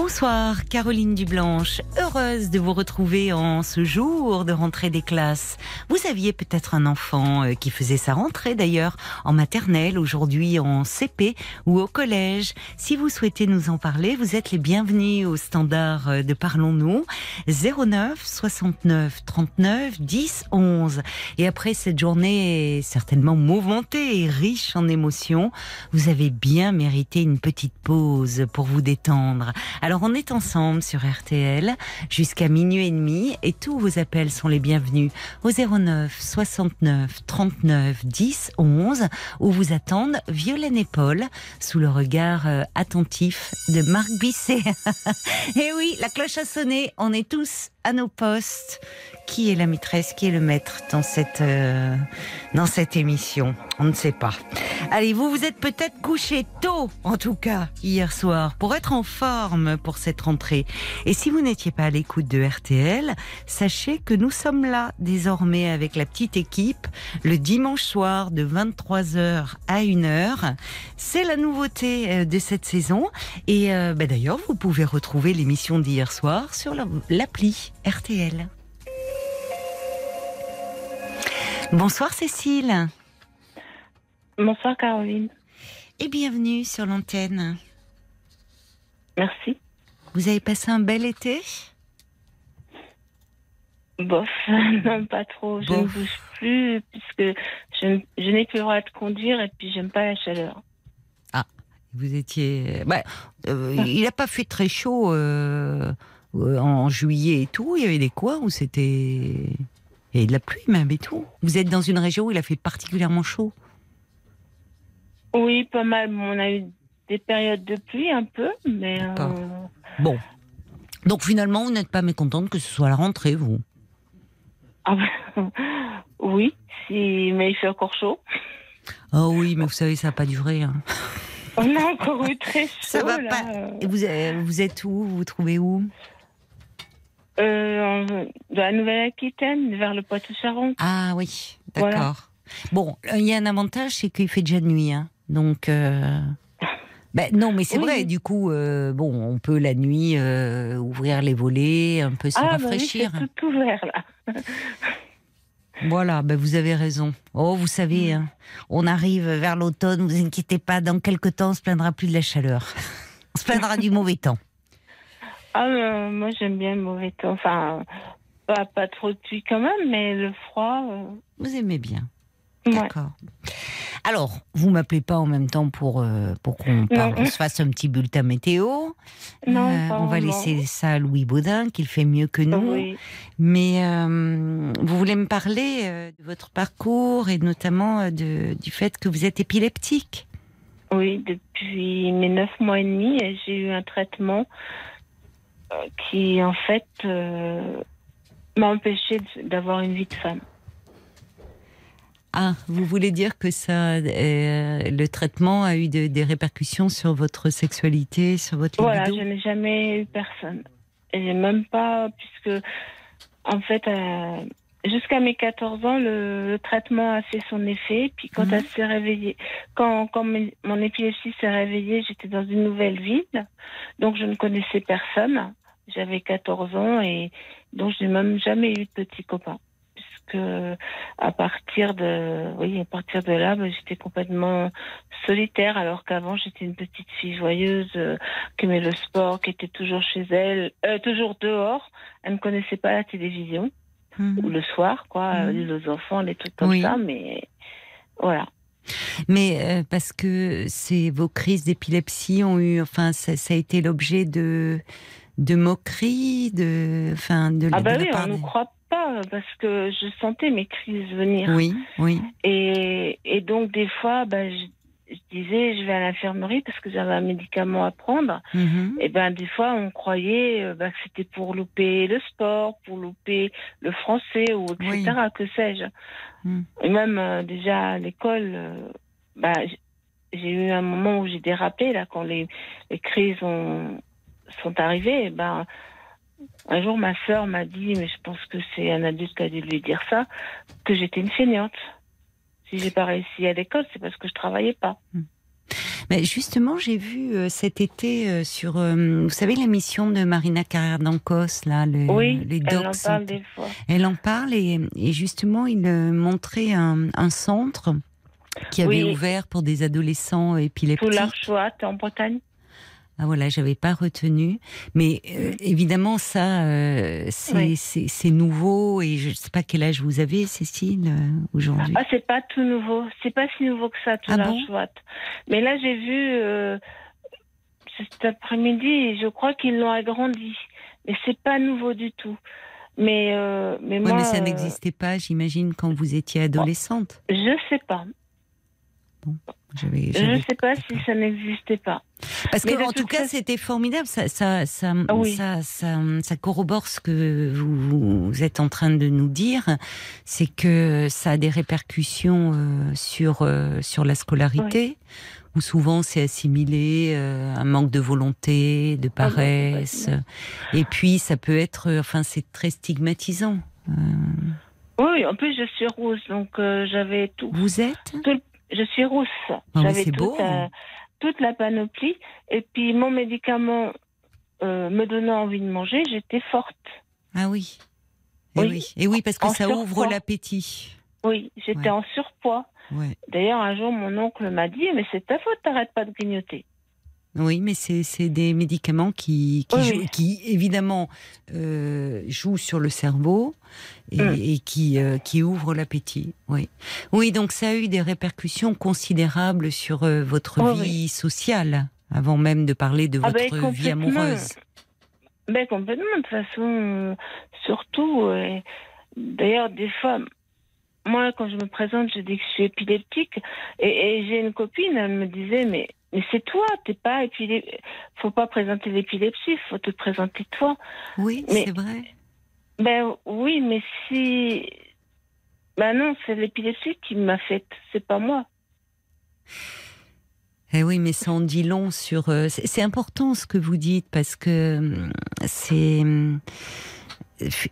Bonsoir Caroline Dublanche, heureuse de vous retrouver en ce jour de rentrée des classes. Vous aviez peut-être un enfant euh, qui faisait sa rentrée d'ailleurs en maternelle, aujourd'hui en CP ou au collège. Si vous souhaitez nous en parler, vous êtes les bienvenus au standard euh, de Parlons-nous 09 69 39 10 11. Et après cette journée certainement mouvementée et riche en émotions, vous avez bien mérité une petite pause pour vous détendre. On est ensemble sur RTL jusqu'à minuit et demi et tous vos appels sont les bienvenus au 09 69 39 10 11 où vous attendent Violaine et Paul sous le regard euh, attentif de Marc Bisset. et oui, la cloche a sonné, on est tous à nos postes. Qui est la maîtresse, qui est le maître dans cette, euh, dans cette émission? On ne sait pas. Allez, vous vous êtes peut-être couché tôt, en tout cas, hier soir, pour être en forme pour cette rentrée. Et si vous n'étiez pas à l'écoute de RTL, sachez que nous sommes là désormais avec la petite équipe le dimanche soir de 23h à 1h. C'est la nouveauté euh, de cette saison. Et euh, bah, d'ailleurs, vous pouvez retrouver l'émission d'hier soir sur la- l'appli RTL. Bonsoir Cécile Bonsoir Caroline. et bienvenue sur l'antenne. Merci. Vous avez passé un bel été? Bof, non pas trop. Je ne bouge plus puisque je, je n'ai plus le droit de conduire et puis j'aime pas la chaleur. Vous étiez. bah, euh, il n'a pas fait très chaud euh, euh, en juillet et tout. Il y avait des coins où c'était. Il y avait de la pluie même et tout. Vous êtes dans une région où il a fait particulièrement chaud. Oui, pas mal. On a eu des périodes de pluie un peu, mais euh. Bon. Donc finalement, vous n'êtes pas mécontente que ce soit la rentrée, vous? Ah bah, oui, si, mais il fait encore chaud. Oh oui, mais vous savez, ça n'a pas duré. hein. On a encore eu très chaud. Ça va là. pas. Et vous, euh, vous êtes où? Vous vous trouvez où? Euh, de la Nouvelle-Aquitaine, vers le Poitou-Charentes. Ah oui, Voilà. d'accord. Bon, il y a un avantage, c'est qu'il fait déjà nuit. Hein. Donc. euh, ben, non, mais c'est Oui. vrai, du coup, euh, bon, on peut la nuit euh, ouvrir les volets, un peu se Ah, bah oui, rafraîchir. c'est tout ouvert là. Voilà, ben vous avez raison. Oh, vous savez, hein, on arrive vers l'automne, vous inquiétez pas, dans quelques temps, on se plaindra plus de la chaleur. On se plaindra du mauvais temps. Ah, euh, moi j'aime bien le mauvais temps. Enfin, pas, pas trop de pluie quand même, mais le froid. euh, Vous aimez bien. ouais. D'accord. Alors, vous m'appelez pas en même temps pour, euh, pour qu'on se fasse un petit bulletin météo. Non, Euh, on va laisser ça à Louis Baudin, qu'il fait mieux que nous. Oui. Mais euh, vous voulez me parler de votre parcours et notamment de, du fait que vous êtes épileptique? oui, depuis mes neuf mois et demi, j'ai eu un traitement qui en fait euh, m'a empêché d'avoir une vie de femme. Ah, vous voulez dire que ça, euh, le traitement a eu de- des répercussions sur votre sexualité, sur votre Voilà, libido je n'ai jamais eu personne. Et même pas, puisque, en fait, euh, jusqu'à mes 14 ans, le, le traitement a fait son effet. Puis quand Mhm. elle s'est réveillée, quand, quand mes- mon épilepsie s'est réveillée, j'étais dans une nouvelle ville. Donc je ne connaissais personne. J'avais 14 ans et donc je n'ai même jamais eu de petit copain. Puisque à partir de, oui, à partir de là, ben, j'étais complètement solitaire, alors qu'avant j'étais une petite fille joyeuse euh, qui aimait le sport, qui était toujours chez elle, euh, toujours dehors. Elle ne connaissait pas la télévision Mhm. ou le soir, quoi, Mhm. euh, les enfants, les trucs comme Oui. ça, mais voilà. Mais euh, parce que c'est vos crises d'épilepsie ont eu, enfin, ça, ça a été l'objet de de moqueries, de, enfin, de, Ah bah oui, on ne croit pas parce que je sentais mes crises venir. Oui, oui. Et, et donc des fois, bah, j- je disais, je vais à l'infirmerie parce que j'avais un médicament à prendre. Mhm. Et ben des fois, on croyait euh, ben, que c'était pour louper le sport, pour louper le français ou etc. Que sais-je. Mm. Et même euh, déjà à l'école, euh, j- j'ai eu un moment où j'ai dérapé là quand les, les crises ont, sont arrivées. Et ben un jour, ma sœur m'a dit, mais je pense que c'est un adulte qui a dû lui dire ça, que j'étais une feignante. Si j'ai pas réussi à l'école, c'est parce que je travaillais pas. Mais justement, j'ai vu euh, cet été euh, sur, euh, vous savez, l'émission de Marina Carrère d'Ancos, là, le- oui, les elle en docs. parle des fois. Elle en parle et, et justement, il montrait un, un centre qui avait Oui. ouvert pour des adolescents Tout épileptiques. l'Archoat en Bretagne. Ah voilà, j'avais pas retenu, mais euh, évidemment ça, euh, c'est Oui. nouveau et je sais pas quel âge vous avez, Cécile, euh, aujourd'hui. Ah, c'est pas tout nouveau. C'est pas si nouveau que ça, tout Ah bon? Mais là, j'ai vu euh, cet après-midi, je crois qu'ils l'ont agrandi. Mais c'est pas nouveau du tout. Mais, mais Oui, moi, mais ça n'existait pas, j'imagine, quand vous étiez adolescente. je sais pas. Je j'avais- sais pas si ça n'existait pas. Parce Mais que de en tout toute cas, c'était formidable. Ça, ça, ça, Ah oui. ça, ça, ça corrobore ce que vous, vous êtes en train de nous dire. C'est que ça a des répercussions euh, sur euh, sur la scolarité, où souvent c'est assimilé euh, un manque de volonté, de Ah paresse, et puis ça peut être, euh, enfin, c'est très stigmatisant. Oui, en plus, je suis rousse, donc j'avais tout. vous êtes? Je suis rousse. Ah, J'avais toute, euh, toute la panoplie. Et puis, mon médicament euh, me donnant envie de manger, j'étais forte. Ah oui. Et Oui. oui. Et oui, parce que En ça surpoids. ouvre l'appétit. Oui, j'étais Ouais. en surpoids. Ouais. D'ailleurs, un jour, mon oncle m'a dit Mais c'est ta faute, t'arrêtes pas de grignoter. Oui, mais c'est des médicaments qui, qui, Oui, jouent- oui. qui évidemment euh, jouent sur le cerveau et, Mm. et qui, euh, qui ouvrent l'appétit. Oui. oui, donc ça a eu des répercussions considérables sur euh, votre Oui, vie sociale, avant même de parler de Ah votre ben, vie complètement. amoureuse. Ben, complètement, de toute façon, euh, surtout. D'ailleurs, des fois, moi, quand je me présente, je dis que je suis épileptique. Et, et j'ai une copine, elle me disait Mais, mais c'est toi, t'es pas épileptique. Faut pas présenter l'épilepsie, faut te présenter toi. Oui, Mais- c'est vrai. Ben oui, mais si. Ben non, c'est l'épilepsie qui m'a faite, c'est pas moi. Eh oui, mais ça en dit long sur. euh, c'est important ce que vous dites parce que hum, c'est hum,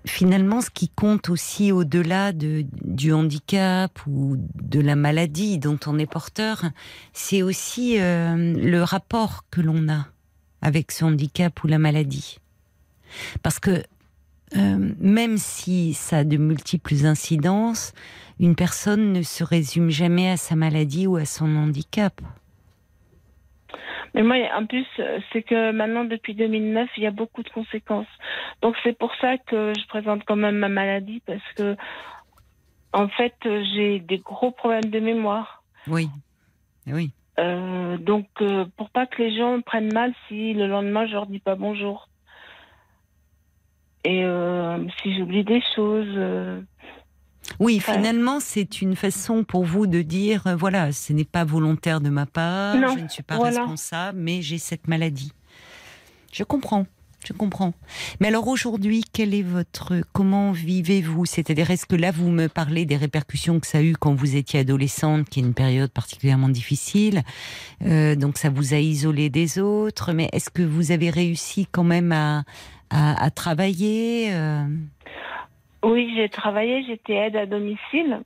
finalement ce qui compte aussi au-delà de, du handicap ou de la maladie dont on est porteur, c'est aussi euh, le rapport que l'on a avec ce handicap ou la maladie. Parce que euh, même si ça a de multiples incidences, une personne ne se résume jamais à sa maladie ou à son handicap. Mais moi, en plus, euh, c'est que maintenant, depuis 2009, il y a beaucoup de conséquences. Donc c'est pour ça que je présente quand même ma maladie, parce que, en fait, euh, j'ai des gros problèmes de mémoire. Oui. Oui. Euh, donc, euh, pour pas que les gens prennent mal si le lendemain, je leur dis pas bonjour. Et euh, si j'oublie des choses. Oui, finalement, c'est une façon pour vous de dire, euh, voilà, ce n'est pas volontaire de ma part, Non, je ne suis pas voilà. responsable, mais j'ai cette maladie. Je comprends, je comprends. Mais alors aujourd'hui, quel est votre, comment vivez-vous? C'est-à-dire, est-ce que là, vous me parlez des répercussions que ça a eu quand vous étiez adolescente, qui est une période particulièrement difficile, euh, donc ça vous a isolé des autres, mais est-ce que vous avez réussi quand même à, à, à travailler euh, Oui, j'ai travaillé, j'étais aide à domicile.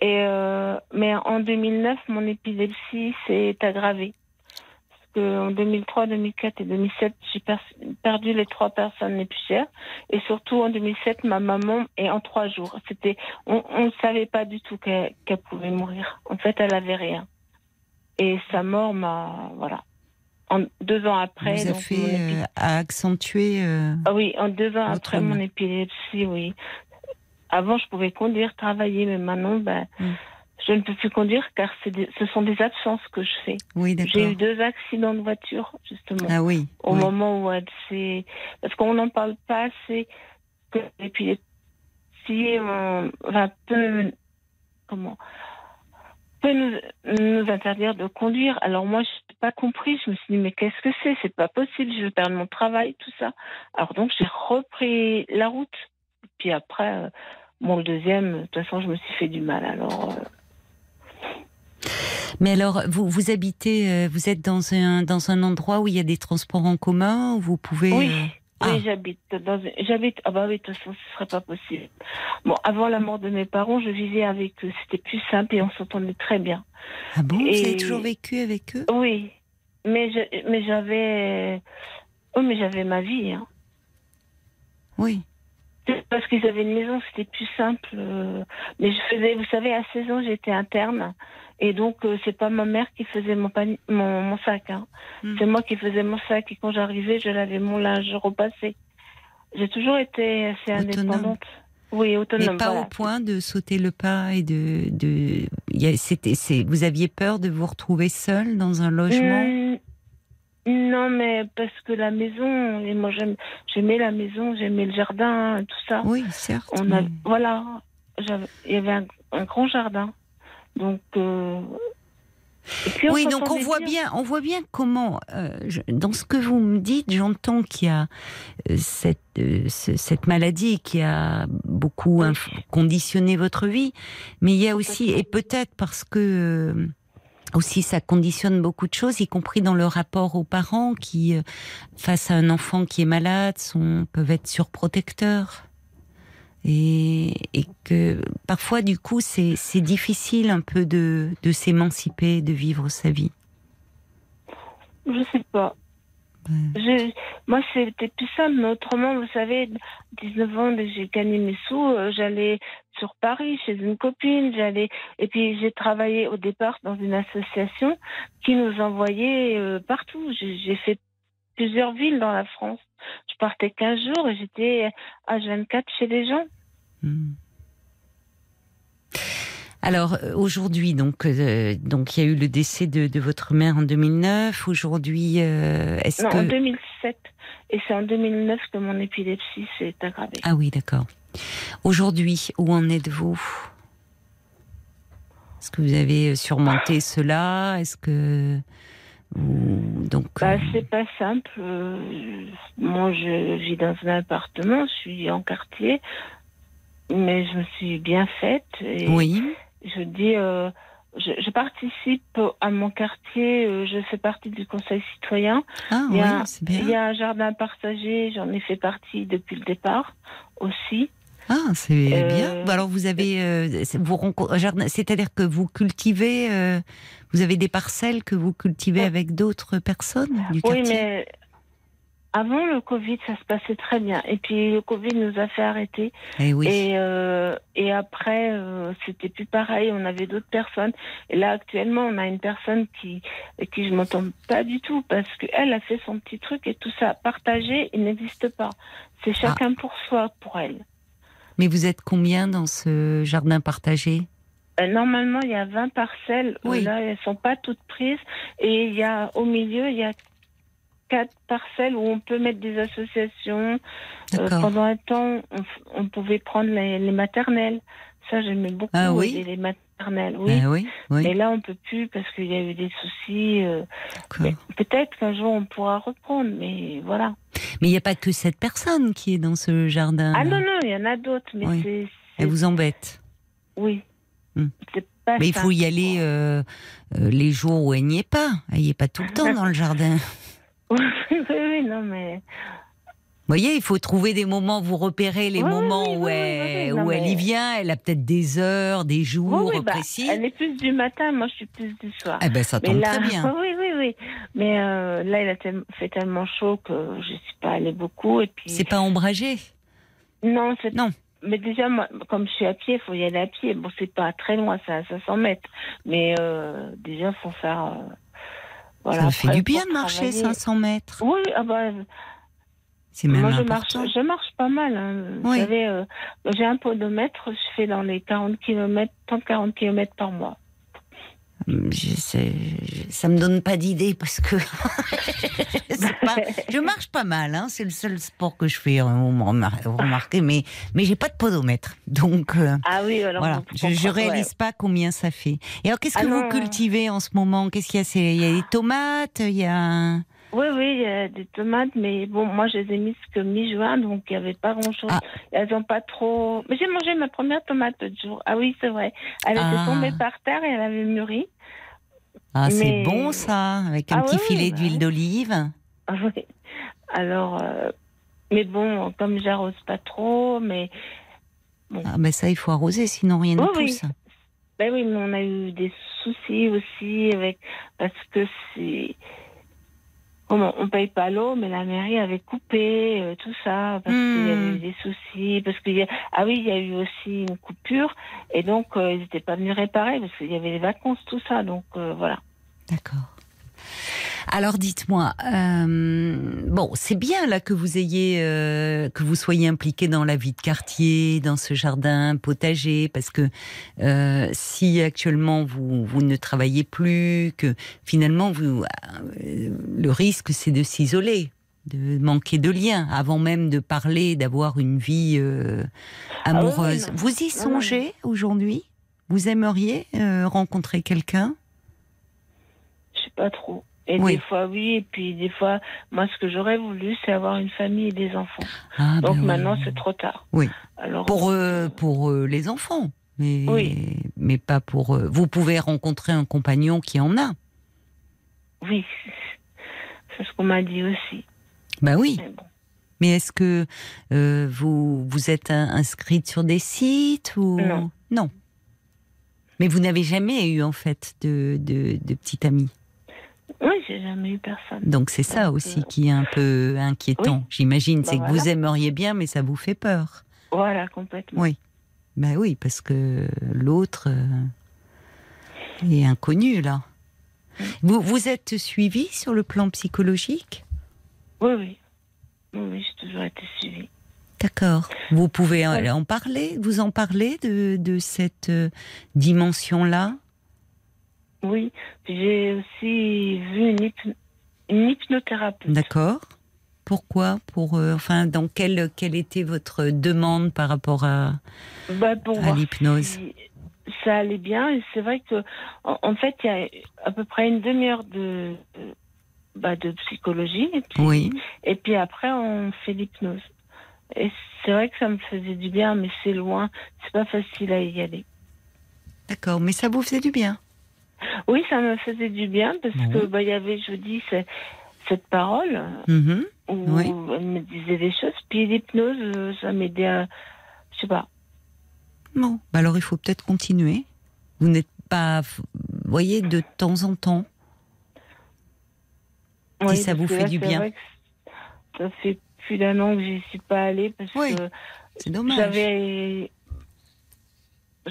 Et euh, mais en 2009, mon épilepsie s'est aggravée. Parce que en 2003, 2004 et 2007, j'ai per- perdu les trois personnes les plus chères. Et surtout en 2007, ma maman est en trois jours. C'était, on ne savait pas du tout qu'elle qu'elle pouvait mourir. En fait, elle avait rien. Et sa mort m'a, voilà. En deux ans après, vous a fait épi- euh, accentuer euh, ah oui, en deux ans après mon épilepsie, oui. Avant, je pouvais conduire, travailler, mais maintenant, ben, Mm. je ne peux plus conduire car c'est des- ce sont des absences que je fais. Oui, J'ai d'accord. eu deux accidents de voiture, justement, Ah oui. au oui. moment où elle s'est... Parce qu'on n'en parle pas assez que l'épilepsie, on va peu... Comment peut nous, nous interdire de conduire. Alors moi, je n'ai pas compris. Je me suis dit, mais qu'est-ce que c'est? C'est pas possible. Je vais perdre mon travail, tout ça. Alors donc, j'ai repris la route. Puis après, euh, bon, le deuxième, de toute façon, je me suis fait du mal. Alors. euh, Mais alors, vous, vous habitez, euh, vous êtes dans un, dans un endroit où il y a des transports en commun, où vous pouvez... Oui, oui, Ah. j'habite dans une- j'habite ah bah oui de toute façon ce serait pas possible. Bon, avant la mort de mes parents, je vivais avec eux, c'était plus simple et on s'entendait très bien. Ah bon Vous avez Et- toujours vécu avec eux? Oui, mais je, mais j'avais oh mais j'avais ma vie hein. Oui. Parce qu'ils avaient une maison, c'était plus simple. euh, Mais je faisais, vous savez, à 16 ans, j'étais interne. Et donc, euh, c'est pas ma mère qui faisait mon, pani- mon, mon sac. Hein. Hmm. C'est moi qui faisais mon sac. Et quand j'arrivais, je lavais mon linge, je repassais. J'ai toujours été assez Autonome. indépendante. Oui, Mais autonome. pas voilà. au point de sauter le pas et de... de... c'était, c'est, vous aviez peur de vous retrouver seul dans un logement? Hmm, non, mais parce que la maison, et moi j'aime- j'aimais la maison, j'aimais le jardin, tout ça. Oui, certes. On a, mais- voilà, il y avait un, un grand jardin. Donc, euh, puis, Oui, on donc on voit bien, on voit bien comment, euh, je- dans ce que vous me dites, j'entends qu'il y a euh, cette, euh, ce- cette maladie qui a beaucoup Oui. conditionné votre vie, mais il y a aussi, et peut-être parce que euh, aussi ça conditionne beaucoup de choses, y compris dans le rapport aux parents qui, euh, face à un enfant qui est malade, sont, peuvent être surprotecteurs. Et, et que parfois, du coup, c'est difficile un peu de, de s'émanciper, de vivre sa vie. Je sais pas. Je, moi, c'était plus simple, mais autrement, vous savez, 19 ans, j'ai gagné mes sous, euh, j'allais sur Paris chez une copine, j'allais, et puis j'ai travaillé au départ dans une association qui nous envoyait euh, partout. J'ai fait plusieurs villes dans la France. Je partais 15 jours et j'étais à 24 chez les gens. Hmm. Alors euh, aujourd'hui, donc, euh, donc il y a eu le décès de, de votre mère en 2009. Aujourd'hui, euh, est-ce Non, que en 2007. Et c'est en 2009 que mon épilepsie s'est aggravée. ah oui, d'accord. Aujourd'hui, où en êtes-vous? Est-ce que vous avez surmonté cela? Est-ce que donc Bah, euh, c'est pas simple. Euh, Moi, je vis dans un appartement, je suis en quartier, mais je me suis bien faite. Et oui, Je dis, euh, je, je participe à mon quartier, euh, je fais partie du conseil citoyen. ah Il y oui, a, c'est bien. il y a un jardin partagé, j'en ai fait partie depuis le départ aussi. Ah, c'est Euh, bien. Alors vous avez, euh, vous c'est-à-dire que vous cultivez, euh, vous avez des parcelles que vous cultivez avec d'autres personnes du Oui, quartier? mais avant le Covid, ça se passait très bien. Et puis le Covid nous a fait arrêter. Eh oui. Et, euh, et après, euh, c'était plus pareil. On avait d'autres personnes. Et là, actuellement, on a une personne qui, qui je m'entends pas du tout parce qu'elle a fait son petit truc et tout ça. Partagé, il n'existe pas. C'est Ah. chacun pour soi, pour elle. Mais vous êtes combien dans ce jardin partagé? Euh, normalement, il y a 20 parcelles. Oui. Là, elles sont pas toutes prises. Et il y a, au milieu, il y a quatre parcelles où on peut mettre des associations. Euh, pendant un temps, on, pouvait prendre les, les maternelles. Ça, j'aimais beaucoup Ah oui? les maternelles. Oui. Eh oui, oui. Mais là, on peut plus parce qu'il y a eu des soucis. euh, Peut-être qu'un jour, on pourra reprendre, mais voilà. Mais il n'y a pas que cette personne qui est dans ce jardin. Ah non, non, il y en a d'autres, mais Oui. Elle vous embête. Oui. Hmm. Pas Mais il faut y aller euh, les jours où elle n'y est pas. Elle n'y est pas tout le temps dans le jardin. oui, oui, non, mais... Vous voyez, il faut trouver des moments, vous repérez les Oui, moments oui, où, elle, oui, oui, non, où elle y vient. Elle a peut-être des heures, des jours bah, précis. elle est plus du matin, moi je suis plus du soir. Eh ben, ça tombe là, très bien. oui, oui, oui. Mais euh, là, il a fait tellement chaud que je suis pas allée beaucoup. Et puis, C'est pas ombragé? non, c'est Non. Mais déjà, moi, comme je suis à pied, il faut y aller à pied. Bon, c'est pas très loin, c'est à 500 mètres. Mais euh, déjà, faut faire. euh, voilà, ça fait du bien de marcher travailler. 500 mètres. Oui, ah bah, C'est même moi je marche, je marche pas mal. hein. Vous Oui. savez, euh, j'ai un podomètre, je fais dans les 40 km, 30-40 km par mois. Je sais, ça me donne pas d'idée parce que je, sais pas, je marche pas mal. Hein, c'est le seul sport que je fais. hein, Vous vous remarquez, mais mais j'ai pas de podomètre, donc euh, Ah oui, alors. voilà. Je, je ouais. réalise pas combien ça fait. Et alors, qu'est-ce Ah que vous non. cultivez en ce moment? Qu'est-ce qu'il y a? Il y a des tomates, il y a. Oui, oui, il y a des tomates, mais bon, moi, je les ai mises que mi-juin, donc il n'y avait pas grand-chose. Ah. Elles n'ont pas trop. Mais j'ai mangé ma première tomate l'autre jour. Ah oui, c'est vrai. Elle Ah. était tombée par terre et elle avait mûri. Ah, c'est Mais- bon ça, avec un Ah petit oui, filet bah d'huile oui. d'olive. Ah oui. Alors, euh, mais bon, comme j'arrose pas trop, mais Ah, ben ça, il faut arroser, sinon rien ne oui. pousse. ben oui, mais on a eu des soucis aussi avec parce que c'est On paye pas l'eau, mais la mairie avait coupé euh, tout ça parce qu'il y avait Hmm. eu des soucis, parce qu'il y a ah oui, il y a eu aussi une coupure et donc euh, ils n'étaient pas venus réparer parce qu'il y avait les vacances, tout ça, donc euh, voilà. D'accord. Alors dites-moi, euh, bon, c'est bien là que vous ayez, euh, que vous soyez impliqué dans la vie de quartier, dans ce jardin potager, parce que euh, si actuellement vous, vous ne travaillez plus, que finalement vous, le risque c'est de s'isoler, de manquer de liens, avant même de parler, d'avoir une vie Ah oui, amoureuse. vous y songez aujourd'hui? Vous aimeriez rencontrer quelqu'un? Pas trop. Et Oui. des fois oui, et puis des fois, moi ce que j'aurais voulu, c'est avoir une famille et des enfants. Ah, Donc ben maintenant oui. c'est trop tard. Oui. Alors Pour, euh, pour euh, les enfants, mais, Oui. mais pas pour. euh, vous pouvez rencontrer un compagnon qui en a. oui, c'est ce qu'on m'a dit aussi. Bah oui. Mais bon. Mais est-ce que euh, vous vous êtes in- inscrite sur des sites ou Non. Non. Mais vous n'avez jamais eu en fait de, de, de petite amie. Oui, j'ai jamais eu personne. Donc c'est ça aussi euh, qui est un peu inquiétant. oui. J'imagine, Bah c'est que vous aimeriez bien, mais ça vous fait peur. Voilà, complètement. Oui. Ben oui, parce que l'autre euh, est inconnu là. Vous, vous êtes suivi sur le plan psychologique? Oui, oui. Oui, j'ai toujours été suivie. D'accord. Vous pouvez en- Ouais. en parler, vous en parler de, de cette euh, dimension-là? Oui, j'ai aussi vu une, une hypnothérapeute. D'accord. Pourquoi? Pour euh, enfin, dans quelle quelle était votre demande par rapport à Bah, à l'hypnose? ça allait bien. Et c'est vrai que, en, en fait, il y a à peu près une demi-heure de, de- bah, de psychologie. Et puis, Oui. et puis après, on fait l'hypnose. Et c'est vrai que ça me faisait du bien, mais c'est loin. C'est pas facile à y aller. D'accord, mais ça vous faisait du bien. Oui, ça me faisait du bien parce Bon. que bah, il y avait, je vous dis, cette parole Mhm. où Oui. elle me disait des choses. Puis l'hypnose, euh, ça m'aidait à, je sais pas. Bon, bah alors il faut peut-être continuer. Vous n'êtes pas, vous voyez, de temps en temps. Oui, ça parce vous fait là, du bien. Ça fait plus d'un an que j'y suis pas allée parce Oui, que C'est dommage. j'avais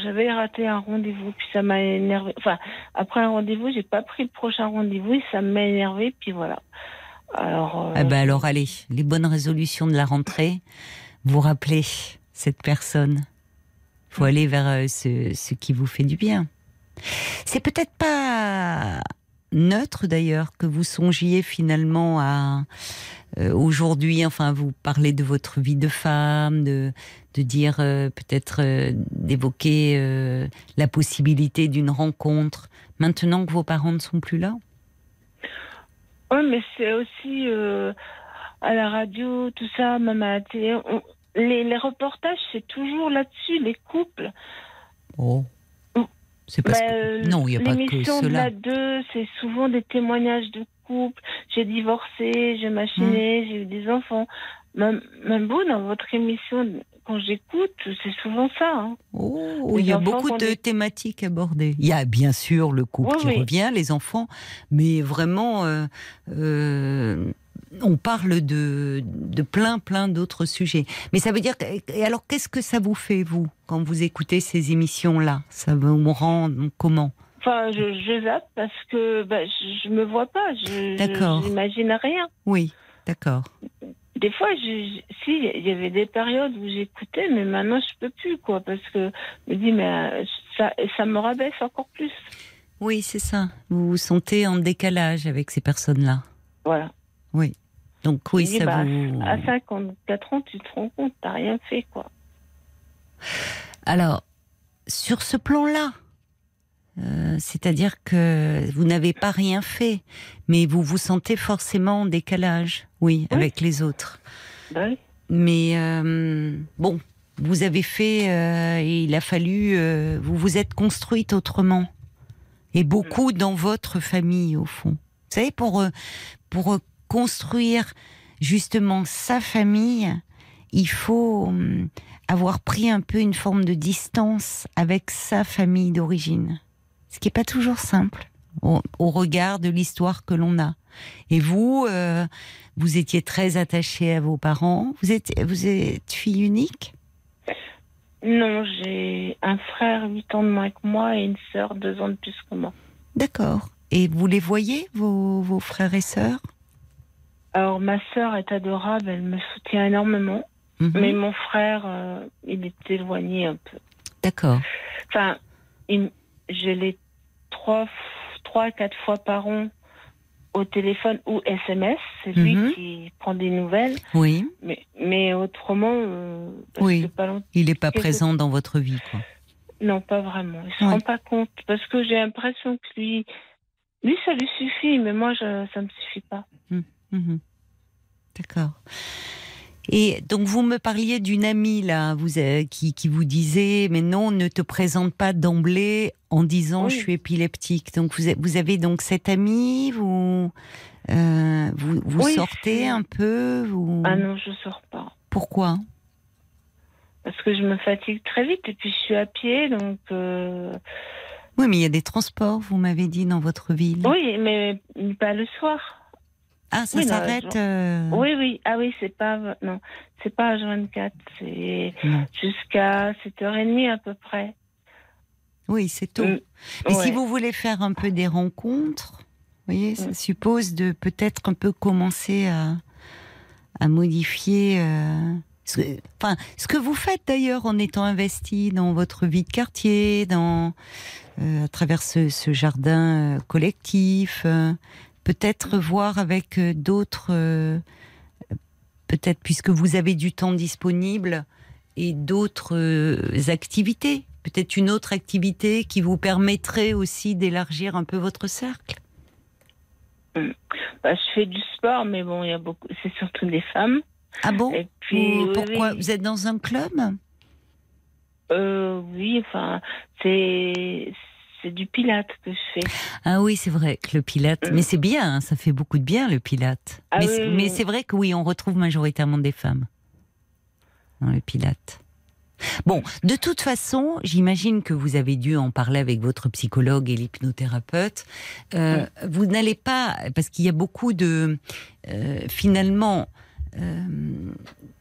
j'avais raté un rendez-vous puis ça m'a énervé. Enfin, après un rendez-vous, j'ai pas pris le prochain rendez-vous et ça m'a énervé puis voilà. Alors. euh, Ah bah alors allez, les bonnes résolutions de la rentrée, vous rappelez cette personne. Faut aller vers euh, ce qui vous fait du bien. C'est peut-être pas neutre d'ailleurs que vous songiez finalement à euh, aujourd'hui, enfin vous parlez de votre vie de femme, de, de dire euh, peut-être euh, d'évoquer la possibilité d'une rencontre maintenant que vos parents ne sont plus là? Oui, mais c'est aussi à la radio, tout ça, même à la télé. on- les, les reportages, c'est toujours là-dessus, les couples. Oh. Mm. C'est parce Bah, que... Non, il n'y a pas que L'émission de cela. la 2, c'est souvent des témoignages de J'ai divorcé, j'ai machiné, Mm. j'ai eu des enfants. Même, même vous, dans votre émission, quand j'écoute, c'est souvent ça. hein. Oh, il y a beaucoup de est- thématiques abordées. Il y a bien sûr le couple Oui, qui oui. revient, les enfants, mais vraiment, euh, euh, on parle de, de plein, plein d'autres sujets. Mais ça veut dire. Et alors, qu'est-ce que ça vous fait, vous, quand vous écoutez ces émissions-là? Ça vous rend comment? Enfin, je, je zappe parce que bah, je, je me vois pas. Je J'imagine rien. Oui, d'accord. Des fois, je, si, il y avait des périodes où j'écoutais, mais maintenant, je peux plus, quoi, parce que je me dis, mais euh, ça, ça me rabaisse encore plus. Oui, c'est ça. Vous vous sentez en décalage avec ces personnes-là. Voilà. Oui. Donc oui, ça bah, vous. À 54 ans, tu te rends compte, t'as rien fait, quoi. Alors, sur ce plan-là, euh, c'est-à-dire que vous n'avez pas rien fait, mais vous vous sentez forcément en décalage, oui, Oui. avec les autres. Oui. Mais euh, bon, vous avez fait, euh, il a fallu, euh, vous vous êtes construite autrement, et beaucoup dans votre famille au fond. Vous savez, pour euh, pour construire justement sa famille, il faut hum, avoir pris un peu une forme de distance avec sa famille d'origine, ce qui n'est pas toujours simple au, au regard de l'histoire que l'on a. Et vous, euh, vous étiez très attaché à vos parents. Vous êtes, vous êtes fille unique? Non, j'ai un frère 8 ans de moins que moi et une sœur 2 ans de plus que moi. D'accord. Et vous les voyez, vos, vos frères et sœurs? Alors, ma sœur est adorable, elle me soutient énormément. Mhm. Mais mon frère, euh, il est éloigné un peu. D'accord. Enfin, il- je l'ai trois, trois, quatre fois par an au téléphone ou SMS. C'est lui Mhm. qui prend des nouvelles. Oui, Mais, mais autrement, euh, Oui. que pas longtemps- il n'est pas présent dans votre vie, quoi. non, pas vraiment. Il se Ouais. rend pas compte parce que j'ai l'impression que lui, lui, ça lui suffit, mais moi, je, ça me suffit pas. Mhm. D'accord. Et donc vous me parliez d'une amie là, vous euh, qui, qui vous disait mais non, ne te présente pas d'emblée en disant Oui. je suis épileptique. Donc vous, avez donc cette amie, vous euh, vous, vous Oui, sortez un peu, vous Ah non, je sors pas. pourquoi? Parce que je me fatigue très vite et puis je suis à pied, donc. euh, Oui, mais il y a des transports, vous m'avez dit dans votre ville. Oui, mais pas le soir. Ah, ça Oui, s'arrête. euh, Oui, oui. Ah oui, c'est pas. Non, c'est pas H24. C'est non. jusqu'à 7h30 à peu près. Oui, c'est tôt. Mm, Mais si vous voulez faire un peu des rencontres, vous voyez, ça Mm. suppose de peut-être un peu commencer à, à modifier. euh, ce, que- enfin, ce que vous faites d'ailleurs en étant investi dans votre vie de quartier, dans euh, à travers ce, ce jardin collectif, peut-être voir avec euh, d'autres, euh, peut-être puisque vous avez du temps disponible et d'autres euh, activités. Peut-être une autre activité qui vous permettrait aussi d'élargir un peu votre cercle. Bah, je fais du sport, mais bon, il y a beaucoup. C'est surtout des femmes. Ah bon Et puis, oui, Pourquoi oui. Vous êtes dans un club? Euh, oui, enfin, c'est c'est du pilate que je fais. Ah oui, c'est vrai que le pilate, Mm. mais c'est bien, hein, ça fait beaucoup de bien le pilate. Ah mais oui, c'est- mais vrai que oui, on retrouve majoritairement des femmes dans le pilate. Bon, de toute façon, j'imagine que vous avez dû en parler avec votre psychologue et l'hypnothérapeute. Euh, Vous n'allez pas, parce qu'il y a beaucoup de, euh, finalement, euh,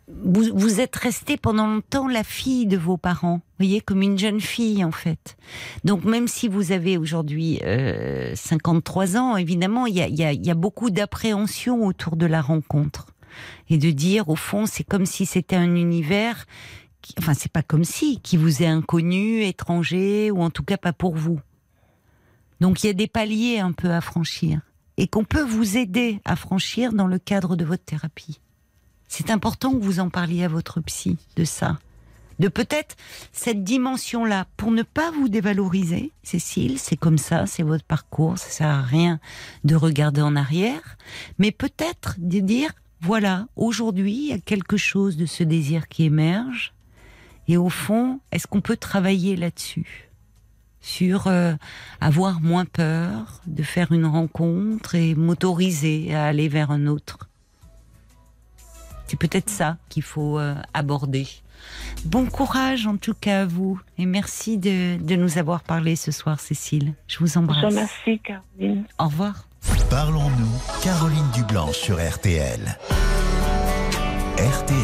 vous, vous êtes resté pendant longtemps la fille de vos parents, voyez, comme une jeune fille en fait. Donc même si vous avez aujourd'hui euh, 53 ans, évidemment, il y a, y a- y a beaucoup d'appréhension autour de la rencontre. Et de dire, au fond, c'est comme si c'était un univers, enfin c'est pas comme si, qui vous est inconnu, étranger, ou en tout cas pas pour vous. Donc il y a des paliers un peu à franchir. Et qu'on peut vous aider à franchir dans le cadre de votre thérapie. C'est important que vous en parliez à votre psy de ça. De peut-être cette dimension-là, pour ne pas vous dévaloriser, Cécile, c'est comme ça, c'est votre parcours, ça sert à rien de regarder en arrière, mais peut-être de dire, voilà, aujourd'hui, il y a quelque chose de ce désir qui émerge, et au fond, est-ce qu'on peut travailler là-dessus? Sur euh, avoir moins peur de faire une rencontre et m'autoriser à aller vers un autre? C'est peut-être ça qu'il faut euh, aborder. Bon courage en tout cas à vous et merci de, de nous avoir parlé ce soir Cécile. Je vous Je embrasse. vous remercie, Caroline. Au revoir. Parlons-nous, Caroline Dublanche sur RTL. RTL.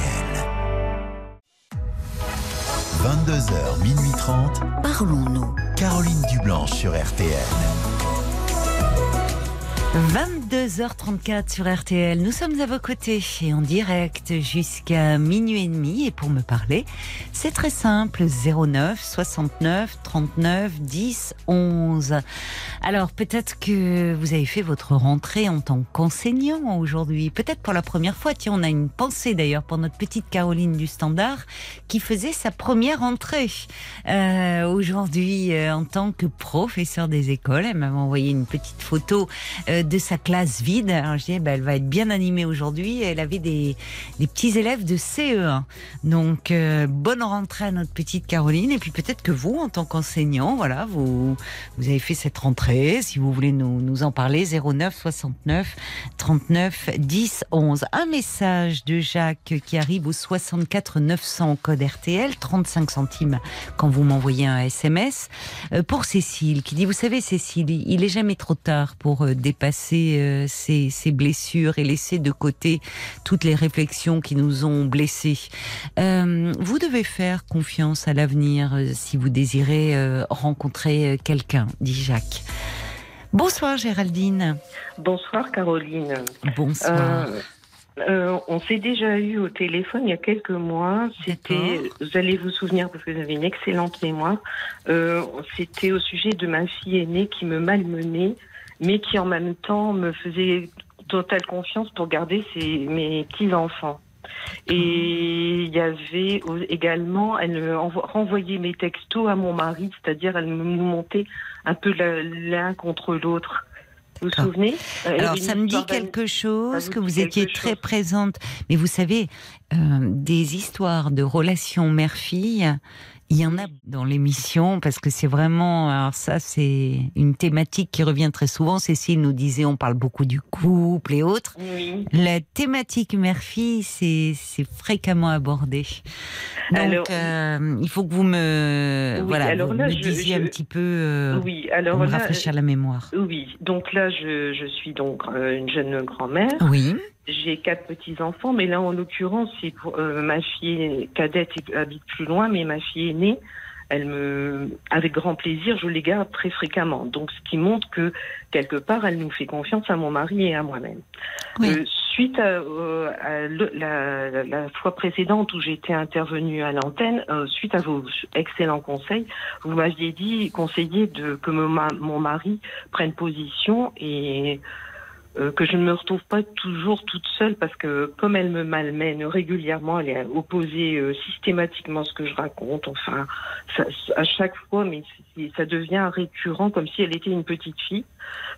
22h, minuit 30, Parlons-nous. Caroline Dublanche sur RTL. 22 2h34 sur RTL. Nous sommes à vos côtés et en direct jusqu'à minuit et demi. Et pour me parler, c'est très simple 09 69 39 10 11. Alors peut-être que vous avez fait votre rentrée en tant qu'enseignant aujourd'hui. Peut-être pour la première fois. Tiens, on a une pensée d'ailleurs pour notre petite Caroline du Standard qui faisait sa première rentrée euh, aujourd'hui euh, en tant que professeur des écoles. Elle m'avait envoyé une petite photo euh, de sa classe vide. Alors je disais, bah, elle va être bien animée aujourd'hui. Elle avait des, petits élèves de CE1. Donc, euh, bonne rentrée à notre petite Caroline. Et puis peut-être que vous, en tant qu'enseignant, voilà, vous, avez fait cette rentrée. Si vous voulez nous, en parler, 09 69 39 10 11. Un message de Jacques qui arrive au 64 900 code RTL, 35 centimes quand vous m'envoyez un SMS. Euh, pour Cécile, qui dit, vous savez Cécile, il est jamais trop tard pour dépasser ses, ses, blessures et laisser de côté toutes les réflexions qui nous ont blessés. Euh, vous devez faire confiance à l'avenir si vous désirez euh, rencontrer quelqu'un, dit Jacques. Bonsoir Géraldine. Bonsoir Caroline. Bonsoir. Euh, euh, on s'est déjà eu au téléphone il y a quelques mois. C'était, vous allez vous souvenir parce que vous avez une excellente mémoire. Euh, c'était au sujet de ma fille aînée qui me malmenait, mais qui en même temps me faisait totale confiance pour garder ses, mes petits enfants. Et il y avait également, elle renvoyait mes textos à mon mari, c'est-à-dire elle me montait un peu l'un contre l'autre. Vous vous souvenez? Euh, Alors, ça me dit quelque chose, que vous étiez très présente. Mais vous savez, euh, des histoires de relations mère-fille, il y en a dans l'émission parce que c'est vraiment, alors ça c'est une thématique qui revient très souvent. Cécile nous disait, on parle beaucoup du couple et autres. Oui. La thématique mère-fille, c'est fréquemment abordé. Donc Alors, euh, il faut que vous me, Oui, voilà, alors vous là, me je- disiez je- un petit peu, euh, oui, pour alors me là, rafraîchir la mémoire. oui. Donc là, je, je suis donc euh, une jeune grand-mère. Oui, J'ai quatre petits enfants, mais là, en l'occurrence, c'est pour euh, ma fille cadette habite plus loin, mais ma fille aînée, elle me, avec grand plaisir, je les garde très fréquemment. Donc, ce qui montre que quelque part, elle nous fait confiance à mon mari et à moi-même. Oui. Euh, suite à, euh, à le- la, la- fois précédente où j'étais intervenue à l'antenne, euh, suite à vos excellents conseils, vous m'aviez dit, conseillé de que mon mari prenne position et euh, que je ne me retrouve pas toujours toute seule parce que comme elle me malmène régulièrement, elle est opposée euh, systématiquement ce que je raconte. Enfin, ça, à chaque fois, mais ça devient récurrent comme si elle était une petite fille.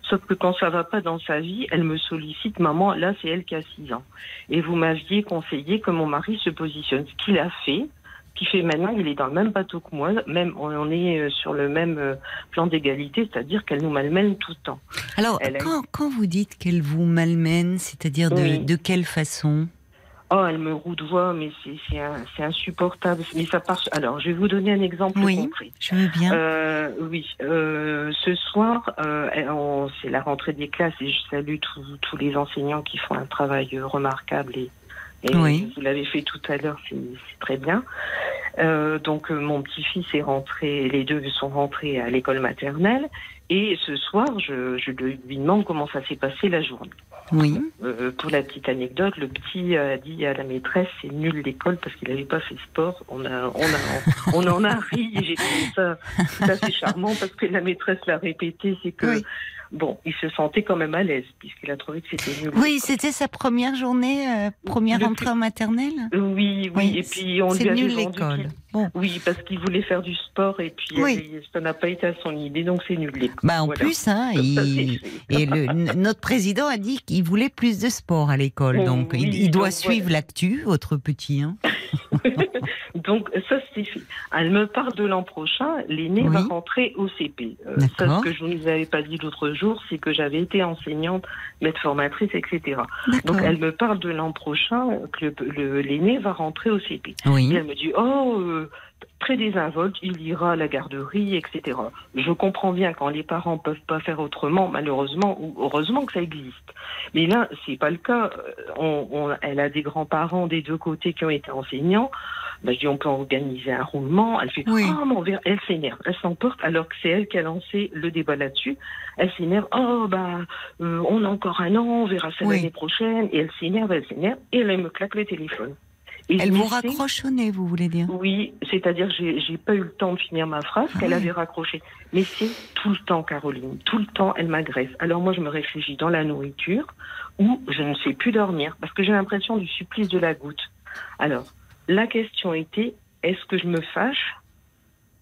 Sauf que quand ça va pas dans sa vie, elle me sollicite. Maman, là, c'est elle qui a 6 ans. Et vous m'aviez conseillé que mon mari se positionne. Ce qu'il a fait, ce qu'il fait maintenant, il est dans le même bateau que moi. Même, on est euh, sur le même euh, plan d'égalité, c'est-à-dire qu'elle nous malmène tout le temps. Alors, Elle a quand, vous dites qu'elle vous malmène, c'est-à-dire de, Oui. de quelle façon? Oh, elle me roudoie, mais c'est c'est un- c'est insupportable. Mais ça part. Alors, je vais vous donner un exemple Oui. concret. Je veux bien. Euh, oui, euh, ce soir, euh, c'est la rentrée des classes et je salue tous les enseignants qui font un travail remarquable et, et Oui. vous l'avez fait tout à l'heure, c'est très bien. Euh, donc euh, mon petit-fils est rentré, les deux sont rentrés à l'école maternelle et ce soir, je, je lui demande comment ça s'est passé la journée. oui. Euh, pour la petite anecdote, le petit a dit à la maîtresse c'est nul l'école parce qu'il n'avait pas fait sport. On a, on a, on en a ri. et J'ai trouvé ça tout à fait charmant parce que la maîtresse l'a répété, c'est que Oui. Bon, il se sentait quand même à l'aise puisqu'il a trouvé que c'était nul. Oui, c'était sa première journée, euh, première entrée en maternelle Oui, oui, et puis on lui avait nul l'école. Bon. Oui, parce qu'il voulait faire du sport et puis Oui. euh, ça n'a pas été à son idée, donc c'est nul. Bah en Voilà. plus, hein, il- et le, notre président a dit qu'il voulait plus de sport à l'école, Oh, donc il, oui, il doit donc suivre l'actu, votre petit. Hein. Donc ça c'est fait. Elle me parle de l'an prochain, l'aîné Oui. va rentrer au CP. Euh, ça ce que je ne vous avais pas dit l'autre jour, c'est que j'avais été enseignante, maître formatrice, etc. Donc elle me parle de l'an prochain que le- le- l'aîné va rentrer au CP. Et Oui. elle me dit oh euh, très désinvolte, il ira à la garderie, etc. Je comprends bien quand les parents peuvent pas faire autrement, malheureusement ou heureusement que ça existe. Mais là, c'est pas le cas. Euh, On, on- elle a des grands-parents des deux côtés qui ont été enseignants. Bah, je dis on peut organiser un roulement. Elle fait Oui. oh mon verre, elle s'énerve, elle s'emporte alors que c'est elle qui a lancé le débat là-dessus. Elle s'énerve, oh bah euh, on a encore un an, on verra ça Oui. l'année prochaine. Et elle s'énerve, elle s'énerve et elle me claque le téléphone. Et Elle vous raccroche au nez, vous voulez dire? Oui, c'est-à-dire j'ai j'ai pas eu le temps de finir ma phrase Ah qu'elle oui. avait raccroché. Mais c'est tout le temps, Caroline, tout le temps, elle m'agresse. Alors moi, je me réfugie dans la nourriture ou je ne sais plus dormir parce que j'ai l'impression du supplice de la goutte. Alors, la question était, est-ce que je me fâche?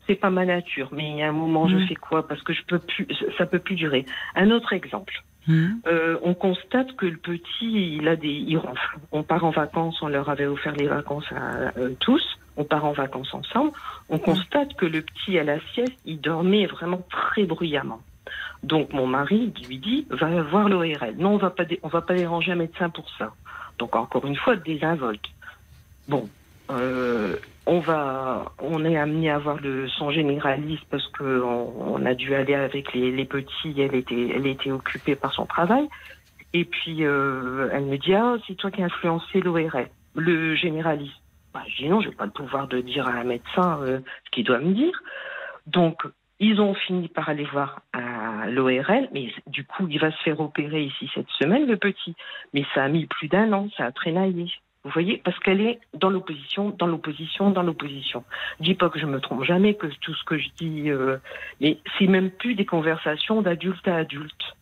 C'est pas ma nature, mais il y a un moment, je Mm. fais quoi? Parce que je peux plus, ça peut plus durer. Un autre exemple. Hum, Euh, on constate que le petit, il a des, il ronfle. On part en vacances, on leur avait offert les vacances à euh, tous. On part en vacances ensemble. On constate que le petit à la sieste, il dormait vraiment très bruyamment. Donc mon mari lui dit, va voir l'ORL. Non, on va pas, dé- on va pas déranger un médecin pour ça. Donc encore une fois, désinvolte. Bon, euh, on va, on est amené à voir le son généraliste parce que on, a dû aller avec les, les petits. Elle était, elle était occupée par son travail. Et puis euh, elle me dit ah c'est toi qui as influencé l'ORL, le généraliste. Bah, je dis non, j'ai pas le pouvoir de dire à un médecin euh, ce qu'il doit me dire. Donc ils ont fini par aller voir à l'ORL, mais du coup il va se faire opérer ici cette semaine le petit. Mais ça a mis plus d'un an, ça a traînaillé. Vous voyez, parce qu'elle est dans l'opposition, dans l'opposition, dans l'opposition. Je dis pas que je me trompe jamais, que tout ce que je dis, euh, mais c'est même plus des conversations d'adulte à adulte.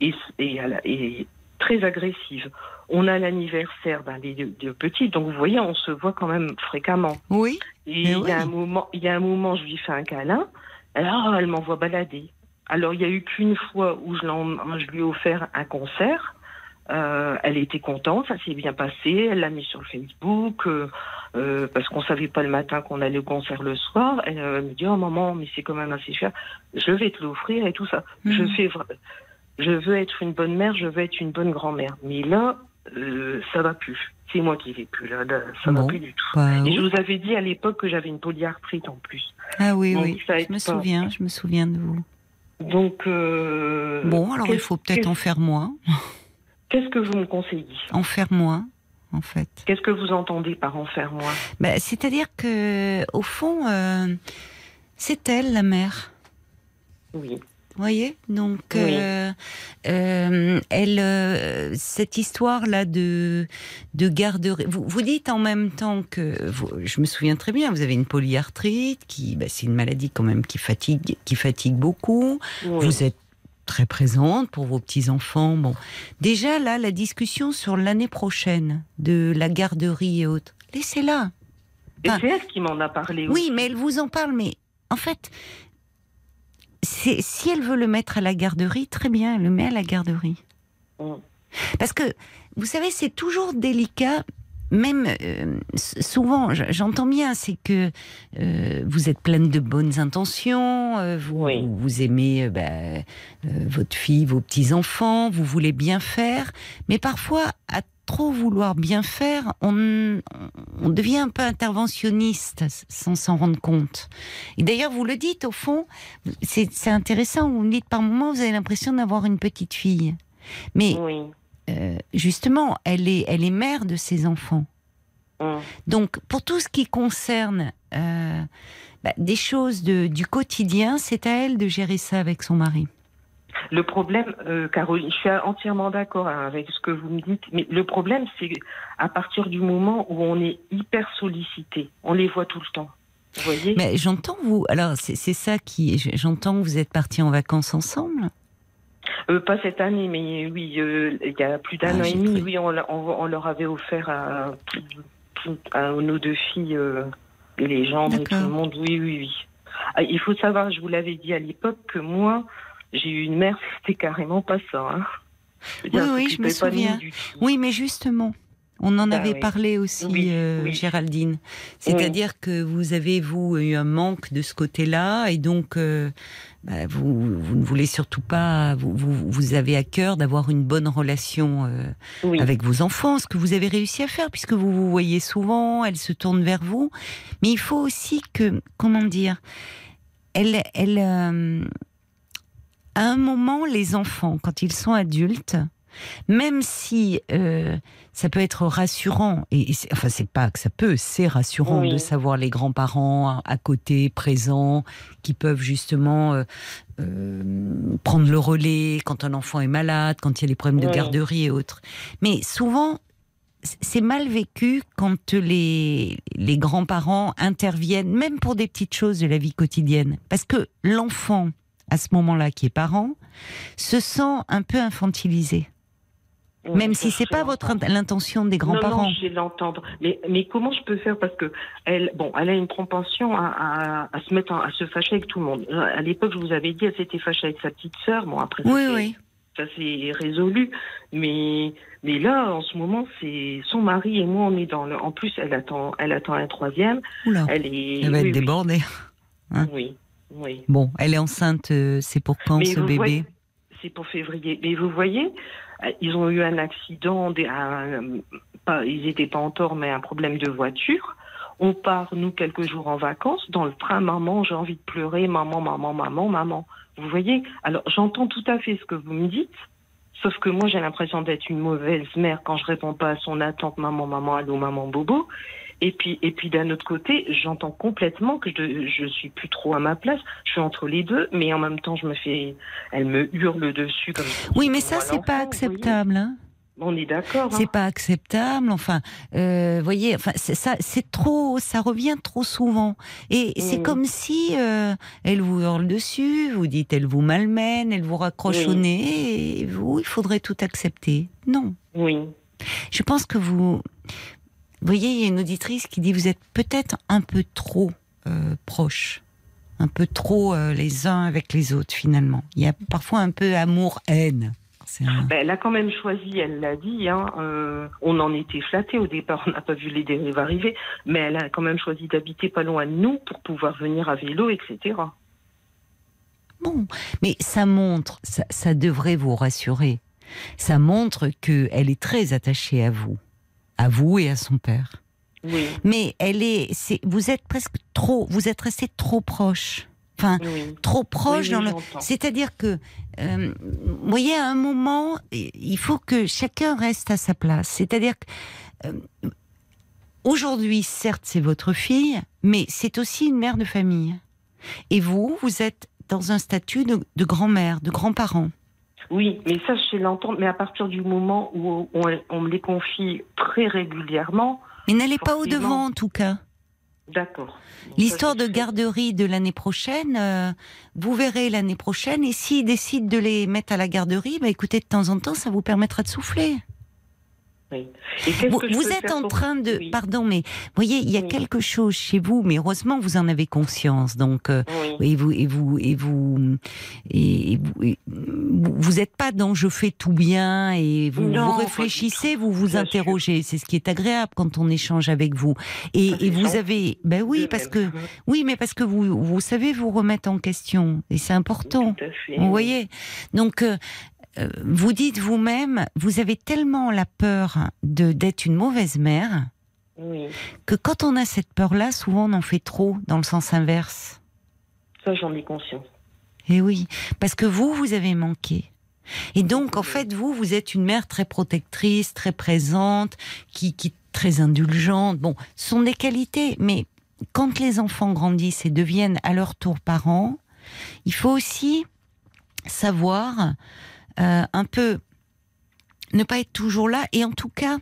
Et, et, et très agressive. On a l'anniversaire ben, des deux deux petits, donc vous voyez, on se voit quand même fréquemment. Oui, Et il y a oui. un moment, il y a un moment, je lui fais un câlin. Alors, elle m'envoie balader. Alors, il y a eu qu'une fois où je lui ai offert un concert. Euh, elle était contente, ça s'est bien passé. Elle l'a mis sur le Facebook euh, euh, parce qu'on savait pas le matin qu'on allait au concert le soir. Elle, me dit oh maman, mais c'est quand même assez cher. Je vais te l'offrir et tout ça. Je Mhm. fais, vra- je veux être une bonne mère, je veux être une bonne grand-mère. Mais là, ça va plus. C'est moi qui vais plus là, là, ça va Bon. plus du tout. bah, Et oui. je vous avais dit à l'époque que j'avais une polyarthrite en plus. Ah oui, Donc, oui, je me pas. souviens, je me souviens de vous. Donc, Bon, alors il faut peut-être en faire moins, Qu'est-ce que vous me conseillez? En faire moins, en fait. Qu'est-ce que vous entendez par en faire moins Bah, C'est-à-dire que, au fond, euh, c'est elle la mère. Oui. Vous voyez? Donc, Oui. euh, euh, elle, euh, cette histoire-là de, de garderie. Vous, vous dites en même temps que, vous- je me souviens très bien, vous avez une polyarthrite, qui, bah, c'est une maladie quand même qui fatigue, qui fatigue beaucoup. oui. Vous êtes très présente pour vos petits enfants. Bon, déjà là, la discussion sur l'année prochaine de la garderie et autres, laissez-la. Et c'est elle qui m'en a parlé. Oui, mais elle vous en parle, mais en fait, si elle veut le mettre à la garderie, très bien, elle le met à la garderie. Mm. Parce que, vous savez, c'est toujours délicat. Même euh, souvent, j'entends bien, c'est que euh, vous êtes pleine de bonnes intentions, euh, vous, Oui. vous, aimez euh, bah, euh, votre fille, vos petits enfants, vous voulez bien faire, mais parfois, à trop vouloir bien faire, on, on devient un peu interventionniste sans s'en rendre compte. Et d'ailleurs, vous le dites au fond, c'est c'est intéressant. Vous me dites par moments, vous avez l'impression d'avoir une petite fille, mais Oui. Euh, justement, elle est, elle est mère de ses enfants. Mm. Donc, pour tout ce qui concerne euh, bah, des choses de, du quotidien, c'est à elle de gérer ça avec son mari. Le problème, euh, Caroline, je suis entièrement d'accord hein, avec ce que vous me dites, mais le problème, c'est à partir du moment où on est hyper sollicité, on les voit tout le temps. Vous voyez? Mais j'entends vous. Alors, c'est c'est ça qui. J'entends que vous êtes partis en vacances ensemble. Euh, Pas cette année, mais oui, euh, il y a plus d'un Ah, an et demi, oui, on, l'a- on- on leur avait offert à, à nos deux filles euh, et les gens et tout le monde. Oui, oui, oui. Ah, il faut savoir, je vous l'avais dit à l'époque, que moi, j'ai eu une mère, c'était carrément pas ça. Hein. Oui, oui, je me souviens. Oui, mais justement, on en Ah avait oui. parlé aussi, Oui, euh, oui. Géraldine. C'est-à-dire que vous avez, vous, eu un manque de ce côté-là, et donc euh, bah, vous, vous ne voulez surtout pas, vous, vous, vous avez à cœur d'avoir une bonne relation euh, avec vos enfants, ce que vous avez réussi à faire, puisque vous vous voyez souvent, elles se tournent vers vous. Mais il faut aussi que, comment dire, elle, elle, euh, à un moment, les enfants, quand ils sont adultes, même si euh, ça peut être rassurant, et, enfin c'est pas que ça peut, c'est rassurant Oui. de savoir les grands-parents à, côté, présents, qui peuvent justement euh, euh, prendre le relais quand un enfant est malade, quand il y a des problèmes de garderie et autres. Mais souvent, c'est mal vécu quand les, les grands-parents interviennent, même pour des petites choses de la vie quotidienne. Parce que l'enfant, à ce moment-là, qui est parent, se sent un peu infantilisé. Même si c'est pas votre int- l'intention des Non, grands-parents. non, je vais l'entendre. Mais, mais comment je peux faire? Parce que elle, bon, elle a une propension à, à, à se mettre, en- à se fâcher avec tout le monde. Euh, À l'époque, je vous avais dit, elle s'était fâchée avec sa petite sœur. Bon, après, Oui, oui. ça s'est résolu. Mais, mais là, en ce moment, c'est son mari et moi, on est dans le. En plus, elle attend, elle attend un troisième. Oula, Elle est. elle va oui, être oui. débordée. hein? Oui, oui. Bon, elle est enceinte, euh, c'est pour quand Mais ce bébé? voyez- C'est pour février. Mais vous voyez, ils ont eu un accident, des- un- pas, ils n'étaient pas en tort, mais un problème de voiture. On part, nous, quelques jours en vacances. Dans le train, maman, j'ai envie de pleurer, maman, maman, maman, maman. Vous voyez? Alors, j'entends tout à fait ce que vous me dites. Sauf que moi, j'ai l'impression d'être une mauvaise mère quand je réponds pas à son attente, maman, maman, allô, maman, bobo. Et puis, et puis d'un autre côté, j'entends complètement que je, je suis plus trop à ma place. Je suis entre les deux, mais en même temps, je me fais, elle me hurle dessus comme. Oui, mais ça, c'est pas acceptable. Hein On est d'accord. hein. c'est pas acceptable. Enfin, euh, voyez, enfin, ça, c'est trop, ça revient trop souvent. Et c'est Mm. comme si euh, elle vous hurle dessus, vous dites, elle vous malmène, elle vous raccroche au Oui. nez, et vous, il faudrait tout accepter. Non. Oui. Je pense que vous, vous voyez, il y a une auditrice qui dit, vous êtes peut-être un peu trop euh, proches, un peu trop euh, les uns avec les autres finalement. Il y a parfois un peu amour-haine. Un- Ben, elle a quand même choisi, elle l'a dit. Hein, euh, on en était flattés au départ, on n'a pas vu les dérives arriver, mais elle a quand même choisi d'habiter pas loin de nous pour pouvoir venir à vélo, etc. Bon, mais ça montre, ça, ça devrait vous rassurer. Ça montre que elle est très attachée à vous, à vous et à son père. Oui, Mais elle est, c'est, vous êtes presque trop, vous êtes resté trop proche. Enfin, oui. trop proche Oui, dans le. C'est-à-dire que, euh, vous voyez, à un moment, il faut que chacun reste à sa place. C'est-à-dire que euh, aujourd'hui, certes, c'est votre fille, mais c'est aussi une mère de famille. Et vous, vous êtes dans un statut de, de grand-mère, de grand-parent. Oui, mais ça, je sais l'entendre, mais à partir du moment où on, on me les confie très régulièrement, Mais n'allez pas au Forcément. devant, en tout cas. d'accord. L'histoire de garderie de l'année prochaine, euh, vous verrez l'année prochaine. Et s'ils décident de les mettre à la garderie, bah écoutez, de temps en temps, ça vous permettra de souffler. Oui. Et qu'est-ce Vous, vous êtes en train de, Oui. pardon, mais voyez, il y a Oui. quelque chose chez vous, mais heureusement vous en avez conscience. Donc, euh, et vous, et vous, et vous, et vous, et vous- vous n'êtes pas dans je fais tout bien et vous, Non, vous réfléchissez, vous vous Bien interrogez. C'est ce qui est agréable quand on échange avec vous. Et, et vous avez, ben oui, parce que, oui, mais parce que vous, vous savez vous remettre en question et c'est important. Tout à fait. Vous voyez Donc, euh, vous dites vous-même, vous avez tellement la peur de d'être une mauvaise mère Oui, que quand on a cette peur-là, souvent on en fait trop dans le sens inverse. ça, j'en ai conscience. Et oui, parce que vous, vous avez manqué. Et donc, en fait, vous, vous êtes une mère très protectrice, très présente, qui, qui très indulgente. Bon, ce sont des qualités, mais quand les enfants grandissent et deviennent à leur tour parents, il faut aussi savoir euh, un peu ne pas être toujours là. Et en tout cas,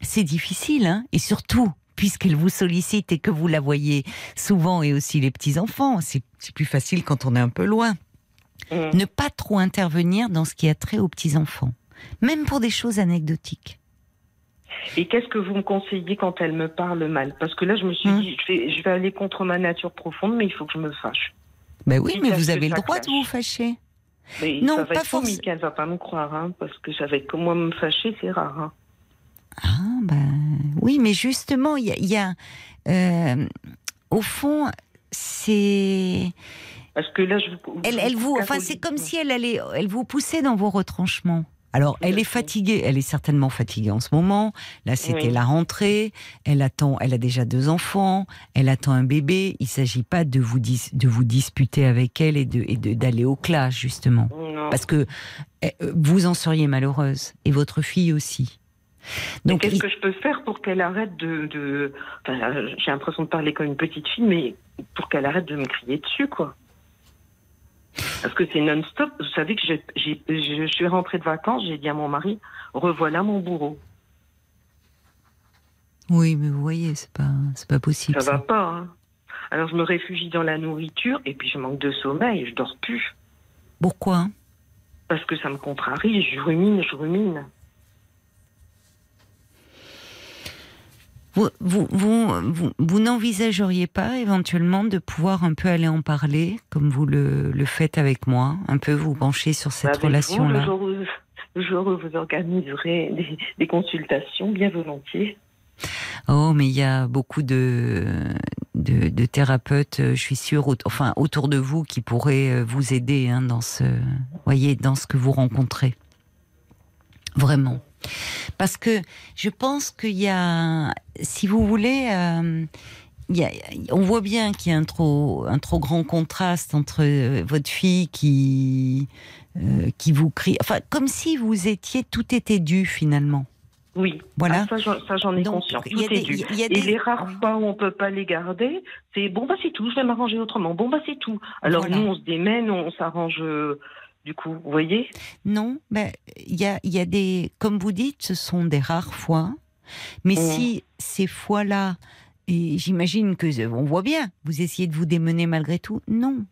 c'est difficile, hein, et surtout puisqu'elle vous sollicite et que vous la voyez souvent et aussi les petits enfants, c'est plus facile quand on est un peu loin Mm. ne pas trop intervenir dans ce qui a trait aux petits-enfants, même pour des choses anecdotiques. Et qu'est-ce que vous me conseillez quand elle me parle mal? Parce que là, je me suis Hum. dit, je vais, je vais aller contre ma nature profonde, mais il faut que je me fâche. Ben oui, mais vous avez le droit de vous fâcher. Mais Non, ça va pas être faux, forc- Mickaël va pas me croire, hein, parce que être comme moi me fâcher, c'est rare. Hein. Ah, ben oui, mais justement, il y a, il y a, euh, au fond, c'est, Parce que là, je vous. elle, elle vous, enfin, c'est comme si elle allait, elle vous poussait dans vos retranchements. Alors, elle est fatiguée, elle est certainement fatiguée en ce moment. Là, c'était Oui. la rentrée. Elle attend, elle a déjà deux enfants. Elle attend un bébé. Il s'agit pas de vous dis- de vous disputer avec elle et de et de- d'aller au clash justement. Non. Parce que eh, euh, vous en seriez malheureuse, et votre fille aussi. Donc, qu'est-ce que je peux faire pour qu'elle arrête de. de... Enfin, j'ai l'impression de parler comme une petite fille, mais pour qu'elle arrête de me crier dessus, quoi. Parce que c'est non-stop. Vous savez que je suis rentrée de vacances, j'ai dit à mon mari revoilà mon bourreau. Oui, mais vous voyez, c'est pas, c'est pas possible. Ça, va pas. Hein. Alors je me réfugie dans la nourriture et puis je manque de sommeil, je dors plus. Pourquoi? Parce que ça me contrarie, je rumine, je rumine. Vous, vous, vous, vous, n'envisageriez pas éventuellement de pouvoir un peu aller en parler, comme vous le, le faites avec moi, un peu vous pencher sur cette relation-là? Le jour où vous organiserez des, des consultations, bien volontiers. Oh, mais il y a beaucoup de, de, thérapeutes, je suis sûre, enfin autour de vous, qui pourraient euh, vous aider hein, dans ce, voyez, dans ce que vous rencontrez. Vraiment. Parce que je pense qu'il y a, si vous voulez, euh, on voit bien qu'il y a un trop, un trop grand contraste entre euh, votre fille qui, euh, qui vous crie, enfin, comme si vous étiez, tout était dû finalement. Oui, voilà. Ah, ça, j'en ai conscience. Tout est dû. Et les rares fois où on peut pas les garder, c'est bon bah c'est tout, je vais m'arranger autrement. Bon bah c'est tout. Alors nous on se démène, on s'arrange du coup, vous voyez? Non, ben il y a, y a des, comme vous dites, ce sont des rares fois. Mais mm. si ces fois-là, et j'imagine que on voit bien, vous essayez de vous démener malgré tout. Non,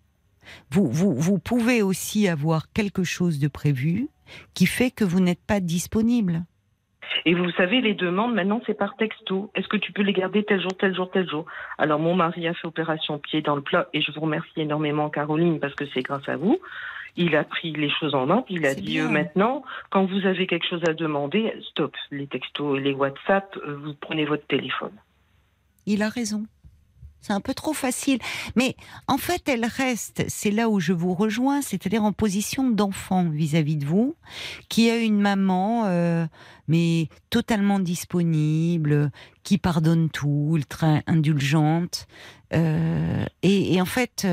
vous, vous, vous pouvez aussi avoir quelque chose de prévu qui fait que vous n'êtes pas disponible. Et vous savez, les demandes, maintenant, c'est par texto. Est-ce que tu peux les garder tel jour, tel jour, tel jour? Alors, mon mari a fait opération pied dans le plat, et je vous remercie énormément, Caroline, parce que c'est grâce à vous il a pris les choses en main, il a dit euh, maintenant, quand vous avez quelque chose à demander, stop, les textos et les WhatsApp, euh, vous prenez votre téléphone. Il a raison. C'est un peu trop facile. Mais en fait, elle reste, c'est là où je vous rejoins, c'est-à-dire en position d'enfant vis-à-vis de vous, qui a une maman, euh, mais totalement disponible, qui pardonne tout, ultra indulgente. et, en fait,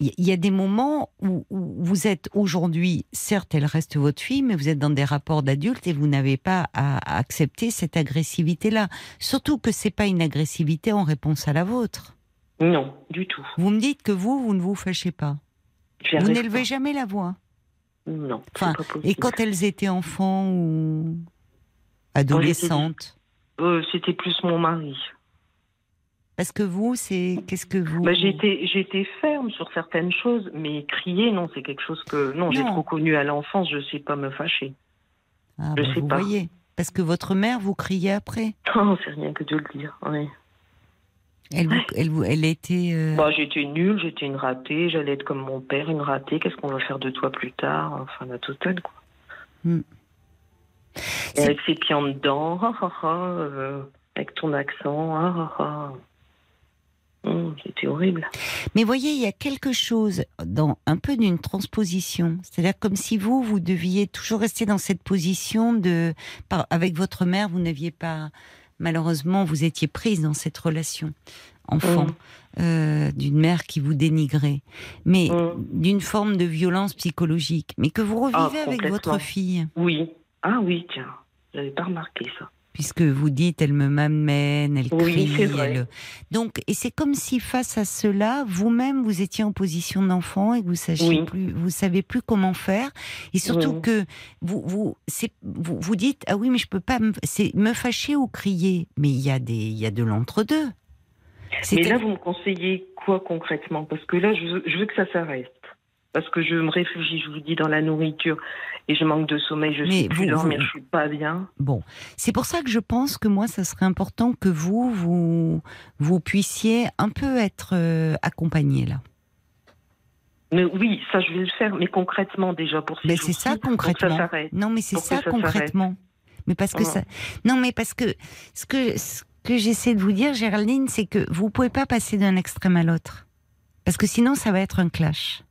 il y a des moments où, vous êtes aujourd'hui, certes, elle reste votre fille, mais vous êtes dans des rapports d'adultes et vous n'avez pas à, accepter cette agressivité-là. Surtout que c'est pas une agressivité en réponse à la vôtre. Non, du tout. Vous me dites que vous, vous ne vous fâchez pas. Vous n'élevez jamais la voix. Non. Enfin, et quand elles étaient enfants ou adolescentes euh, C'était plus mon mari. Parce que vous, c'est qu'est-ce que vous bah, J'étais j'étais ferme sur certaines choses, mais crier, non, c'est quelque chose que non, j'ai trop connu à l'enfance, je sais pas me fâcher. Ah, je bah, sais vous pas. voyez, parce que votre mère vous criait après. Non, c'est rien que de le dire. Oui. Elle, vous, elle, vous, elle était. Euh... Bah, j'étais nulle, j'étais une ratée, j'allais être comme mon père, une ratée. Qu'est-ce qu'on va faire de toi plus tard Enfin, la totale, quoi. Hmm. avec ses pieds en dedans, euh, avec ton accent, Oh, c'était horrible. Mais voyez, il y a quelque chose dans un peu d'une transposition. C'est-à-dire comme si vous, vous deviez toujours rester dans cette position de, avec votre mère, vous n'aviez pas, malheureusement, vous étiez prise dans cette relation enfant mm. euh, d'une mère qui vous dénigrait, mais mm. d'une forme de violence psychologique, mais que vous ah, revivez avec votre fille. Oui. Ah oui, tiens, j'avais pas remarqué ça puisque vous dites elle me m'amène, elle crie. Donc, et c'est comme si face à cela, vous-même vous étiez en position d'enfant et que vous sachiez plus, vous savez plus comment faire, et surtout que vous vous, vous vous dites ah oui mais je peux pas me, c'est me fâcher ou crier, mais il y a des il y a de l'entre deux. Mais là vous me conseillez quoi concrètement? Parce que là je veux, je veux que ça s'arrête. Parce que je me réfugie, je vous dis, dans la nourriture et je manque de sommeil, je ne sais plus dormir, je suis pas bien. Bon, c'est pour ça que je pense que moi, ça serait important que vous, vous, vous puissiez un peu être euh, accompagné là. Mais oui, ça je vais le faire, mais concrètement déjà pour Mais c'est ça concrètement. non, mais c'est ça, concrètement. Mais parce que ça, non, mais parce que ce que ce que j'essaie de vous dire, Géraldine, c'est que vous pouvez pas passer d'un extrême à l'autre, parce que sinon ça va être un clash.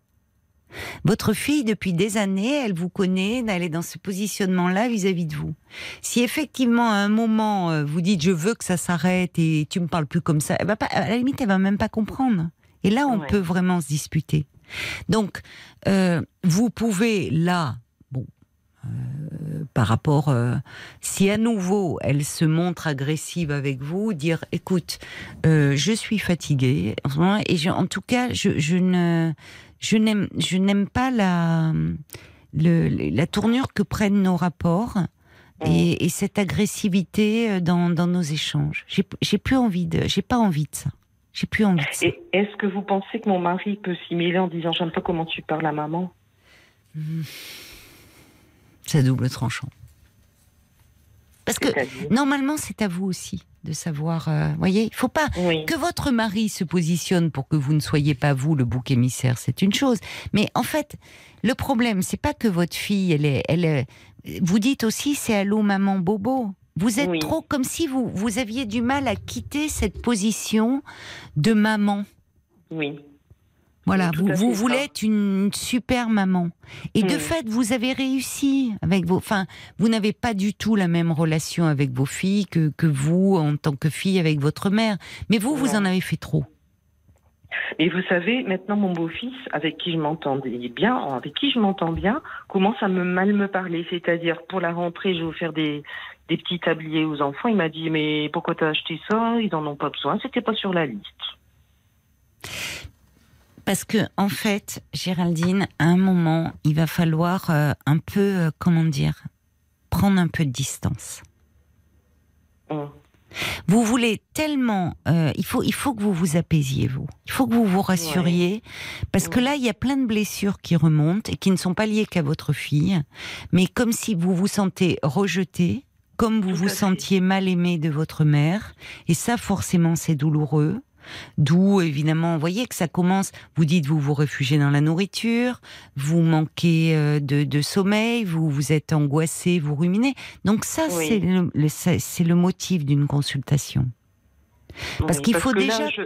Votre fille, depuis des années, elle vous connaît, elle est dans ce positionnement-là vis-à-vis de vous. Si effectivement, à un moment, euh, vous dites je veux que ça s'arrête et tu me parles plus comme ça, elle va pas, à la limite, elle va même pas comprendre. Et là, on peut vraiment se disputer. Donc, euh, vous pouvez là, par rapport, euh, si à nouveau elle se montre agressive avec vous, dire écoute, euh, je suis fatiguée en ce moment et je, en tout cas, je, je ne, je n'aime, je n'aime pas la, le, la tournure que prennent nos rapports. Et, et cette agressivité euh, dans, dans nos échanges, j'ai, j'ai plus envie de, j'ai pas envie de ça. J'ai plus envie de ça. Et est-ce que vous pensez que mon mari peut s'y mêler en disant j'aime pas comment tu parles à maman? C'est double tranchant. Parce que normalement, c'est à vous aussi de savoir. euh, voyez, il faut pas Oui. que votre mari se positionne pour que vous ne soyez pas vous le bouc émissaire, c'est une chose. Mais en fait, le problème, c'est pas que votre fille, elle est, elle est- vous dites aussi, c'est allô maman bobo. Vous êtes Oui. trop comme si vous vous aviez du mal à quitter cette position de maman. Oui. Voilà, vous, voulez être une super maman. Et de fait, vous avez réussi avec vos. Enfin, vous n'avez pas du tout la même relation avec vos filles que, que vous, en tant que fille, avec votre mère. Mais vous, vous en avez fait trop. Et vous savez, maintenant mon beau-fils, avec qui je m'entendais bien, avec qui je m'entends bien, commence à me mal me parler. C'est-à-dire, pour la rentrée, je vais vous faire des, des petits tabliers aux enfants. Il m'a dit, mais pourquoi t'as acheté ça? Ils en ont pas besoin. C'était pas sur la liste. Parce que, en fait, Géraldine, à un moment, il va falloir euh, un peu, euh, comment dire, prendre un peu de distance. Hum. Vous voulez tellement, euh, il faut, il faut que vous vous apaisiez vous. Il faut que vous vous rassuriez, parce que là, il y a plein de blessures qui remontent et qui ne sont pas liées qu'à votre fille, mais comme si vous vous sentez rejeté, comme vous Tout vous sentiez mal aimé de votre mère, et ça, forcément, c'est douloureux. D'où, évidemment, vous voyez que ça commence, vous dites, vous vous réfugiez dans la nourriture, vous manquez euh, de, de sommeil, vous, vous êtes angoissé, vous ruminez. Donc ça, Oui. c'est le, motif d'une consultation. Parce Oui, qu'il faut que là, déjà- je-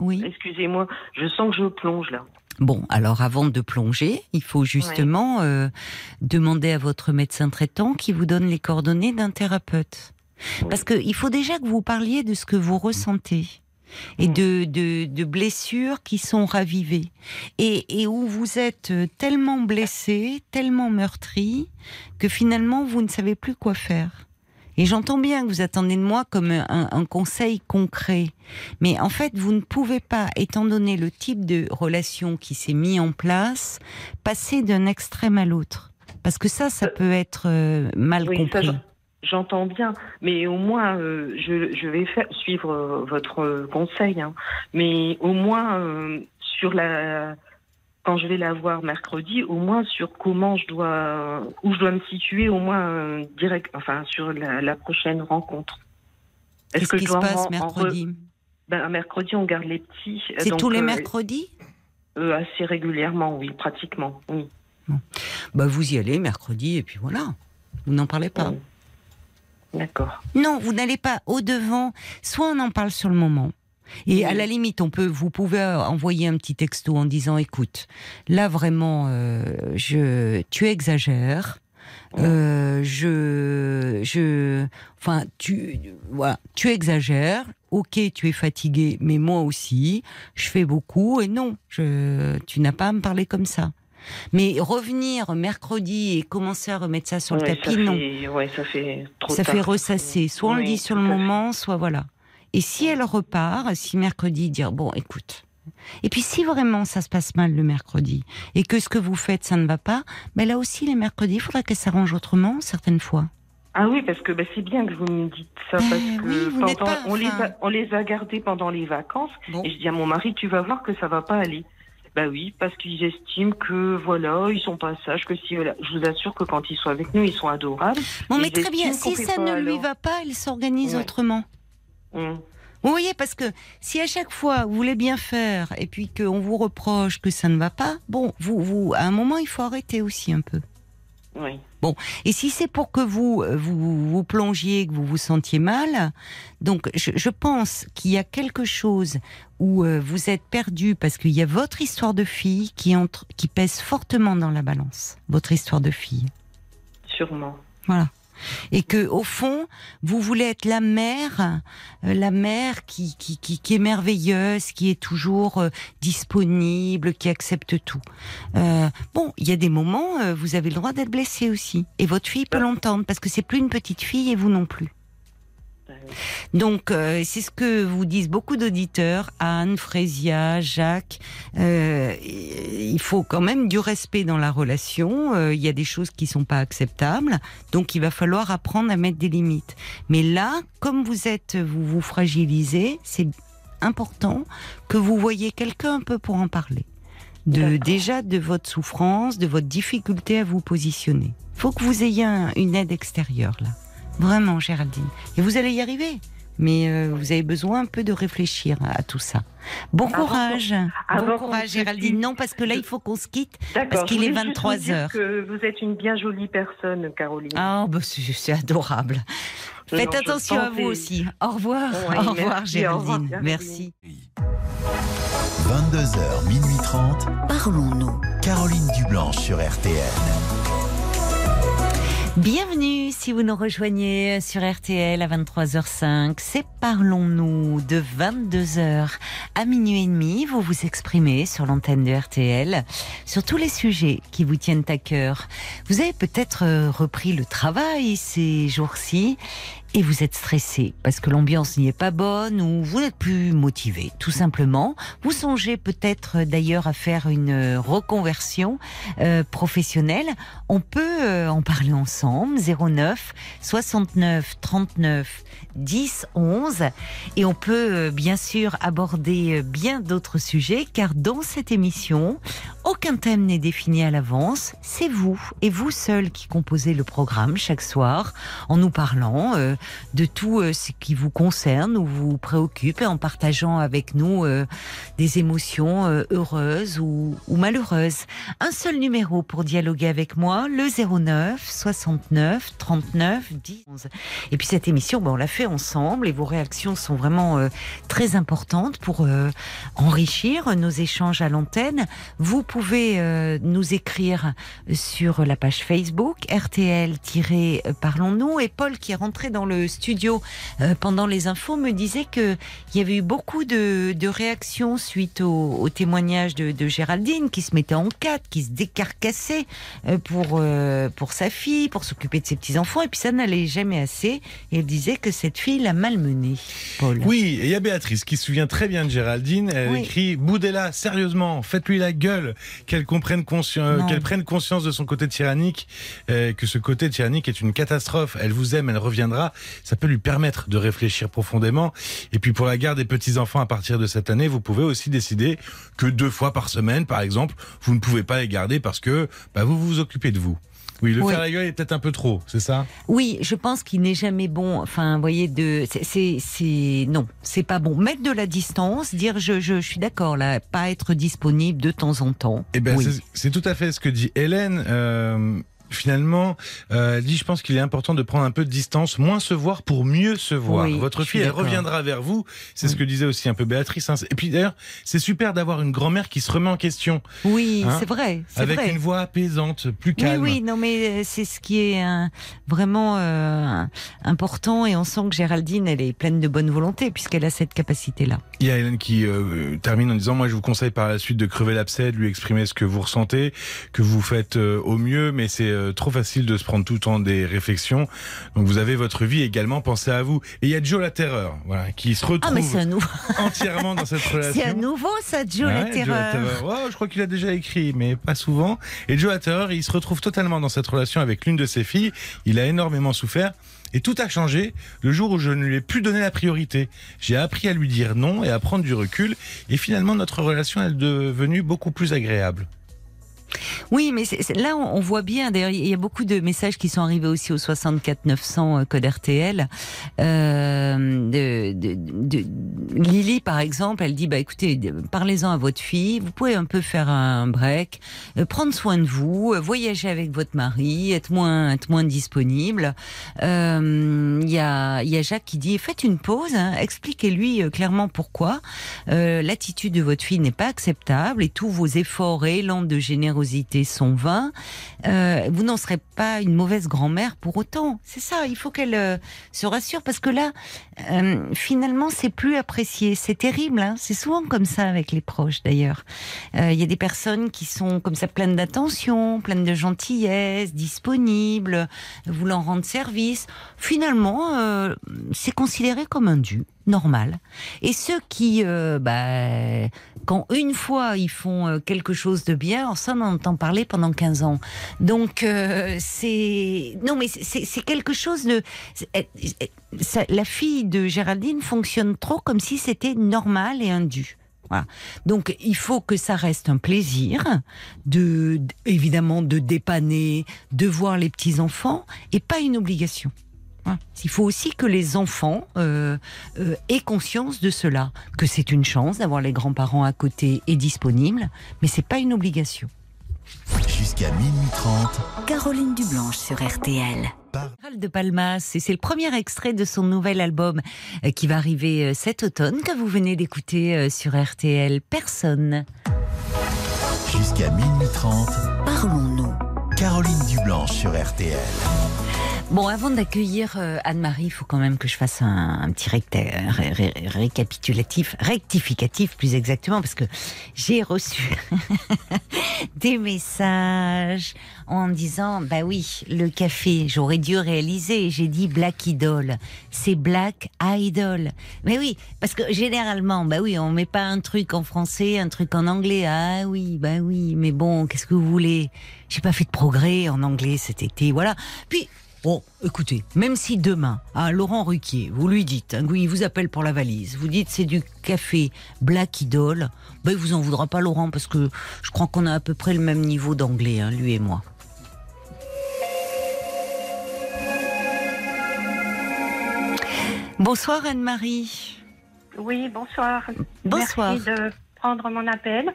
Oui. Excusez-moi, je sens que je plonge là. Bon, alors avant de plonger, il faut justement euh, demander à votre médecin traitant qui vous donne les coordonnées d'un thérapeute. Parce qu'il faut déjà que vous parliez de ce que vous ressentez et Mm. de, de, de blessures qui sont ravivées et, et où vous êtes euh, tellement blessé, tellement meurtri que finalement vous ne savez plus quoi faire. Et j'entends bien que vous attendez de moi comme un, un conseil concret, mais en fait vous ne pouvez pas, étant donné le type de relation qui s'est mis en place, passer d'un extrême à l'autre. Parce que ça, ça peut être euh, mal Oui, compris. J'entends bien, mais au moins, euh, je, je vais faire, suivre euh, votre euh, conseil. hein. Mais au moins, euh, sur la, quand je vais la voir mercredi, au moins sur comment je dois, où je dois me situer, au moins direct, enfin sur la, la prochaine rencontre. Est-ce Qu'est-ce que qui je se dois passe en- en re- mercredi? Ben, mercredi, on garde les petits. C'est donc, tous les mercredis? euh, Assez régulièrement, oui, pratiquement. Oui. Bah vous y allez mercredi et puis voilà. Vous n'en parlez pas. Oui. D'accord. Non, vous n'allez pas au devant. Soit on en parle sur le moment. Et Oui. à la limite, on peut, vous pouvez euh, envoyer un petit texto en disant, écoute, là vraiment, euh, je, tu exagères. Euh, je, je, enfin, tu, voilà, tu exagères. Ok, tu es fatigué, mais moi aussi, je fais beaucoup. Et non, je, tu n'as pas à me parler comme ça. Mais revenir mercredi et commencer à remettre ça sur le tapis, ça non fait, ouais, ça fait trop ça tard. fait ressasser. Soit on le dit sur le fait. moment, soit voilà. Et si elle repart, si mercredi, dire bon, écoute. Et puis si vraiment ça se passe mal le mercredi et que ce que vous faites ça ne va pas, ben là aussi les mercredis, il faudra qu'elle s'arrange autrement certaines fois. Ah oui, parce que bah, c'est bien que vous me dites ça, Ben parce que oui, pendant- pas, on, les a, on les a gardés pendant les vacances, Bon. et je dis à mon mari, tu vas voir que ça va pas aller. Bah oui, parce qu'ils estiment que voilà, ils sont pas sages, que si voilà. Je vous assure que quand ils sont avec nous, ils sont adorables. Bon, mais très bien. Si ça ne lui va pas, elle s'organise Ouais. autrement. Hum. Vous voyez, parce que si à chaque fois vous voulez bien faire et puis qu'on vous reproche que ça ne va pas, bon, vous, vous, à un moment, il faut arrêter aussi un peu. Oui. Et si c'est pour que vous, euh, vous vous plongiez, que vous vous sentiez mal, donc je, je pense qu'il y a quelque chose où euh, vous êtes perdu parce qu'il y a votre histoire de fille qui entre, qui pèse fortement dans la balance. Votre histoire de fille. Sûrement. Voilà. Et que au fond vous voulez être la mère, euh, la mère qui, qui, qui, qui est merveilleuse, qui est toujours euh, disponible, qui accepte tout. Euh, bon, il y a des moments, euh, vous avez le droit d'être blessé aussi, et votre fille peut l'entendre parce que c'est plus une petite fille et vous non plus. Donc, euh, c'est ce que vous disent beaucoup d'auditeurs, Anne, Frésia, Jacques. Euh, il faut quand même du respect dans la relation. Euh, il y a des choses qui sont pas acceptables. Donc, il va falloir apprendre à mettre des limites. Mais là, comme vous êtes, vous vous fragilisez, c'est important que vous voyez quelqu'un un peu pour en parler. De, déjà de votre souffrance, de votre difficulté à vous positionner. faut que vous ayez un- une aide extérieure, là. Vraiment, Géraldine. Et vous allez y arriver. Mais euh, vous avez besoin un peu de réfléchir à, tout ça. Bon Avant courage. avant bon courage, Géraldine. Non, parce que là, il faut qu'on se quitte. D'accord. Parce qu'il est voulais juste 23 vous dire heures. Que vous êtes une bien jolie personne, Caroline. Ah, bah, c'est adorable. Faites attention à vous aussi. Au revoir. Ouais, au revoir, merci, au revoir, Géraldine. Géraldine. Merci. 22h, minuit 30. Parlons-nous. Caroline Dublanche sur RTL. Bienvenue si vous nous rejoignez sur RTL à 23h05. C'est Parlons-nous de 22h à minuit et demi. Vous vous exprimez sur l'antenne de RTL sur tous les sujets qui vous tiennent à cœur. Vous avez peut-être euh, repris le travail ces jours-ci et vous êtes stressé parce que l'ambiance n'y est pas bonne ou vous n'êtes plus motivé, tout simplement. Vous songez peut-être euh, d'ailleurs à faire une euh, reconversion euh, professionnelle. On peut euh, en parler ensemble. 09 69 39 10 11 et on peut euh, bien sûr aborder euh, bien d'autres sujets car dans cette émission, aucun thème n'est défini à l'avance. C'est vous et vous seul qui composez le programme chaque soir en nous parlant euh, de tout euh, ce qui vous concerne ou vous préoccupe en partageant avec nous euh, des émotions euh, heureuses ou, malheureuses. Un seul numéro pour dialoguer avec moi, le 09 69 39 10 11. Et puis cette émission, ben, on l'a fait ensemble et vos réactions sont vraiment très importantes pour enrichir nos échanges à l'antenne. Vous pouvez nous écrire sur la page Facebook RTL-Parlons-nous et Paul qui est rentré dans le studio euh, pendant les infos me disait que il y avait eu beaucoup de, de réactions suite au, au témoignage de, de Géraldine qui se mettait en quatre, qui se décarcassait euh, pour euh, pour sa fille, pour s'occuper de ses petits enfants et puis ça n'allait jamais assez. Et elle disait que cette fille l'a malmenée. Paul. Oui, et il y a Béatrice qui se souvient très bien de Géraldine. Elle Oui. écrit Boudella, sérieusement, faites-lui la gueule, qu'elle comprenne qu'elle prenne conscience de son côté tyrannique, euh, que ce côté tyrannique est une catastrophe. Elle vous aime, elle reviendra. Ça peut lui permettre de réfléchir profondément. Et puis pour la garde des petits enfants à partir de cette année, vous pouvez aussi décider que deux fois par semaine, par exemple, vous ne pouvez pas les garder parce que bah, vous vous occupez de vous. Oui, le Oui. faire la gueule est peut-être un peu trop, c'est ça? Oui, je pense qu'il n'est jamais bon. Enfin, vous voyez, de, c'est, c'est, non, c'est pas bon. Mettre de la distance, dire je, je, je suis d'accord là, pas être disponible de temps en temps. Eh ben, Oui. c'est- c'est tout à fait ce que dit Hélène. Euh, finalement, euh, dit, je pense qu'il est important de prendre un peu de distance, moins se voir pour mieux se voir. Oui, Votre fille, elle reviendra vers vous. C'est ce Oui. que disait aussi un peu Béatrice. hein. Et puis d'ailleurs, c'est super d'avoir une grand-mère qui se remet en question, Oui, Hein c'est vrai, avec vrai. une voix apaisante, plus Oui, calme. oui, non, mais euh, c'est ce qui est euh, vraiment euh, important et on sent que Géraldine, elle est pleine de bonne volonté puisqu'elle a cette capacité-là. Il y a Hélène qui euh, termine en disant moi je vous conseille par la suite de crever l'abcès, de lui exprimer ce que vous ressentez, que vous faites euh, au mieux, mais c'est euh, trop facile de se prendre tout le temps des réflexions. Donc vous avez votre vie également, pensez à vous. Et il y a Joe la terreur, voilà, qui se Ah, mais retrouve c'est à entièrement dans cette relation. c'est à nouveau ça, Joe la Ouais, terreur. Ouais, je crois qu'il a déjà écrit, mais pas souvent. Et Joe la terreur, il se retrouve totalement dans cette relation avec l'une de ses filles. Il a énormément souffert. Et tout a changé le jour où je ne lui ai plus donné la priorité. J'ai appris à lui dire non et à prendre du recul. Et finalement, notre relation est devenue beaucoup plus agréable. Oui, mais là, on, voit bien. D'ailleurs, il y a beaucoup de messages qui sont arrivés aussi au 64 900 euh, code RTL. Euh, de, de, de- Lily, par exemple, elle dit bah écoutez, parlez-en à votre fille. Vous pouvez un peu faire un break, euh, prendre soin de vous, euh, voyager avec votre mari, être moins, être moins disponible. Il y a, y a Jacques qui dit faites une pause, hein, expliquez-lui clairement pourquoi. L'attitude de votre fille n'est pas acceptable et tous vos efforts et élans de générosité son vin, euh, vous n'en serez pas une mauvaise grand-mère pour autant. C'est ça, il faut qu'elle euh, se rassure parce que là, euh, finalement, c'est plus apprécié. C'est terrible, hein c'est souvent comme ça avec les proches d'ailleurs. Il y a des personnes qui sont comme ça pleines d'attention, pleines de gentillesse, disponibles, voulant rendre service. Finalement, c'est considéré comme un dû normal. Et ceux qui, euh, bah, quand une fois ils font euh, quelque chose de bien, ça on en entend parler pendant 15 ans. Donc euh, c'est non mais c'est quelque chose de la fille de Géraldine fonctionne trop comme si c'était normal et un dû. Voilà. Donc il faut que ça reste un plaisir de évidemment de dépanner, de voir les petits enfants et pas une obligation. Il faut aussi que les enfants euh, euh, aient conscience de cela, que c'est une chance d'avoir les grands-parents à côté et disponibles, mais c'est pas une obligation. Jusqu'à minuit 30, Caroline Dublanche sur RTL. de Palmas, et c'est le premier extrait de son nouvel album euh, qui va arriver cet automne que vous venez d'écouter sur RTL. Personne. jusqu'à minuit 30, Parlons-nous. Caroline Dublanche sur RTL. Bon, avant d'accueillir euh, Anne-Marie, il faut quand même que je fasse un, petit recta- ré- ré- récapitulatif, rectificatif plus exactement, parce que j'ai reçu des messages en disant, bah oui, le café, j'aurais dû réaliser, j'ai dit Black Idol, c'est Black Idol. Mais oui, parce que généralement, bah oui, on met pas un truc en français, un truc en anglais, ah oui, bah oui, mais bon, qu'est-ce que vous voulez? J'ai pas fait de progrès en anglais cet été, voilà. Puis, Bon, écoutez, même si demain, à Laurent Ruquier, vous lui dites, hein, il vous appelle pour la valise, vous dites c'est du café Black Idol, ben il vous en voudra pas Laurent parce que je crois qu'on a à peu près le même niveau d'anglais, hein, lui et moi. Bonsoir Anne-Marie. Oui, bonsoir. Bonsoir. Merci de prendre mon appel.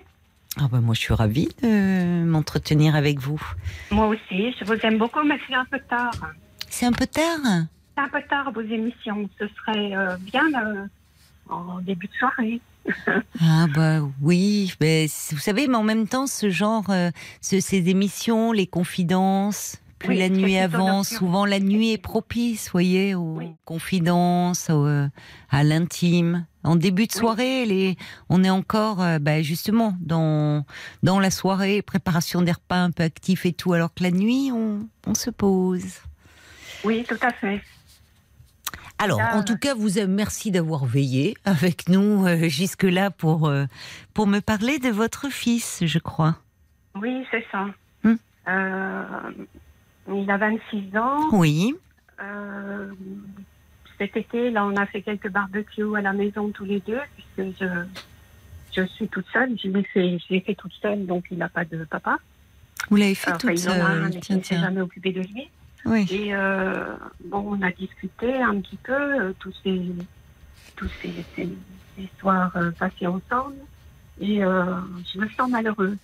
Ah ben moi je suis ravie de m'entretenir avec vous. Moi aussi, je vous aime beaucoup, mais c'est un peu tard. C'est un peu tard C'est un peu tard vos émissions. Ce serait euh, bien euh, en début de soirée. Ah bah oui, mais vous savez, mais en même temps, ce genre, euh, ce- ces émissions, les confidences, plus Oui, la nuit avance, souvent la nuit est propice, voyez, aux Oui. confidences, au, euh, à l'intime. En début de Oui. soirée, les, on est encore, euh, bah, justement, dans dans la soirée, préparation des repas un peu actifs et tout, alors que la nuit, on, on se pose. Oui, tout à fait. Alors, en tout cas, vous merci d'avoir veillé avec nous euh, jusque-là pour, euh, pour me parler de votre fils, je crois. Oui, c'est ça. Hmm. Euh, il a 26 ans. Oui, Euh, cet été, là, on a fait quelques barbecues à la maison tous les deux, puisque je, je suis toute seule. Je l'ai fait, je fait toute seule, donc il n'a pas de papa. vous l'avez fait Enfin, toute il seule. Tiens, ne s'est tiens. jamais occupé de lui. Oui. Et euh, bon, on a discuté un petit peu euh, tous ces, tous ces, ces histoires euh, passées ensemble. Et euh, je me sens malheureux.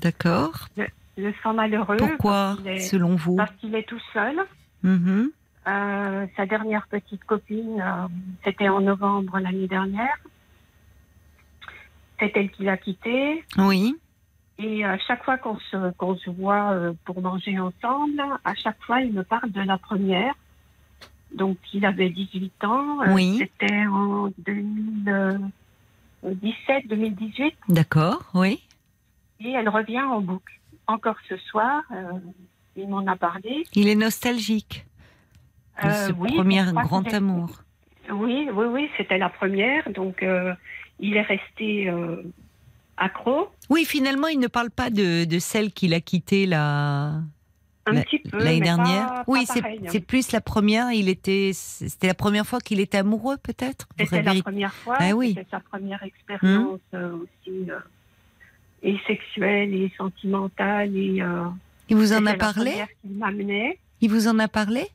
D'accord. Me sens malheureux. Pourquoi, parce qu'il est, selon vous parce qu'il est tout seul. Mhm. Euh, sa dernière petite copine, euh, c'était en novembre l'année dernière. C'est elle qui l'a quitté. Oui. Et à chaque fois qu'on se, qu'on se voit euh, pour manger ensemble, à chaque fois, il me parle de la première. Donc, il avait 18 ans. Oui. C'était en 2017, 2018. D'accord, oui. Et elle revient en boucle. Encore ce soir, euh, il m'en a parlé. Il est nostalgique de Euh, ce oui, premier crois grand amour. Oui, oui, oui, c'était la première. Donc, euh, il est resté accro Oui, finalement, il ne parle pas de, de celle qu'il a quittée la, l'année dernière. pas- oui, c'est plus la première. Il était, c'était la première fois qu'il était amoureux, peut-être. C'était la première fois. Ah oui. C'était sa première expérience euh, aussi, euh, et sexuelle et sentimentale. Et, euh, Il vous en a parlé? m'amenait. Il vous en a parlé?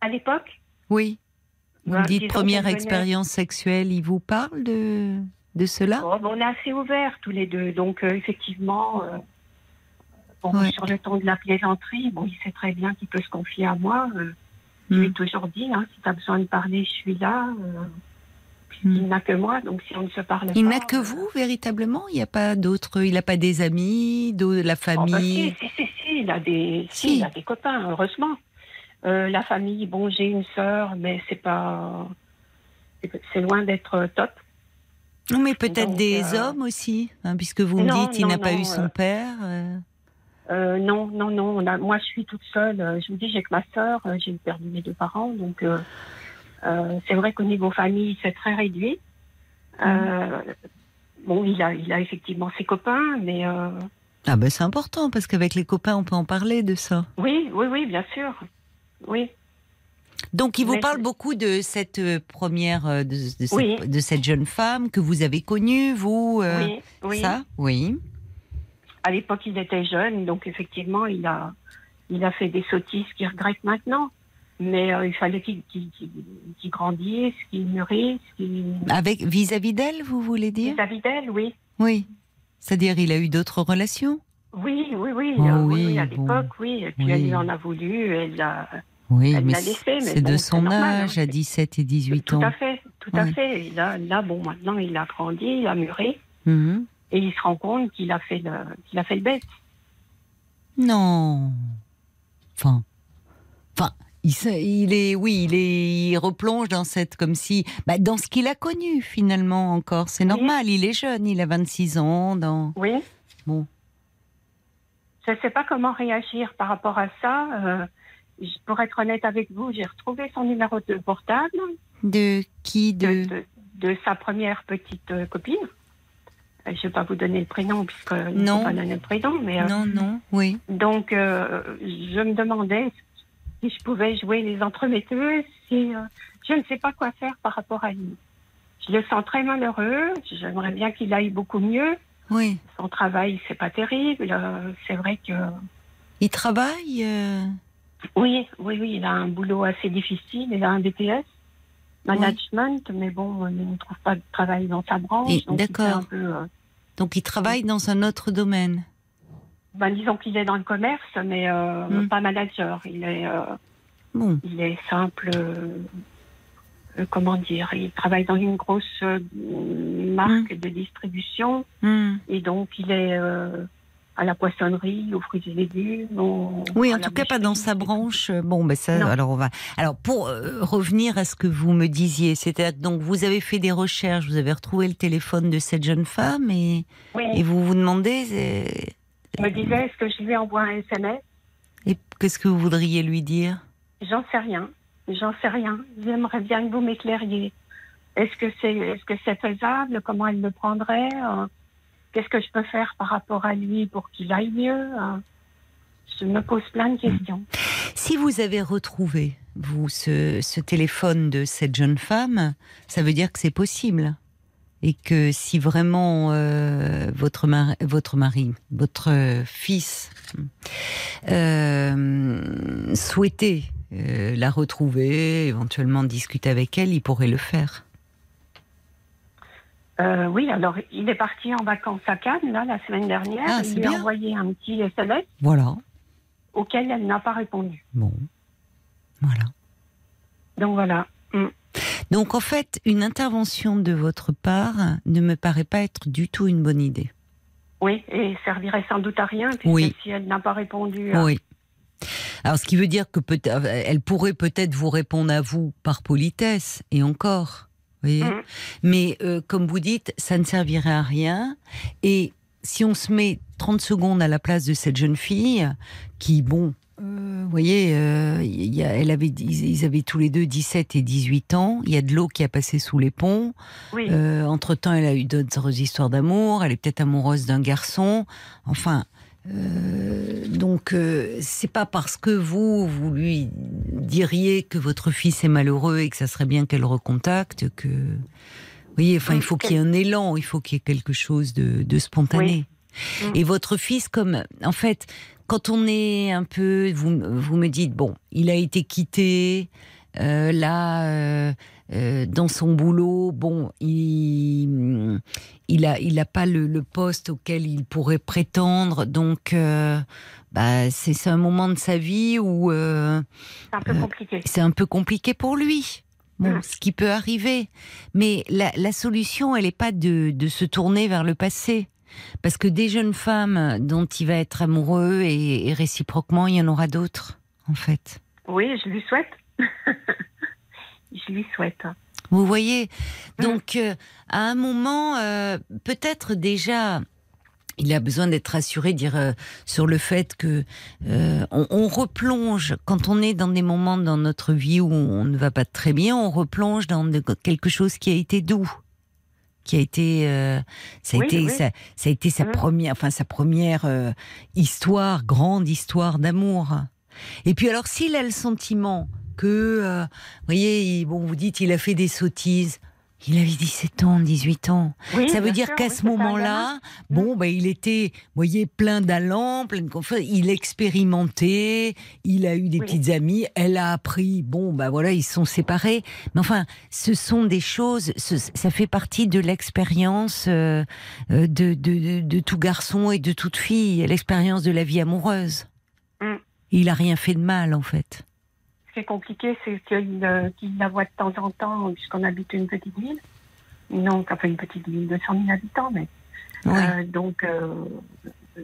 À l'époque, Oui. Vous bah, me dites disons première expérience sexuelle. Il vous parle de de cela? Oh, bon, on est assez ouverts tous les deux. Donc, euh, effectivement, euh, bon, Ouais. sur le ton de la plaisanterie, bon, il sait très bien qu'il peut se confier à moi. Je lui ai Hmm. toujours dit, hein, si tu as besoin de parler, je suis là. Euh, Il n'a que moi, donc si on ne se parle Il pas. n'a que euh, vous, véritablement? Il n'y a pas d'autres Il n'a pas des amis, de la oh, bah, famille? si, si, si, si, il a des, si, Si. il a des copains, heureusement. Euh, la famille, bon, j'ai une sœur, mais c'est pas, c'est- loin d'être top. Non, mais peut-être Donc, des euh, hommes aussi, hein, puisque vous me non, dites il n'a pas non, eu son euh, père. euh. Euh, non, non, non. on a- moi, je suis toute seule. Euh, Je vous dis, j'ai que ma sœur. euh, J'ai perdu mes deux parents, donc euh, euh, c'est vrai qu'au niveau famille, c'est très réduit. Euh, bon, il a, il a effectivement ses copains, mais euh, Ah ben c'est important parce qu'avec les copains on peut en parler de ça. oui, oui, oui, bien sûr, oui. Donc il vous Mais- parle beaucoup de cette euh, première, euh, de, de cette, Oui. de cette jeune femme que vous avez connue, vous. euh, oui, oui. Ça, oui. À l'époque, il était jeune, donc effectivement, il a, il a fait des sottises qu'il regrette maintenant. Mais euh, il fallait qu'il grandisse, qu'il mûrisse, qu'il Avec vis-à-vis d'elle, vous voulez dire? Vis-à-vis d'elle, oui. Oui. C'est-à-dire il a eu d'autres relations? Oui, oui, oui, Oh euh, oui, à bon. l'époque, oui. Et puis Oui. elle lui en a voulu, elle a... Oui, Elle mais l'a c'est bon, de son normal, âge hein. à 17 et 18 Tout ans. à fait, tout à fait. Et là, là, bon, maintenant, il a grandi, il a mûri, Mhm. et il se rend compte qu'il a fait le, qu'il a fait le bête. Non. Enfin, enfin, il, est, oui, il est, il replonge dans cette, comme si, bah, dans ce qu'il a connu finalement encore. C'est Oui. normal. Il est jeune, il a 26 ans. Dans. Oui. Bon. Je ne sais pas comment réagir par rapport à ça. Euh, pour être honnête avec vous, j'ai retrouvé son numéro de portable De qui de, de. de, de sa première petite euh, copine. Euh, Je ne vais pas vous donner le prénom, puisque ne Non. pas donner le prénom, mais euh, Non, non, oui. Donc, je me demandais si je pouvais jouer les entremetteuses. Si, euh, je ne sais pas quoi faire par rapport à lui. Je le sens très malheureux. J'aimerais bien qu'il aille beaucoup mieux. Oui. Son travail, c'est pas terrible. Euh, c'est vrai que Il travaille. euh, oui, oui, oui, il a un boulot assez difficile. Il a un BTS management, mais bon, il ne trouve pas de travail dans sa branche. D'accord. Donc il travaille dans un autre domaine. Ben, disons qu'il est dans le commerce, mais euh, Hmm. pas manager. Il est euh. Il est simple. euh, comment dire Il travaille dans une grosse marque de distribution Hmm. et donc il est à la poissonnerie, aux fruits et légumes. Oui, en tout cas pas dans sa branche. Bon, ben ça. Non. Alors on va. Alors pour euh, revenir à ce que vous me disiez, c'est-à-dire que donc vous avez fait des recherches, vous avez retrouvé le téléphone de cette jeune femme et, Oui, et vous vous demandez me disait est-ce que je lui envoie un SMS et qu'est-ce que vous voudriez lui dire? J'en sais rien. J'en sais rien. J'aimerais bien que vous m'éclairiez. Est-ce que c'est est-ce que c'est faisable? Comment elle le prendrait? Euh, Qu'est-ce que je peux faire par rapport à lui pour qu'il aille mieux? Euh, Je me pose plein de questions. Si vous avez retrouvé vous ce, ce téléphone de cette jeune femme, ça veut dire que c'est possible. Et que si vraiment euh, votre, mari, votre mari, votre fils euh, souhaitait euh, la retrouver, éventuellement discuter avec elle, il pourrait le faire. Oui, alors il est parti en vacances à Cannes là, la semaine dernière. Ah, il lui a envoyé un petit SMS Voilà. auquel elle n'a pas répondu. Bon. Voilà. Donc voilà. Mm. Donc en fait, une intervention de votre part ne me paraît pas être du tout une bonne idée. Oui, et servirait sans doute à rien, puisque Oui. si elle n'a pas répondu. à- Oui. Alors, ce qui veut dire que peut elle pourrait peut-être vous répondre à vous par politesse, et encore. voyez Mhm. Mais euh, comme vous dites, ça ne servirait à rien. Et si on se met 30 secondes à la place de cette jeune fille, qui, bon, euh, vous voyez, euh, il y a- elle avait, ils avaient tous les deux 17 et 18 ans. Il y a de l'eau qui a passé sous les ponts. Oui, Euh, entre-temps, elle a eu d'autres histoires d'amour. Elle est peut-être amoureuse d'un garçon. Enfin, euh, donc euh, c'est pas parce que vous vous lui diriez que votre fils est malheureux et que ça serait bien qu'elle recontacte que. Vous voyez, enfin, il faut qu'il y ait un élan, il faut qu'il y ait quelque chose de, de spontané. Oui. Et votre fils, comme en fait, quand on est un peu, vous, vous me dites bon, il a été quitté, euh, là, euh, euh, dans son boulot, bon, il, il a, il a pas le, le poste auquel il pourrait prétendre, donc, euh, bah, c'est un moment de sa vie où euh, c'est un peu euh, compliqué. c'est un peu compliqué pour lui. Bon, Mm. ce qui peut arriver. Mais la, la solution, elle n'est pas de, de se tourner vers le passé. Parce que des jeunes femmes dont il va être amoureux et, et réciproquement, il y en aura d'autres, en fait. Oui, je lui souhaite. je lui souhaite. Vous voyez Donc, euh, à un moment, euh, peut-être déjà, il a besoin d'être rassuré, dire euh, sur le fait que euh, on, on replonge quand on est dans des moments dans notre vie où on ne va pas très bien, on replonge dans de- quelque chose qui a été doux, qui a été, euh, ça a Oui, été, oui. Ça, ça a été sa Mhm. première, enfin sa première euh, histoire, grande histoire d'amour. Et puis alors, s'il a le sentiment que, euh, vous voyez, il- bon, vous dites, il a fait des sottises. Il avait 17 ans, 18 ans. Oui, Ça veut dire qu'à oui, ce moment-là, bon, bah, il était, vous voyez, plein d'allant, plein de confiance. Il expérimentait, il a eu des Oui. petites amies, elle a appris. Bon, bah voilà, ils sont séparés. Mais enfin, ce sont des choses, ce- ça fait partie de l'expérience euh, euh, de, de, de, de tout garçon et de toute fille, l'expérience de la vie amoureuse. Mm. Il a rien fait de mal, en fait. Ce qui est compliqué, c'est qu'il la voit de temps en temps, puisqu'on habite une petite ville. Non, enfin une petite ville de 100 000 habitants, mais. Oui. Euh, donc, euh,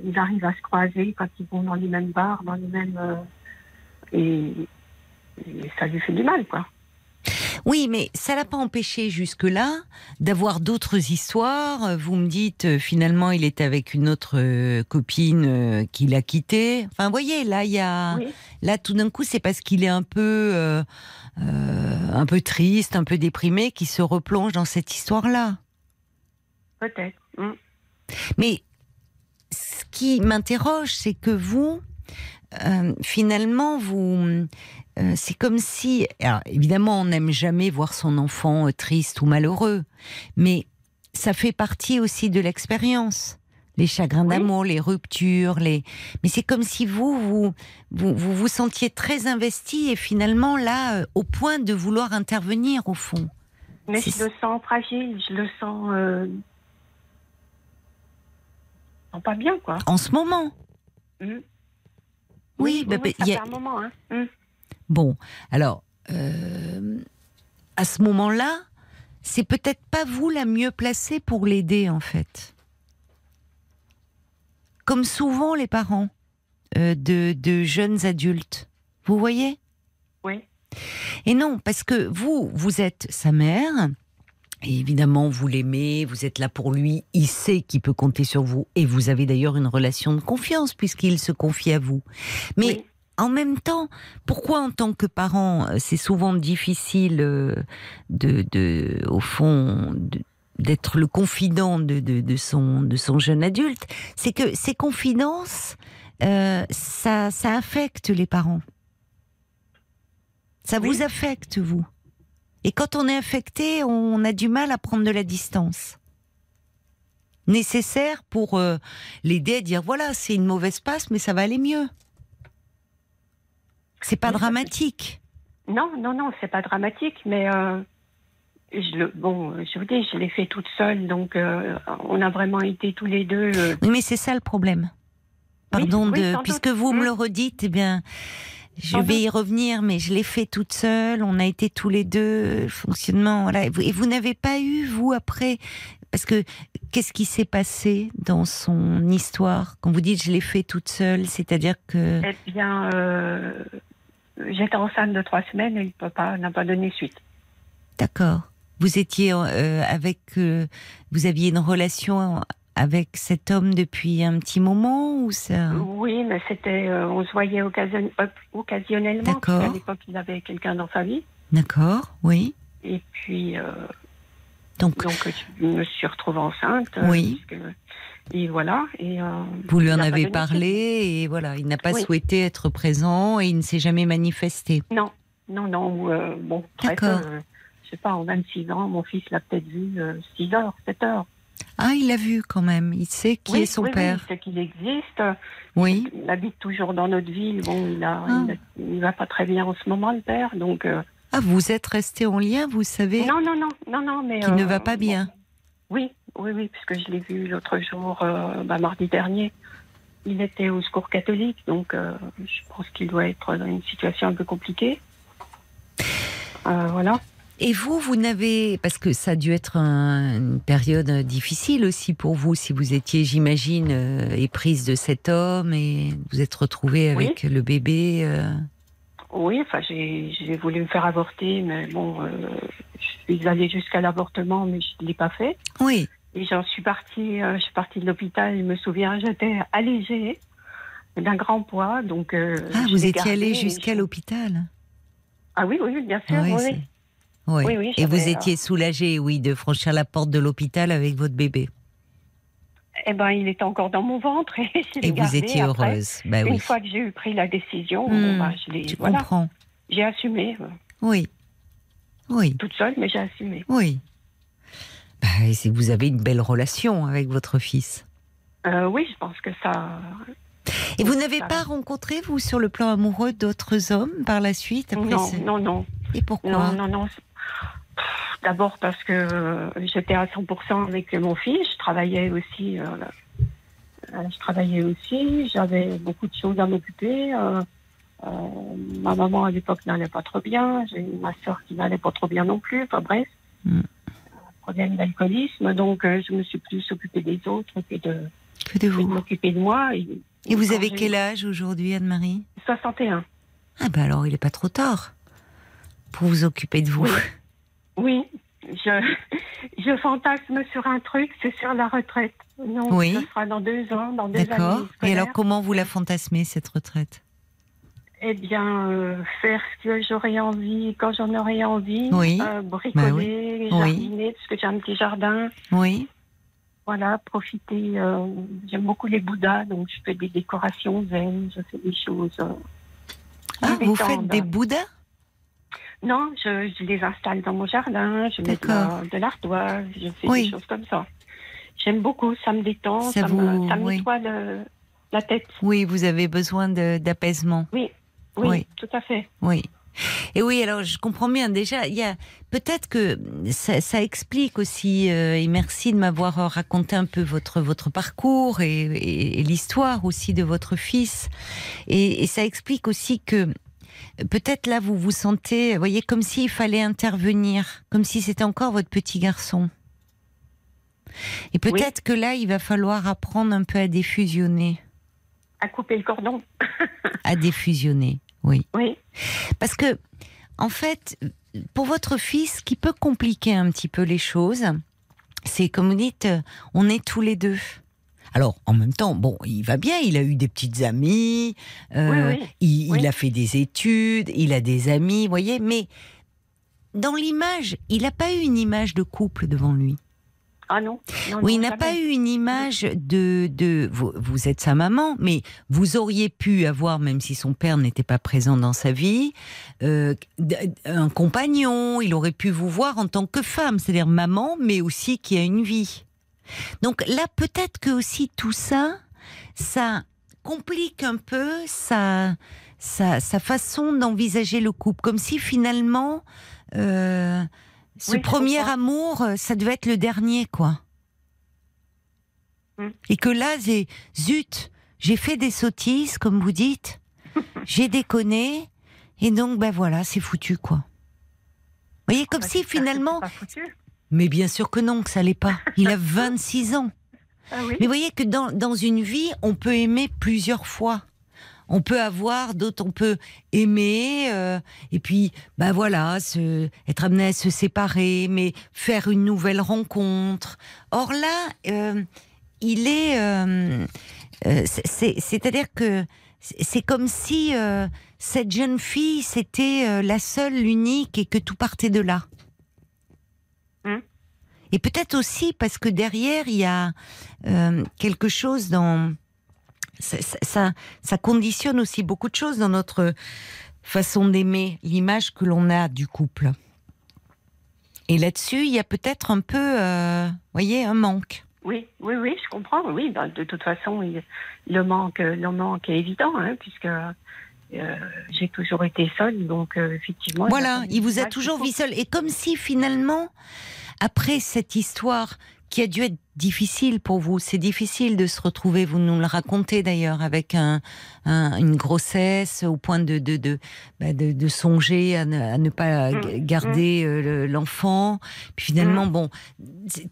ils arrivent à se croiser quand ils vont dans les mêmes bars, dans les mêmes. euh, et, et ça lui fait du mal, quoi. Oui, mais ça l'a pas empêché jusque-là d'avoir d'autres histoires. Vous me dites euh, finalement il est avec une autre euh, copine euh, qu'il a quittée. Enfin, vous voyez, là il y a, Oui. là tout d'un coup c'est parce qu'il est un peu, euh, un peu triste, un peu déprimé, qu'il se replonge dans cette histoire-là. Peut-être. Mm. Mais ce qui m'interroge, c'est que vous, euh, finalement, vous, euh, c'est comme si, alors, évidemment, on n'aime jamais voir son enfant euh, triste ou malheureux, mais ça fait partie aussi de l'expérience. Les chagrins Oui. d'amour, les ruptures, les. Mais c'est comme si vous vous, vous vous vous sentiez très investi et finalement là, euh, au point de vouloir intervenir au fond. Mais je le sens fragile, je le sens. Euh... sens pas bien, quoi. En ce moment. Mm. Oui, bah, bah, ça il y a- fait un moment, hein. Mm. Bon, alors, euh, à ce moment-là, c'est peut-être pas vous la mieux placée pour l'aider, en fait. Comme souvent les parents euh, de, de jeunes adultes. Vous voyez? Oui. Et non, parce que vous, vous êtes sa mère. Et évidemment, vous l'aimez, vous êtes là pour lui, il sait qu'il peut compter sur vous, et vous avez d'ailleurs une relation de confiance puisqu'il se confie à vous. Mais Oui. En même temps, pourquoi en tant que parent, euh, c'est souvent difficile euh, de, de au fond, de- d'être le confident de, de, de son, de son jeune adulte? C'est que ces confidences, euh, ça, ça affecte les parents. Ça Oui. vous affecte, vous? Et quand on est affecté, on a du mal à prendre de la distance. Nécessaire pour euh, l'aider à dire voilà, c'est une mauvaise passe, mais ça va aller mieux. C'est pas Oui, dramatique. Non, non, non, c'est pas dramatique, mais euh, je le, bon, je vous dis, je l'ai fait toute seule, donc euh, on a vraiment été tous les deux. euh, mais c'est ça le problème. Pardon oui, de, sans doute. puisque vous me Mm. le redites, eh bien, je Sans vais doute. y revenir, mais je l'ai fait toute seule. On a été tous les deux, le fonctionnement, voilà. Et vous, n'avez pas eu vous après, parce que qu'est-ce qui s'est passé dans son histoire? Quand vous dites je l'ai fait toute seule, c'est-à-dire que Eh bien, euh, j'étais enceinte de trois semaines et le papa n'a pas donné suite. d'accord, vous étiez euh, avec, euh, vous aviez une relation avec cet homme depuis un petit moment ou ça Oui, mais c'était, euh, on se voyait occasion- occasionnellement. D'accord. qu'à l'époque, il avait quelqu'un dans sa vie. D'accord, oui. Et puis, Donc donc, je me suis retrouvée enceinte. Oui. Et voilà. Et, euh, Vous lui en avez parlé et voilà, il n'a pas Oui. souhaité être présent et il ne s'est jamais manifesté. Non, non, non. euh, bon. D'accord. euh, je sais pas, en 26 ans, mon fils l'a peut-être vu euh, 6 heures, 7 heures. Ah, il l'a vu quand même. Il sait qui Oui, est son oui, père. il sait qu'il existe. Oui. Il habite toujours dans notre ville. Bon, il a, Ah. il, a- il va pas très bien en ce moment, le père. Donc, euh, Ah, vous êtes resté en lien, vous savez, non, non, non, non, non, mais. qu'il ne euh, va pas bien. Oui, oui, oui, puisque je l'ai vu l'autre jour, euh, bah, mardi dernier. Il était au secours catholique, donc euh, je pense qu'il doit être dans une situation un peu compliquée. Euh, voilà. Et vous, vous n'avez, parce que ça a dû être un- une période difficile aussi pour vous, si vous étiez, j'imagine, éprise de cet homme et vous êtes retrouvée Oui. avec le bébé. Oui, enfin, j'ai j'ai voulu me faire avorter, mais bon, euh, je suis allée jusqu'à l'avortement, mais je ne l'ai pas fait. Oui, Et j'en suis partie, euh, je suis partie de l'hôpital, je me souviens, j'étais allégée d'un grand poids, donc. euh, ah, vous étiez allée jusqu'à l'hôpital. Ah oui, oui, bien sûr, Oui, oui. c'est- oui. Oui. Oui, oui, et vous étiez soulagée, oui, de franchir la porte de l'hôpital avec votre bébé. Eh ben, il était encore dans mon ventre et je Et vous étiez après. heureuse. Bah Une fois que j'ai eu pris la décision, bah, je l'ai, Je voilà, comprends. j'ai assumé, euh, Oui. Oui, toute seule, mais j'ai assumé. oui. Bah, que vous avez une belle relation avec votre fils. Euh, oui, je pense que ça. Et vous n'avez ça- pas rencontré, vous, sur le plan amoureux, d'autres hommes par la suite après Non, ce- non, non, Et pourquoi? Non, non, non. D'abord parce que j'étais à 100% avec mon fils. Je travaillais aussi. euh, euh, je travaillais aussi. J'avais beaucoup de choses à m'occuper. euh, euh, ma maman à l'époque n'allait pas trop bien. J'ai ma soeur qui n'allait pas trop bien non plus. Enfin bref, Mm. Problème d'alcoolisme. Donc euh, je me suis plus occupée des autres que de, Que vous. m'occuper de moi. Et, Et vous avez quel âge aujourd'hui, Anne-Marie 61. Ah ben alors, il n'est pas trop tard pour vous occuper de vous. Oui. Oui, je, je fantasme sur un truc, c'est sur la retraite. Non, Oui. ce sera dans deux ans, dans deux D'accord. Et alors, comment vous la fantasmez, cette retraite? Eh bien, euh, faire ce que j'aurais envie quand j'en aurais envie. Oui. Euh, bricoler, Oui. jardiner, parce que j'ai un petit jardin. Oui. Voilà, profiter. euh, J'aime beaucoup les Bouddhas, donc je fais des décorations zen, je fais des choses. Ah, vous faites des bouddhas? Non, je, je les installe dans mon jardin, je mets de de l'ardoise, je fais Oui. des choses comme ça. J'aime beaucoup, ça me détend, Ça ça, vous- me, ça me nettoie le- la tête. Oui, vous avez besoin d'apaisement. Oui, Oui. tout à fait. Oui. Et oui, alors je comprends bien. Déjà, il y a peut-être que ça, ça explique aussi. euh, et merci de m'avoir raconté un peu votre votre parcours et, et- et l'histoire aussi de votre fils. Et, et ça explique aussi que peut-être là vous vous sentez, vous voyez, comme s'il fallait intervenir, comme si c'était encore votre petit garçon. Et peut-être que là, il va falloir apprendre un peu à défusionner, À couper le cordon. à défusionner. Oui. Oui, Parce que, en fait, pour votre fils, ce qui peut compliquer un petit peu les choses, c'est comme vous dites, euh, on est tous les deux. Alors, en même temps, bon, il va bien, il a eu des petites amies, euh, Oui, oui. Il, Oui. il a fait des études, il a des amis, vous voyez, mais dans l'image, il n'a pas eu une image de couple devant lui. Ah non. non Oui, il n'a pas eu une image de, de vous, vous êtes sa maman, mais vous auriez pu avoir, même si son père n'était pas présent dans sa vie, euh, un compagnon. Il aurait pu vous voir en tant que femme, c'est-à-dire maman, mais aussi qui a une vie. Donc là, peut-être que aussi tout ça, ça complique un peu sa, sa, sa façon d'envisager le couple, comme si finalement euh, ce Oui, premier amour, euh, ça devait être le dernier, quoi. Hmm. Et que là, zut, j'ai fait des sottises, comme vous dites, j'ai déconné, et donc ben voilà, c'est foutu, quoi. Vous voyez, comme Bah, si finalement, c'est pas foutu. mais bien sûr que non, que ça l'est pas. Il a 26 ans. Ah oui. Mais vous voyez que dans, dans une vie, on peut aimer plusieurs fois. On peut avoir d'autres, on peut aimer, euh, et puis, ben voilà, se, être amené à se séparer, mais faire une nouvelle rencontre. Or là, euh, il est, euh, c'est- c'est- c'est-à-dire que c'est comme si cette jeune fille c'était la seule, l'unique, et que tout partait de là. Hmm. Et peut-être aussi parce que derrière il y a quelque chose dans ça, ça- conditionne aussi beaucoup de choses dans notre façon d'aimer, l'image que l'on a du couple. Et là-dessus, il y a peut-être un peu, euh, voyez, un manque. Oui, oui, oui, je comprends. Oui, bah, de toute façon, il- le manque, le manque est évident, hein, puisque euh, j'ai toujours été seule, donc euh, effectivement. Voilà, il vous a toujours vu seul. Et comme si finalement, après cette histoire qui a dû être difficile pour vous. C'est difficile de se retrouver, vous nous le racontez d'ailleurs, avec un, un- une grossesse au point de, de, de, bah, de, de songer à ne, à ne pas Mm, garder euh, le- l'enfant. Puis finalement, bon, c'est-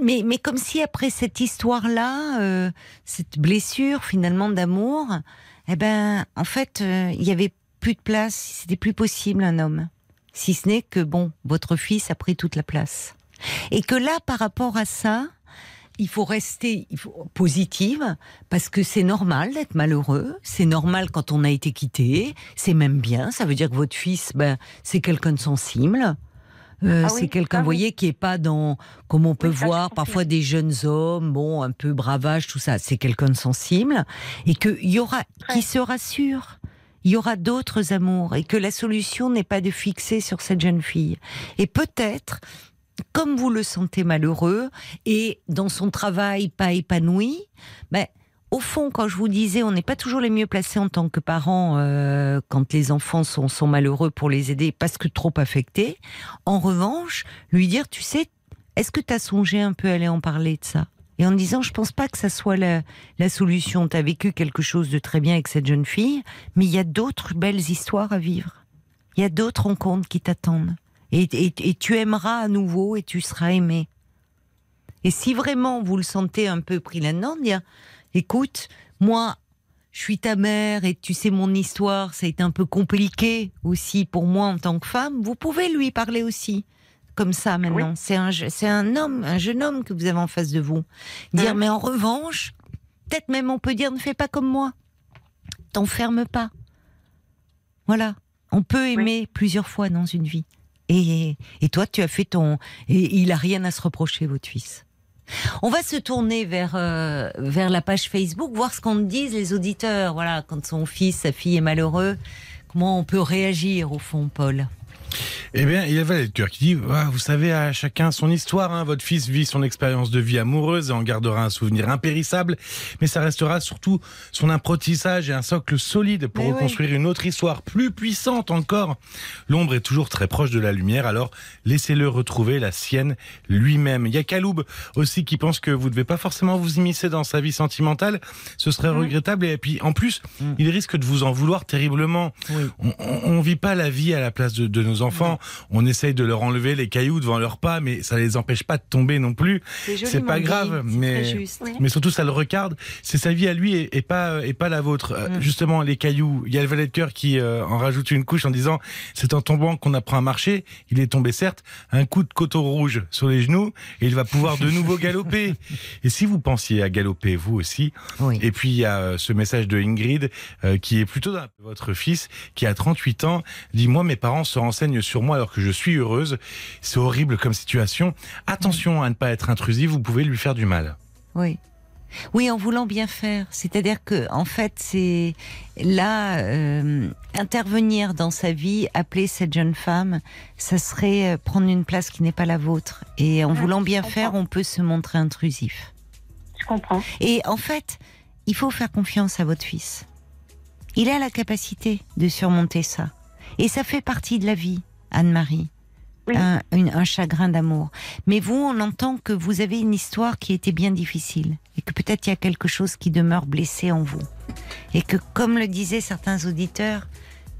mais, mais comme si après cette histoire-là, euh, cette blessure finalement d'amour, eh ben, en fait, euh, il y avait plus de place, c'était plus possible un homme. Si ce n'est que, bon, votre fils a pris toute la place. Et que là, par rapport à ça, il faut rester il faut, positive, parce que c'est normal d'être malheureux, c'est normal quand on a été quitté, c'est même bien, ça veut dire que votre fils, ben, c'est quelqu'un de sensible. Euh, Ah oui, c'est quelqu'un, ah vous voyez, qui est pas dans, comme on peut Oui, voir, parfois des jeunes hommes, bon, un peu bravage, tout ça. C'est quelqu'un de sensible et qu'il y aura, qui se rassure. Il y aura d'autres amours et que la solution n'est pas de fixer sur cette jeune fille. Et peut-être, comme vous le sentez malheureux et dans son travail pas épanoui, ben, au fond, quand je vous disais, on n'est pas toujours les mieux placés en tant que parents euh, quand les enfants sont, sont malheureux pour les aider parce que trop affectés. En revanche, lui dire, tu sais, est-ce que tu as songé un peu à aller en parler de ça? Et en disant, je pense pas que ça soit la, la solution. Tu as vécu quelque chose de très bien avec cette jeune fille, mais il y a d'autres belles histoires à vivre. Il y a d'autres rencontres qui t'attendent. Et, et- et tu aimeras à nouveau et tu seras aimé. Et si vraiment vous le sentez un peu pris là-dedans, dire, écoute, moi, je suis ta mère et tu sais mon histoire, ça a été un peu compliqué aussi pour moi en tant que femme, vous pouvez lui parler aussi. Comme ça maintenant, c'est un, je- c'est un homme, un jeune homme que vous avez en face de vous. Dire, Mhm. mais en revanche, peut-être même on peut dire, ne fais pas comme moi. T'enferme pas. Voilà. On peut aimer plusieurs fois dans une vie. Et, toi, tu as fait ton. Et il a rien à se reprocher, votre fils. On va se tourner vers euh, vers la page Facebook, voir ce qu'en disent les auditeurs. Voilà, quand son fils, sa fille est malheureux, comment on peut réagir au fond, Paul? Eh bien, il y a Valet de Cœur qui dit Ah, Vous savez, à chacun son histoire. hein. Votre fils vit son expérience de vie amoureuse et en gardera un souvenir impérissable. Mais ça restera surtout son apprentissage et un socle solide pour Mais oui. reconstruire une autre histoire plus puissante encore. L'ombre est toujours très proche de la lumière, alors laissez-le retrouver la sienne lui-même. Il y a Kaloub aussi qui pense que vous ne devez pas forcément vous immiscer dans sa vie sentimentale. Ce serait regrettable. Et puis, en plus, Mm. il risque de vous en vouloir terriblement. Oui. On, on vit pas la vie à la place de, de nos enfants. On essaye de leur enlever les cailloux devant leurs pas, mais ça les empêche pas de tomber non plus. C'est pas grave, mais mais surtout ça le regarde. C'est sa vie à lui et, et pas et pas la vôtre. Euh, Mm. Justement, les cailloux. Il y a le valet de cœur qui euh, en rajoute une couche en disant c'est en tombant qu'on apprend à marcher. Il est tombé certes un coup de coteau rouge sur les genoux et il va pouvoir de nouveau galoper. Et si vous pensiez à galoper vous aussi, Oui. et puis il y a euh, ce message de Ingrid euh, qui est plutôt dans votre fils qui a 38 ans dit moi mes parents se renseignent sur moi alors que je suis heureuse. C'est horrible comme situation. Attention à ne pas être intrusive, vous pouvez lui faire du mal. Oui. Oui, en voulant bien faire. C'est-à-dire que, en fait, c'est là euh, intervenir dans sa vie, appeler cette jeune femme, ça serait euh, prendre une place qui n'est pas la vôtre. Et en Ouais, voulant bien comprends. faire, on peut se montrer intrusif. Je comprends. Et en fait, il faut faire confiance à votre fils. Il a la capacité de surmonter ça. Et ça fait partie de la vie, Anne-Marie. Oui. Un, une- un chagrin d'amour. Mais vous, on entend que vous avez une histoire qui était bien difficile. Et que peut-être il y a quelque chose qui demeure blessé en vous. Et que, comme le disaient certains auditeurs,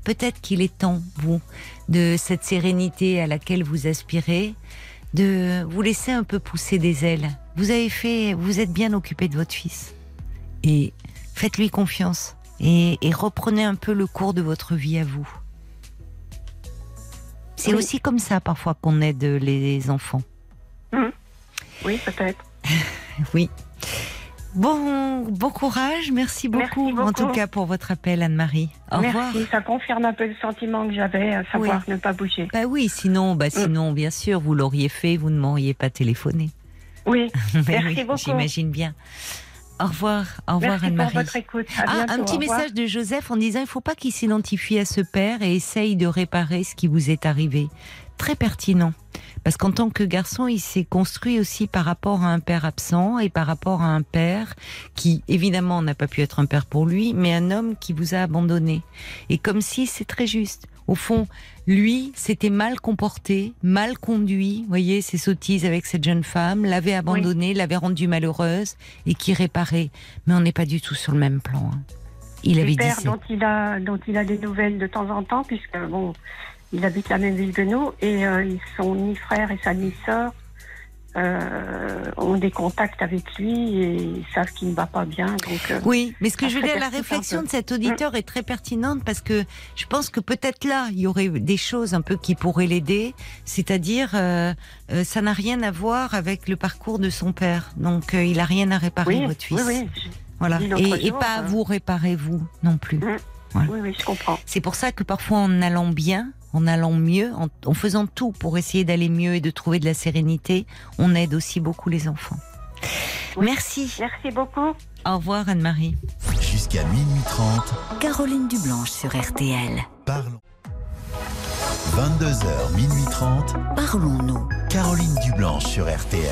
peut-être qu'il est temps, vous, de cette sérénité à laquelle vous aspirez, de vous laisser un peu pousser des ailes. Vous avez fait, vous êtes bien occupé de votre fils. Et faites-lui confiance. Et, et reprenez un peu le cours de votre vie à vous. C'est Oui. aussi comme ça parfois qu'on aide les enfants. Oui, peut-être. Oui. Bon, bon courage. Merci beaucoup, Merci en tout beaucoup. cas pour votre appel, Anne-Marie. Au revoir. Merci. Ça confirme un peu le sentiment que j'avais, à savoir ne pas bouger. Bah oui, sinon, bah sinon, bien sûr, vous l'auriez fait, vous ne m'auriez pas téléphoné. Oui. Merci oui, beaucoup. J'imagine bien. Au revoir, au revoir Anne-Marie. Ah, un petit message de Joseph en disant il faut pas qu'il s'identifie à ce père et essaye de réparer ce qui vous est arrivé. Très pertinent. Parce qu'en tant que garçon, il s'est construit aussi par rapport à un père absent et par rapport à un père qui, évidemment, n'a pas pu être un père pour lui, mais un homme qui vous a abandonné. Et comme si c'est très juste. Au fond, lui s'était mal comporté, mal conduit, voyez, ses sottises avec cette jeune femme, l'avait abandonnée, l'avait rendue malheureuse et qui réparait. Mais on n'est pas du tout sur le même plan. hein. Il avait dit dont il a dont il a des nouvelles de temps en temps puisque bon il habite la même ville que nous et euh, ils sont ni frère et sa ni sœur ont des contacts avec lui et ils savent qu'il ne va pas bien donc euh, Oui, mais ce que je veux dire, la réflexion de cet auditeur est très pertinente parce que je pense que peut-être là, il y aurait des choses un peu qui pourraient l'aider. C'est-à-dire, euh, euh, ça n'a rien à voir avec le parcours de son père. Donc, euh, il a rien à réparer, oui, votre fils. oui oui Voilà. Et, pas à euh. vous réparer, vous, non plus. Mm. Voilà. oui oui je comprends C'est pour ça que parfois, en allant bien, en allant mieux, en, en faisant tout pour essayer d'aller mieux et de trouver de la sérénité, on aide aussi beaucoup les enfants. Oui. Merci. merci beaucoup Au revoir, Anne-Marie. Jusqu'à minuit 30, Caroline Dublanche sur RTL. parlons. 22h, minuit 30, Parlons-nous. Caroline Dublanche sur RTL.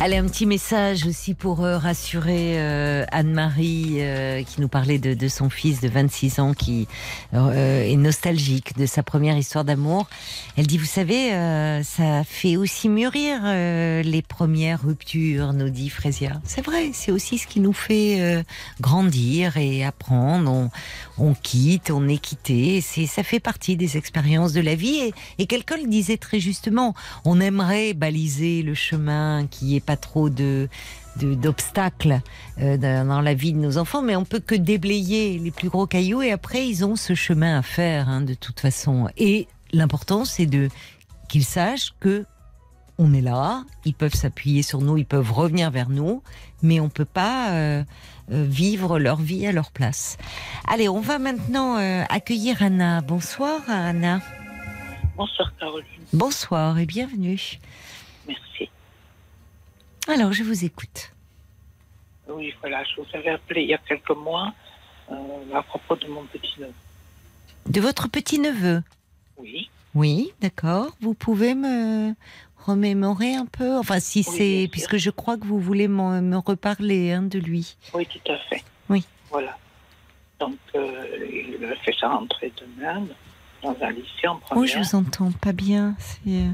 Allez, un petit message aussi pour euh, rassurer euh, Anne-Marie euh, qui nous parlait de, son fils de 26 ans qui est nostalgique de sa première histoire d'amour. Elle dit, vous savez, ça fait aussi mûrir les premières ruptures, nous dit Frésia. C'est vrai, c'est aussi ce qui nous fait grandir et apprendre. On, quitte, on est quitté. Ça fait partie des expériences de la vie. Et, quelqu'un le disait très justement, on aimerait baliser le chemin, n'y ait pas trop de d'obstacles euh, dans la vie de nos enfants, mais on peut que déblayer les plus gros cailloux et après ils ont ce chemin à faire hein, de toute façon. Et l'important c'est de qu'ils sachent que on est là, ils peuvent s'appuyer sur nous, ils peuvent revenir vers nous, mais on peut pas euh, euh, vivre leur vie à leur place. Allez, on va maintenant euh, accueillir Anna. Bonsoir Anna. Bonsoir Caroline, Bonsoir et bienvenue. Alors je vous écoute. Oui, voilà, je vous avais appelé il y a quelques mois euh, à propos de mon petit-neveu. De votre petit neveu. Oui, Oui, d'accord. Vous pouvez me remémorer un peu Enfin, si Oui, c'est... Puisque je crois que vous voulez me reparler hein, de lui. oui, tout à fait. Oui. Voilà. Donc, euh, il a fait sa rentrée demain dans un lycée en Oh, première. je vous entends pas bien. C'est, euh,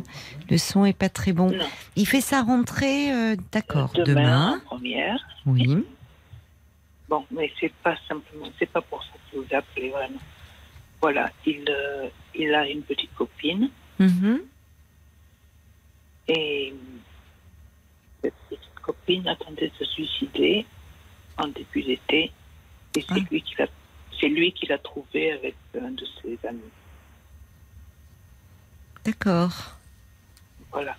Le son est pas très bon. Non. Il fait sa rentrée, euh, d'accord. Demain, Demain. en première. Oui. Bon, mais c'est pas simplement, c'est pas pour ça que vous ai appelé vraiment. Voilà, il, euh, il a une petite copine Mhm. et cette petite copine a tenté de se suicider en début d'été et c'est Ah. lui qui l'a, c'est lui qui l'a trouvé avec un de ses amis. D'accord. Voilà.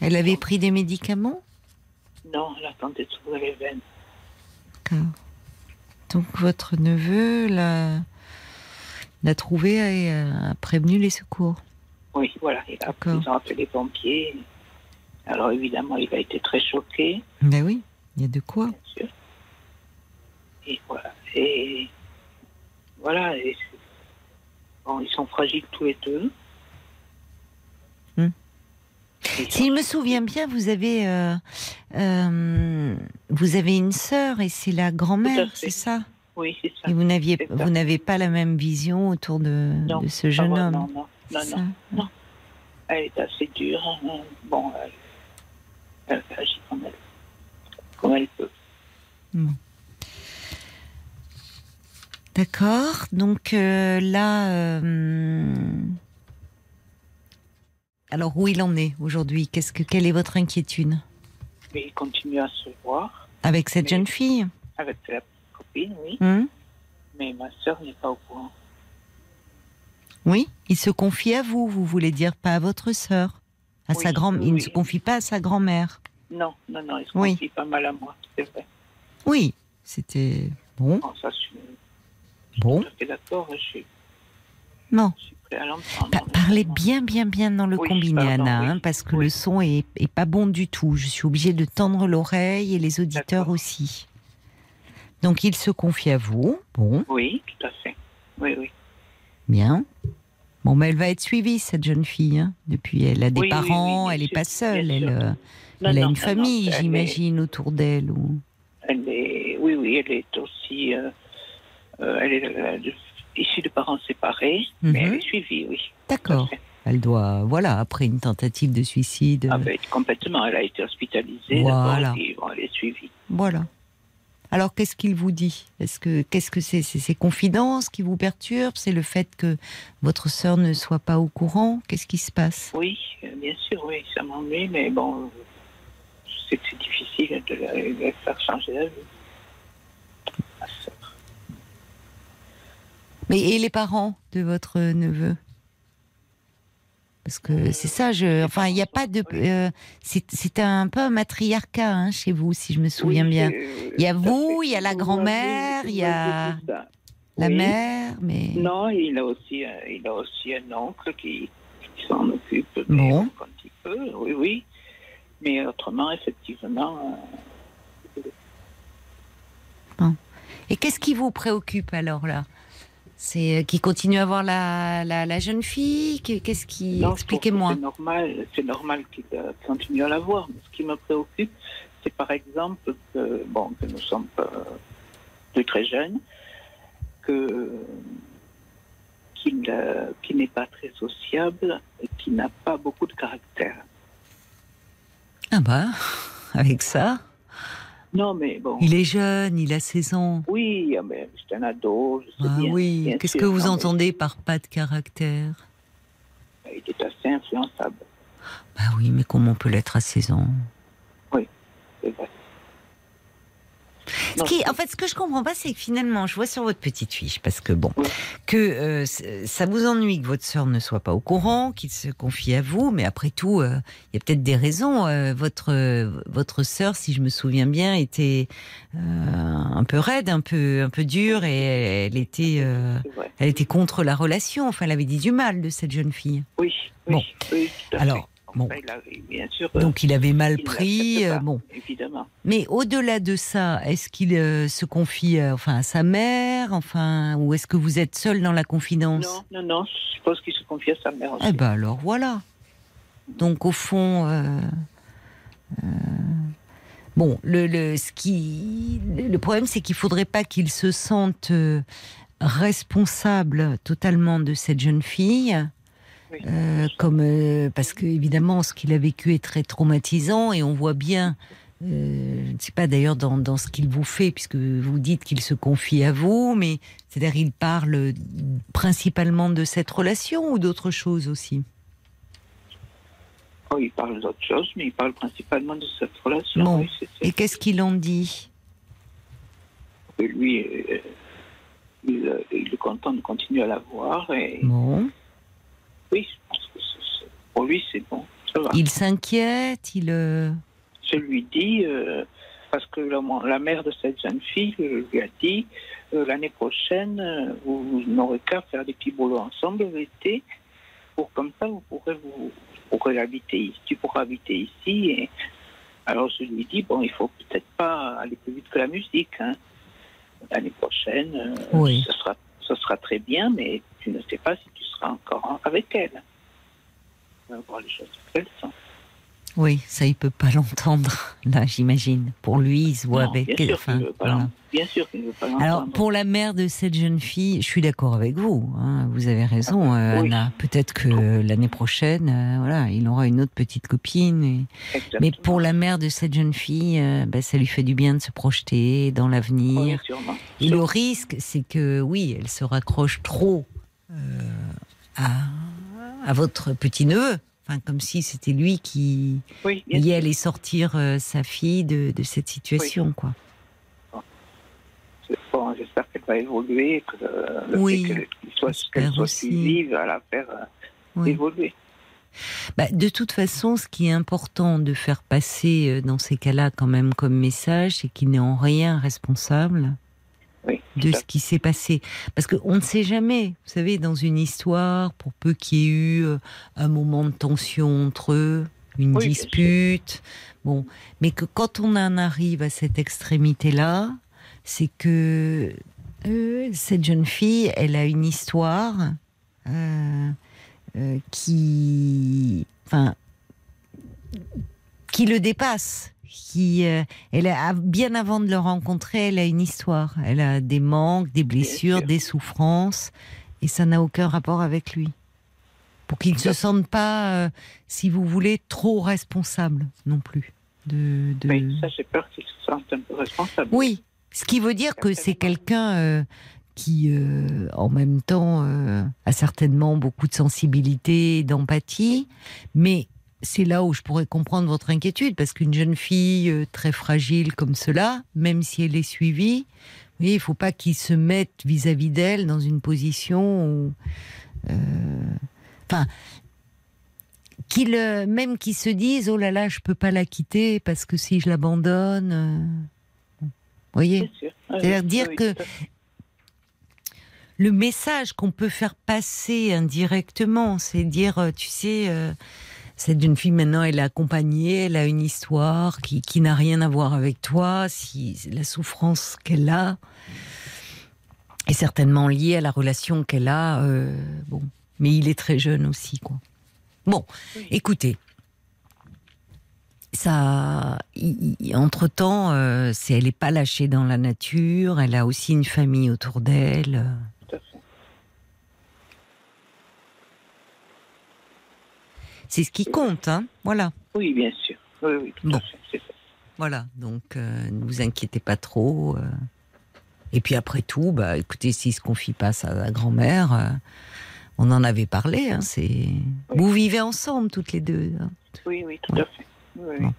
Elle avait pris des médicaments? Non, elle a tenté de s'ouvrir les veines. D'accord. Donc votre neveu l'a, l'a trouvé et a prévenu les secours? Oui, voilà. Il a, D'accord. ils ont appelé les pompiers. Alors évidemment, il a été très choqué, Ben oui, il y a de quoi. bien sûr. Et voilà. Et voilà. Et c'est- bon, ils sont fragiles tous les deux. Si je me souviens bien, vous avez, euh, euh, vous avez une sœur et c'est la grand-mère, c'est ça? Oui, c'est ça. Et vous n'aviez, vous n'avez pas la même vision autour de, Non, de ce Ah jeune ouais, homme? Non, non, non, non. Elle est assez dure. hein. Bon, elle, elle agit comme elle, comme elle peut. D'accord. Donc euh, là, alors où il en est aujourd'hui? Qu'est-ce que, quelle est votre inquiétude? Mais il continue à se voir avec cette jeune fille? Avec sa copine, oui. Hein Mais ma sœur n'est pas au courant. Oui. Il se confie à vous. Vous voulez dire pas à votre sœur, à Oui, sa grand. oui, Il ne se confie pas à sa grand-mère. Non, non, non, il se Oui. confie pas mal à moi, c'est vrai. Oui. C'était bon. Bon, ça, je suis Bon. tout à fait d'accord. Je suis, Non. je suis prêt à l'entendre. Pa- mais parlez bien, bien, bien dans le Oui, combiné, pardon, Anna, oui. hein, parce que Oui. le son est, est pas bon du tout. Je suis obligée de tendre l'oreille et les auditeurs aussi. Donc il se confie à vous. Bon, Oui, tout à fait. Oui, oui. bien. Bon, mais elle va être suivie, cette jeune fille. hein. Depuis, elle a des parents, elle n'est pas seule. Elle, euh, Non, elle a non, une famille, est- j'imagine, autour d'elle. Ou... Elle est, oui, oui, elle est aussi euh, Euh, elle est euh, issue de parents séparés, mais Mhm. elle est suivie, oui. D'accord. Elle doit, voilà, après une tentative de suicide. Ah ben, complètement, elle a été hospitalisée. Voilà. d'abord, et bon, elle est suivie. Voilà. Alors, qu'est-ce qu'il vous dit? Est-ce que qu'est-ce que c'est? C'est ses confidences qui vous perturbent? C'est le fait que votre sœur ne soit pas au courant? Qu'est-ce qui se passe? Oui, euh, bien sûr, oui, ça m'ennuie, mais bon, c'est difficile de la, de la faire changer d'avis. Ma sœur. Mais et les parents de votre neveu? Parce que c'est ça, je. Enfin, il n'y a pas de. euh, c'est un peu un matriarcat hein, chez vous, si je me souviens Oui, bien. c'est- Il y a vous, il y a la grand-mère, il y a. La Oui. mère, mais. Non, il a aussi, un- il a aussi un oncle qui, qui s'en occupe Bon. quand il peut, oui, oui. Mais autrement, effectivement, euh, Et qu'est-ce qui vous préoccupe alors là? C'est euh, qui continue à voir la, la, la jeune fille Que- Qu'est-ce qui Expliquez-moi. C'est normal, c'est normal qu'il euh, continue à la voir. Mais ce qui me préoccupe, c'est par exemple que, bon, que nous sommes plus très jeunes, que qu'il euh, qu'il n'est pas très sociable et qu'il n'a pas beaucoup de caractère. Ah bah, avec ça, Non, mais bon. il est jeune, il a 16 ans. Oui, ah, mais c'est un ado, je sais Ah bien. oui, qu'est-ce que vous Non, mais entendez par pas de caractère? Il est assez influençable, Bah oui, mais comment on peut l'être à 16 ans? C'est vrai. Ce qui, en fait, ce que je comprends pas, c'est que finalement, je vois sur votre petite fiche, parce que bon, que euh, ça vous ennuie que votre sœur ne soit pas au courant, qu'il se confie à vous, mais après tout, euh, il y a peut-être des raisons. euh, votre votre sœur, si je me souviens bien, était un peu raide, un peu un peu dure, et elle, était elle était contre la relation. Enfin, elle avait dit du mal de cette jeune fille. Oui, Bon. oui, tout à Alors. Bon. Enfin, il a- bien sûr. euh, Donc, il avait mal il pris. euh, pas, bon, Évidemment. Mais au-delà de ça, est-ce qu'il euh, se confie euh, enfin, à sa mère enfin, Ou est-ce que vous êtes seul dans la confidence? Non, non, non, je suppose qu'il se confie à sa mère aussi. Eh ben alors voilà. Donc au fond, euh, bon, le, le, ce qui, le problème c'est qu'il faudrait pas qu'il se sente responsable totalement de cette jeune fille. Oui. Euh, comme euh, parce que évidemment ce qu'il a vécu est très traumatisant et on voit bien euh, je ne sais pas d'ailleurs dans, dans ce qu'il vous fait puisque vous dites qu'il se confie à vous mais c'est-à-dire il parle principalement de cette relation ou d'autre chose aussi? Oh, il parle d'autre chose, mais il parle principalement de cette relation. Bon. Oui, c'est- c'est- et qu'est-ce qu'il en dit? Lui, euh, il, il est content de continuer à la voir. Et bon oui, je pense que c'est- c'est- pour lui, c'est bon. Ça va. il s'inquiète il euh, Je lui dis, euh, parce que la, la mère de cette jeune fille euh, lui a dit, euh, l'année prochaine, vous, vous n'aurez qu'à faire des petits boulots ensemble l'été, pour comme ça, vous pourrez vous, vous pourrez habiter ici, tu pourras habiter ici. Et... Alors je lui dis, bon, il faut peut-être pas aller plus vite que la musique. Hein. L'année prochaine, euh, Oui. ce, sera, ce sera très bien, mais tu ne sais pas si tu seras encore en- avec elle. On va voir les choses qu'elles sont. oui ça il peut pas l'entendre là j'imagine pour lui il se voit Non, avec bien sûr enfin, qu'il ne veut pas voilà. l'en- Bien sûr qu'il ne veut pas l'entendre. Alors, pour la mère de cette jeune fille, je suis d'accord avec vous. hein, vous avez raison, euh, Oui. Anna. Peut-être que l'année prochaine, euh, voilà, il aura une autre petite copine. et-. Mais pour la mère de cette jeune fille, euh, bah, ça lui fait du bien de se projeter dans Oui, l'avenir. sûrement. Et le risque, c'est que oui, elle se raccroche trop euh, à, à votre petit neveu. Enfin, comme si c'était lui qui Oui, y allait sortir euh, sa fille de, de cette situation, quoi. Bon, j'espère qu'elle va évoluer, que euh, le Oui, fait qu'elle soit, qu'elle soit aussi. suivie va la faire euh, Oui. évoluer. Bah, de toute façon, ce qui est important de faire passer euh, dans ces cas-là quand même comme message, c'est qu'il n'est en rien responsable Oui, de ce qui s'est passé. Parce qu'on ne sait jamais, vous savez, dans une histoire, pour peu qu'il y ait eu euh, un moment de tension entre eux, une Oui, dispute, bon, mais que quand on en arrive à cette extrémité-là, c'est que euh, cette jeune fille, elle a une histoire euh, euh, qui, enfin, qui le dépasse qui, euh, elle a, bien avant de le rencontrer, elle a une histoire. Elle a des manques, des blessures, des souffrances, et ça n'a aucun rapport avec lui. Pour qu'il ne se sente pas, euh, si vous voulez, trop responsable non plus. De, de... Oui, ça, j'ai peur qu'il se sente un peu responsable. Oui, ce qui veut dire que c'est quelqu'un euh, qui, euh, en même temps, euh, a certainement beaucoup de sensibilité, et d'empathie, mais c'est là où je pourrais comprendre votre inquiétude, parce qu'une jeune fille euh, très fragile comme cela, même si elle est suivie, oui, il ne faut pas qu'il se mette vis-à-vis d'elle dans une position où... euh, Enfin, qu'il, euh, même qu'il se dise, oh là là, je peux pas la quitter, parce que si je l'abandonne... euh, Vous voyez Bien sûr. Oui, dire oui, que à le message qu'on peut faire passer indirectement, c'est dire, tu sais, euh, cette jeune fille maintenant, elle est accompagnée, elle a une histoire qui, qui n'a rien à voir avec toi, si la souffrance qu'elle a est certainement liée à la relation qu'elle a. euh, bon, mais il est très jeune aussi, quoi. Bon, Oui. écoutez. Ça, entre temps, c'est elle n'est pas lâchée dans la nature. Elle a aussi une famille autour d'elle. euh, Tout à fait. C'est ce qui compte, hein. Voilà. Oui, bien sûr. Oui, oui, tout Bon. ça. Voilà, donc euh, ne vous inquiétez pas trop. euh. Et puis après tout, bah, écoutez, s'il se confie pas à sa grand-mère, euh, on en avait parlé. Hein, c'est vous vivez ensemble toutes les deux. hein. Oui, oui, tout à fait. Oui. Bon.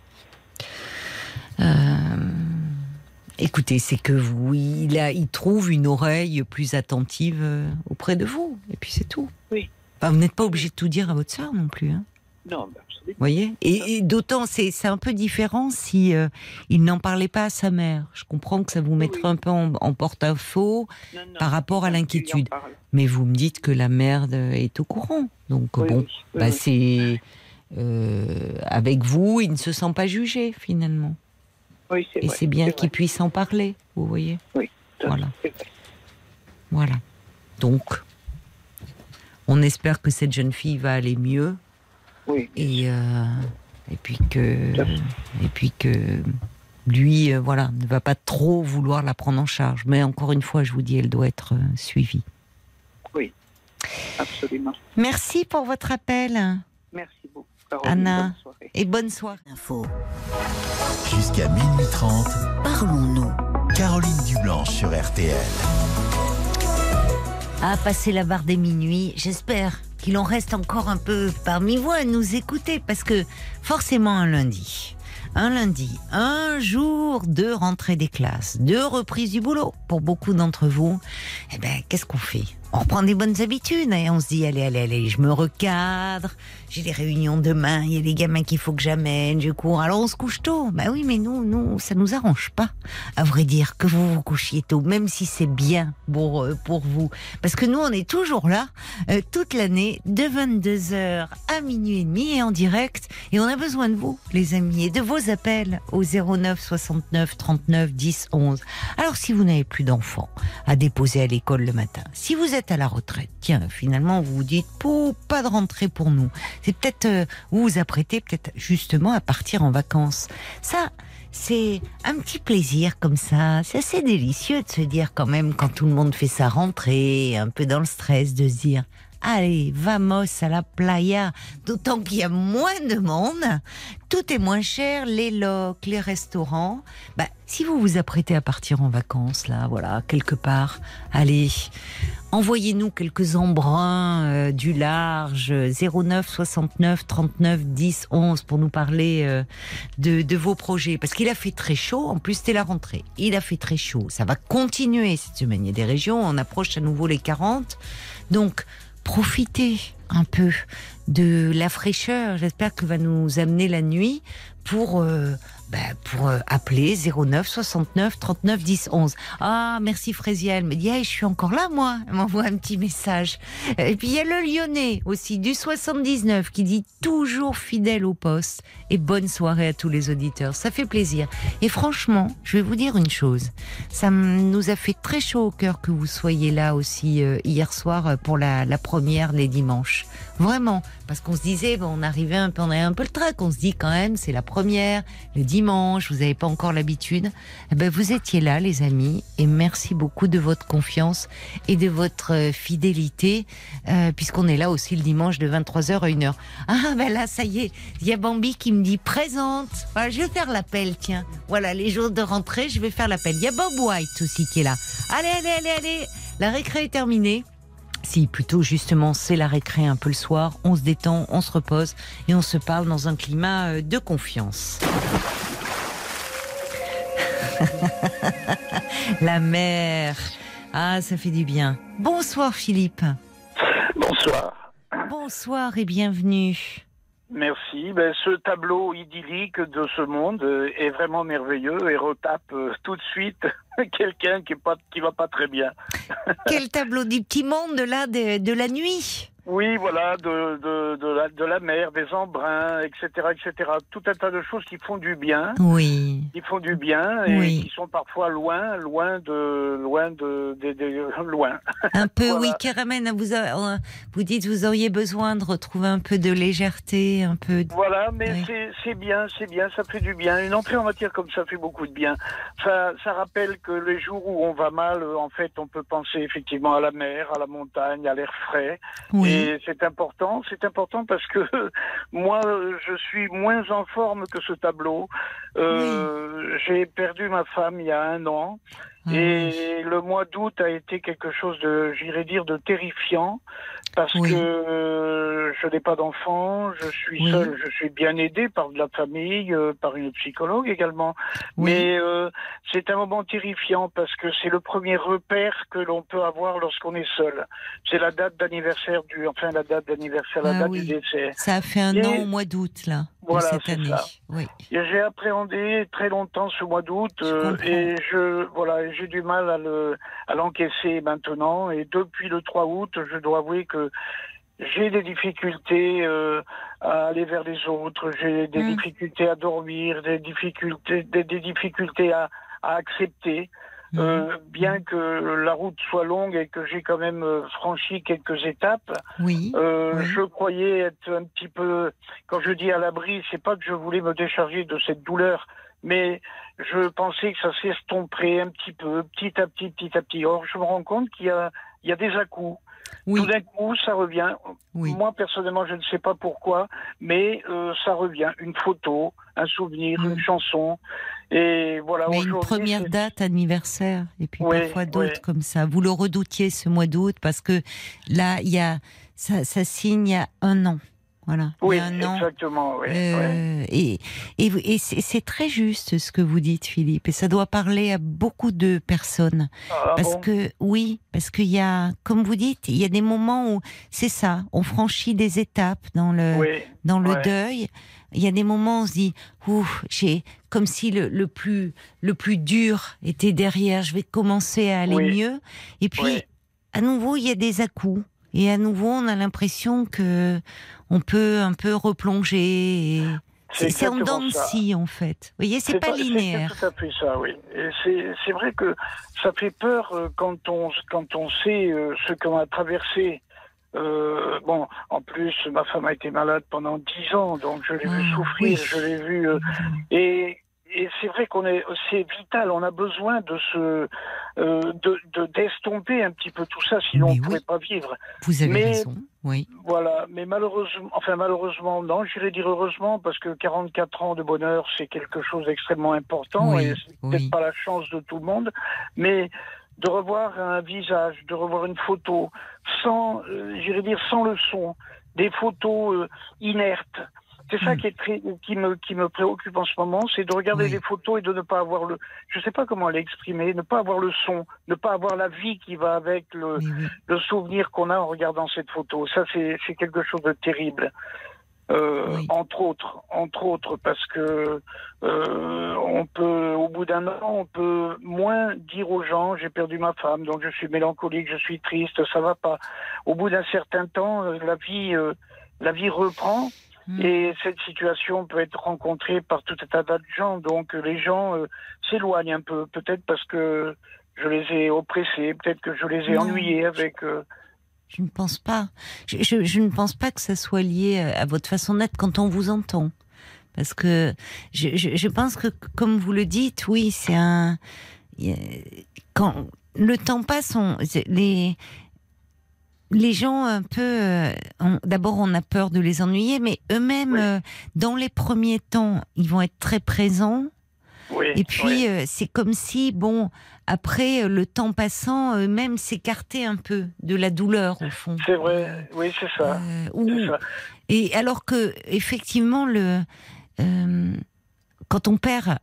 Écoutez, c'est que vous, il, a, il trouve une oreille plus attentive auprès de vous, et puis c'est tout. Oui. Enfin, vous n'êtes pas obligé de tout dire à votre sœur non plus. Hein. Non, absolument. voyez Et, et d'autant, c'est un peu différent si euh, il n'en parlait pas à sa mère. Je comprends que ça vous mettrait Oui. un peu en, en porte-à-faux, par rapport à l'inquiétude. mais vous me dites que la mère de- est au courant. Donc Oui, bon, oui, oui, bah, oui. c'est euh, avec vous, il ne se sent pas jugé finalement. Oui, c'est Et c'est bien qu'il puisse en parler. Vous voyez fait, voilà. vrai. Voilà. Donc, on espère que cette jeune fille va aller mieux Oui, et euh, et puis que et puis que lui, euh, voilà, ne va pas trop vouloir la prendre en charge. Mais encore une fois, je vous dis, elle doit être euh, suivie. absolument. Merci pour votre appel Merci beaucoup, Caroline. Anna. Bonne et bonne soirée. Info. Jusqu'à minuit 30, Parlons-nous. Caroline Dublanche sur RTL. À passer la barre des minuit, j'espère qu'il en reste encore un peu parmi vous à nous écouter parce que forcément un lundi, un lundi, un jour de rentrée des classes, de reprise du boulot pour beaucoup d'entre vous, eh ben qu'est-ce qu'on fait? On reprend des bonnes habitudes et on se dit allez allez allez, je me recadre, j'ai des réunions demain, il y a les gamins qu'il faut que j'amène, je cours. Alors on se couche tôt. Bah oui, mais nous nous ça nous arrange pas à vrai dire que vous vous couchiez tôt même si c'est bien pour euh, pour vous parce que nous on est toujours là euh, toute l'année de 22h à minuit et demi et en direct et on a besoin de vous les amis et de vos appels au 09 69 39 10 11. Alors si vous n'avez plus d'enfants à déposer à l'école le matin, si vous à la retraite, tiens finalement vous vous dites pas de rentrée pour nous. C'est peut-être euh, vous vous apprêtez peut-être justement à partir en vacances. Ça c'est un petit plaisir comme ça. C'est assez délicieux de se dire quand même quand tout le monde fait sa rentrée, un peu dans le stress, de se dire allez, vamos à la playa. D'autant qu'il y a moins de monde, tout est moins cher, les locs, les restaurants. Bah, si vous vous apprêtez à partir en vacances là, voilà, quelque part, allez. Envoyez-nous quelques embruns euh, du large 09 69 39 10 11 pour nous parler euh, de, de vos projets. Parce qu'il a fait très chaud, en plus c'était la rentrée. Il a fait très chaud, ça va continuer cette semaine. Il y a des régions, on approche à nouveau les 40. Donc profitez un peu de la fraîcheur. J'espère que va nous amener la nuit pour... euh, bah, pour euh, appeler 09 69 39 10 11. Ah, merci. Elle me dit, je suis encore là, moi. Elle m'envoie un petit message. Et puis il y a le Lyonnais aussi, du 79, qui dit toujours fidèle au poste. Et bonne soirée à tous les auditeurs. Ça fait plaisir. Et franchement, je vais vous dire une chose. Ça nous a fait très chaud au cœur que vous soyez là aussi euh, hier soir euh, pour la, première les dimanches. Vraiment. Parce qu'on se disait, bon, on arrivait un peu, on avait un peu le trac. On se dit quand même, c'est la première, le dimanche dimanche, vous n'avez pas encore l'habitude. Eh ben, vous étiez là, les amis, et merci beaucoup de votre confiance et de votre euh, fidélité, euh, puisqu'on est là aussi le dimanche de 23h à 1h. Ah, ben là, ça y est, il y a Bambi qui me dit présente. Je vais faire l'appel, tiens. Voilà, les jours de rentrée, je vais faire l'appel. Il y a Bob White aussi qui est là. Allez, allez, allez, allez. La récré est terminée. Si, plutôt justement, c'est la récré un peu le soir, on se détend, on se repose et on se parle dans un climat euh, de confiance. la mer. Ah, ça fait du bien. Bonsoir Philippe. Bonsoir. Bonsoir et bienvenue. Merci. Ben, ce tableau idyllique de ce monde euh, est vraiment merveilleux et retape euh, tout de suite quelqu'un qui, qui va pas très bien. Quel tableau du petit monde là de, de la nuit? Oui, voilà, de, de, de, la, de la mer, des embruns, etc., etc. Tout un tas de choses qui font du bien, Oui. qui font du bien et Oui. qui sont parfois loin, loin de, loin de, de, de- loin. Un peu, Voilà. oui, Caramène, vous, a- euh, vous dites vous auriez besoin de retrouver un peu de légèreté, un peu de... Voilà, mais c'est bien, c'est bien, ça fait du bien. Une entrée en matière comme ça fait beaucoup de bien. Ça, ça rappelle que les jours où on va mal, en fait, on peut penser effectivement à la mer, à la montagne, à l'air frais. Oui, Et c'est important, c'est important parce que moi, je suis moins en forme que ce tableau. Euh, J'ai perdu ma femme il y a un an. Ah. Et le mois d'août a été quelque chose de, j'irais dire, de terrifiant, parce Oui. que euh, je n'ai pas d'enfant, je suis Oui. seul, je suis bien aidé par de la famille, euh, par une psychologue également. Oui. Mais euh, c'est un moment terrifiant parce que c'est le premier repère que l'on peut avoir lorsqu'on est seul. C'est la date d'anniversaire du, enfin la date d'anniversaire, la Ah date du décès. Ça a fait un Et- an au mois d'août, là, Voilà, cette année. ça. Oui. Et J'ai appréhendé très longtemps ce mois d'août euh, et je voilà j'ai du mal à le à l'encaisser maintenant et depuis le 3 août je dois avouer que j'ai des difficultés euh, à aller vers les autres j'ai des Mm. difficultés à dormir des difficultés des, des difficultés à, à accepter Mhm. euh, bien que la route soit longue et que j'ai quand même euh, franchi quelques étapes Oui. euh, Oui. Je croyais être un petit peu, quand je dis à l'abri, c'est pas que je voulais me décharger de cette douleur, mais je pensais que ça s'estomperait un petit peu, petit à petit, petit à petit. Or, je me rends compte qu'il y a, il y a des à-coups. Oui. Tout d'un coup, ça revient. Oui. Moi, personnellement, je ne sais pas pourquoi, mais euh, ça revient. Une photo, un souvenir, une chanson. Et voilà, Mais une première date anniversaire et puis Oui, parfois d'autres oui. comme ça. Vous le redoutiez ce mois d'août parce que là, il y a ça, ça signe il y a un an. Voilà. Oui, un exactement. Oui, oui. Euh, Et, et, et c'est c'est très juste ce que vous dites, Philippe, et ça doit parler à beaucoup de personnes. Ah parce bon que oui, parce qu'il y a, comme vous dites, il y a des moments où c'est ça, on franchit des étapes dans le Oui, dans le ouais. deuil. Il y a des moments où on se dit, ouf, j'ai comme si le, le plus le plus dur était derrière. Je vais commencer à aller mieux. Et puis à nouveau, il y a des à-coups. Et à nouveau, on a l'impression que on peut un peu replonger. et- C'est en dents scie, en fait. Vous voyez, c'est pas linéaire. C'est tout à fait ça, oui. C'est vrai que ça fait peur euh, quand on quand on sait euh, ce qu'on a traversé. Euh, bon, en plus, ma femme a été malade pendant dix ans, donc je l'ai vu Ah, souffrir, oui. je l'ai vu. euh, et et c'est vrai qu'on est, c'est vital. On a besoin de se, euh, de de- d'estomper un petit peu tout ça, sinon Mais on ne oui. pourrait pas vivre. Vous avez Mais- raison. Oui. Voilà, mais malheureusement, enfin malheureusement, non, j'irais dire heureusement, parce que 44 ans de bonheur, c'est quelque chose d'extrêmement important, Oui, et c'est peut-être pas la chance de tout le monde, mais de revoir un visage, de revoir une photo, sans, euh, j'irais dire, sans le son, des photos euh, inertes. C'est ça Mm. qui est très, qui me, qui me préoccupe en ce moment, c'est de regarder Oui. les photos et de ne pas avoir le, je sais pas comment l'exprimer, ne pas avoir le son, ne pas avoir la vie qui va avec le, Mais oui. le souvenir qu'on a en regardant cette photo. Ça, c'est quelque chose de terrible. Euh, Oui. Entre autres, entre autres, parce que euh, on peut, au bout d'un an, on peut moins dire aux gens j'ai perdu ma femme, donc je suis mélancolique, je suis triste, ça va pas. Au bout d'un certain temps, euh, la vie, euh, la vie reprend. Mm. Et cette situation peut être rencontrée par tout un tas de gens. Donc euh, les gens euh, s'éloignent un peu, peut-être parce que je les ai oppressés, peut-être que je les ai Non. ennuyés avec. euh, Je ne pense pas. Je, je- je ne pense pas que ça soit lié à, à votre façon d'être quand on vous entend. parce que je, pense que, comme vous le dites, oui, c'est un. Quand le temps passe, on, les les gens un peu. euh, D'abord, on a peur de les ennuyer, mais eux-mêmes, Oui. euh, dans les premiers temps, ils vont être très présents. Oui, Et puis, oui. euh, c'est comme si, bon, après, le temps passant, eux-mêmes s'écartaient un peu de la douleur, au fond. c'est vrai, oui, c'est ça. Ça. et alors que, effectivement, le, quand on perd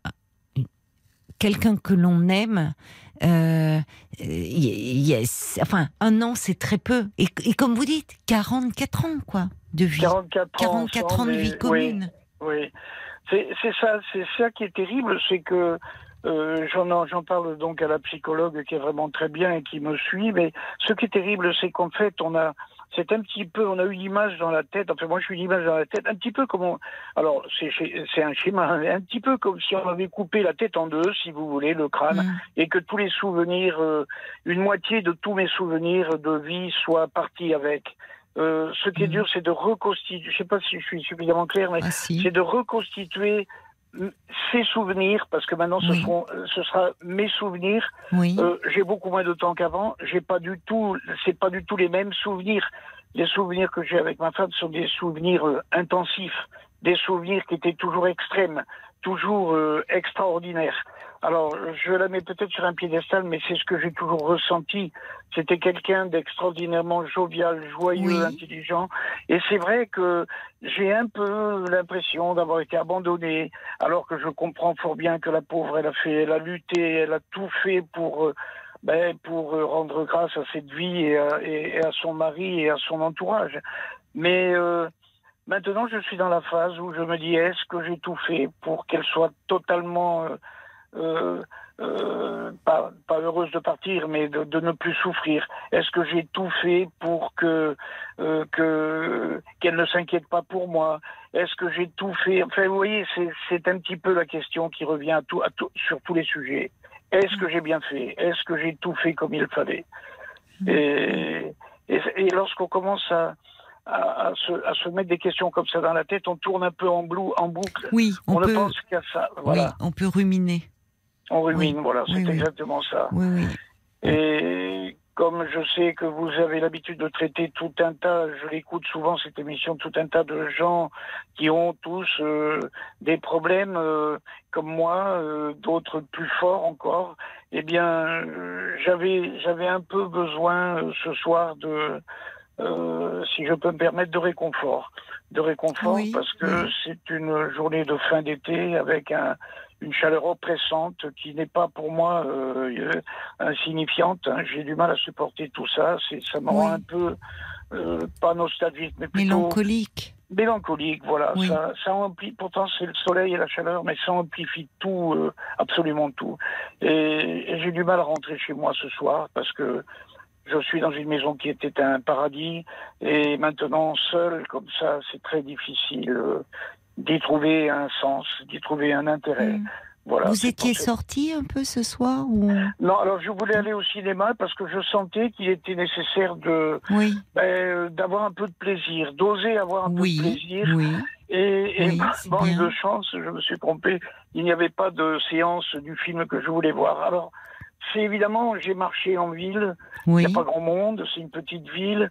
quelqu'un que l'on aime, euh, a- enfin, un an, c'est très peu. Et, et comme vous dites, 44 ans, quoi, de vie. 44 ans. 44 ans de vie commune. Oui, oui. C'est ça, c'est ça qui est terrible, c'est que euh, j'en j'en parle donc à la psychologue qui est vraiment très bien et qui me suit, mais ce qui est terrible, c'est qu'en fait, on a c'est un petit peu, on a eu l'image dans la tête, enfin moi je suis une image dans la tête, un petit peu comme on, alors c'est un schéma, hein, un petit peu comme si on avait coupé la tête en deux, si vous voulez, le crâne, Mm. et que tous les souvenirs, euh, une moitié de tous mes souvenirs de vie soient partis avec. Euh, ce qui est Mm. dur, c'est de reconstituer, je sais pas si je suis suffisamment clair, mais Ah, si. c'est de reconstituer ces souvenirs, parce que maintenant ce, Oui. seront, euh, ce sera mes souvenirs. Oui. Euh, j'ai beaucoup moins de temps qu'avant. J'ai pas du tout, c'est pas du tout les mêmes souvenirs. Les souvenirs que j'ai avec ma femme sont des souvenirs euh, intensifs, des souvenirs qui étaient toujours extrêmes, toujours euh, extraordinaires. Alors, je la mets peut-être sur un piédestal, mais c'est ce que j'ai toujours ressenti. C'était quelqu'un d'extraordinairement jovial, joyeux, Oui. intelligent. Et c'est vrai que j'ai un peu l'impression d'avoir été abandonné, alors que je comprends fort bien que la pauvre, elle a fait, elle a lutté, elle a tout fait pour, euh, ben, pour euh, rendre grâce à cette vie et à, et- et à son mari et à son entourage. Mais euh, maintenant, je suis dans la phase où je me dis, est-ce que j'ai tout fait pour qu'elle soit totalement euh, euh, euh, pas, pas heureuse de partir, mais de, de ne plus souffrir Est-ce que j'ai tout fait pour que euh, que qu'elle ne s'inquiète pas pour moi? Est-ce que j'ai tout fait? Enfin, vous voyez, c'est un petit peu la question qui revient à tout, à tout, sur tous les sujets. Est-ce que j'ai bien fait? Est-ce que j'ai tout fait comme il fallait? Et, et, et lorsqu'on commence à, à, à se, à se mettre des questions comme ça dans la tête, on tourne un peu en, blou, en boucle. Oui, on, On, ne pense qu'à ça. Voilà. Oui, on peut ruminer. On rumine, Oui. voilà, c'est oui. exactement ça. Oui. Et comme je sais que vous avez l'habitude de traiter tout un tas, je l'écoute souvent cette émission, tout un tas de gens qui ont tous euh, des problèmes euh, comme moi, euh, d'autres plus forts encore. Eh bien, j'avais j'avais un peu besoin ce soir de, euh, si je peux me permettre, de réconfort, de réconfort Oui, parce que oui. c'est une journée de fin d'été avec un une chaleur oppressante qui n'est pas pour moi euh, insignifiante. hein. J'ai du mal à supporter tout ça. C'est, ça me rend Oui. un peu euh, pas nostalgique, mais plutôt Mélancolique. mélancolique. Voilà, ça, ça amplie. Pourtant, c'est le soleil et la chaleur, mais ça amplifie tout, euh, absolument tout. Et, et j'ai du mal à rentrer chez moi ce soir parce que je suis dans une maison qui était un paradis et maintenant seul comme ça, c'est très difficile euh, d'y trouver un sens, d'y trouver un intérêt. Mm. Voilà. Vous étiez sorti un peu ce soir ou? Non, alors je voulais aller au cinéma parce que je sentais qu'il était nécessaire de Oui, ben, euh, d'avoir un peu de plaisir, d'oser avoir un oui, peu de plaisir. oui. Et, et Oui, manque de chance, je me suis trompé. Il n'y avait pas de séance du film que je voulais voir. Alors, c'est évidemment, j'ai marché en ville. Il Oui, n'y a pas grand monde. C'est une petite ville.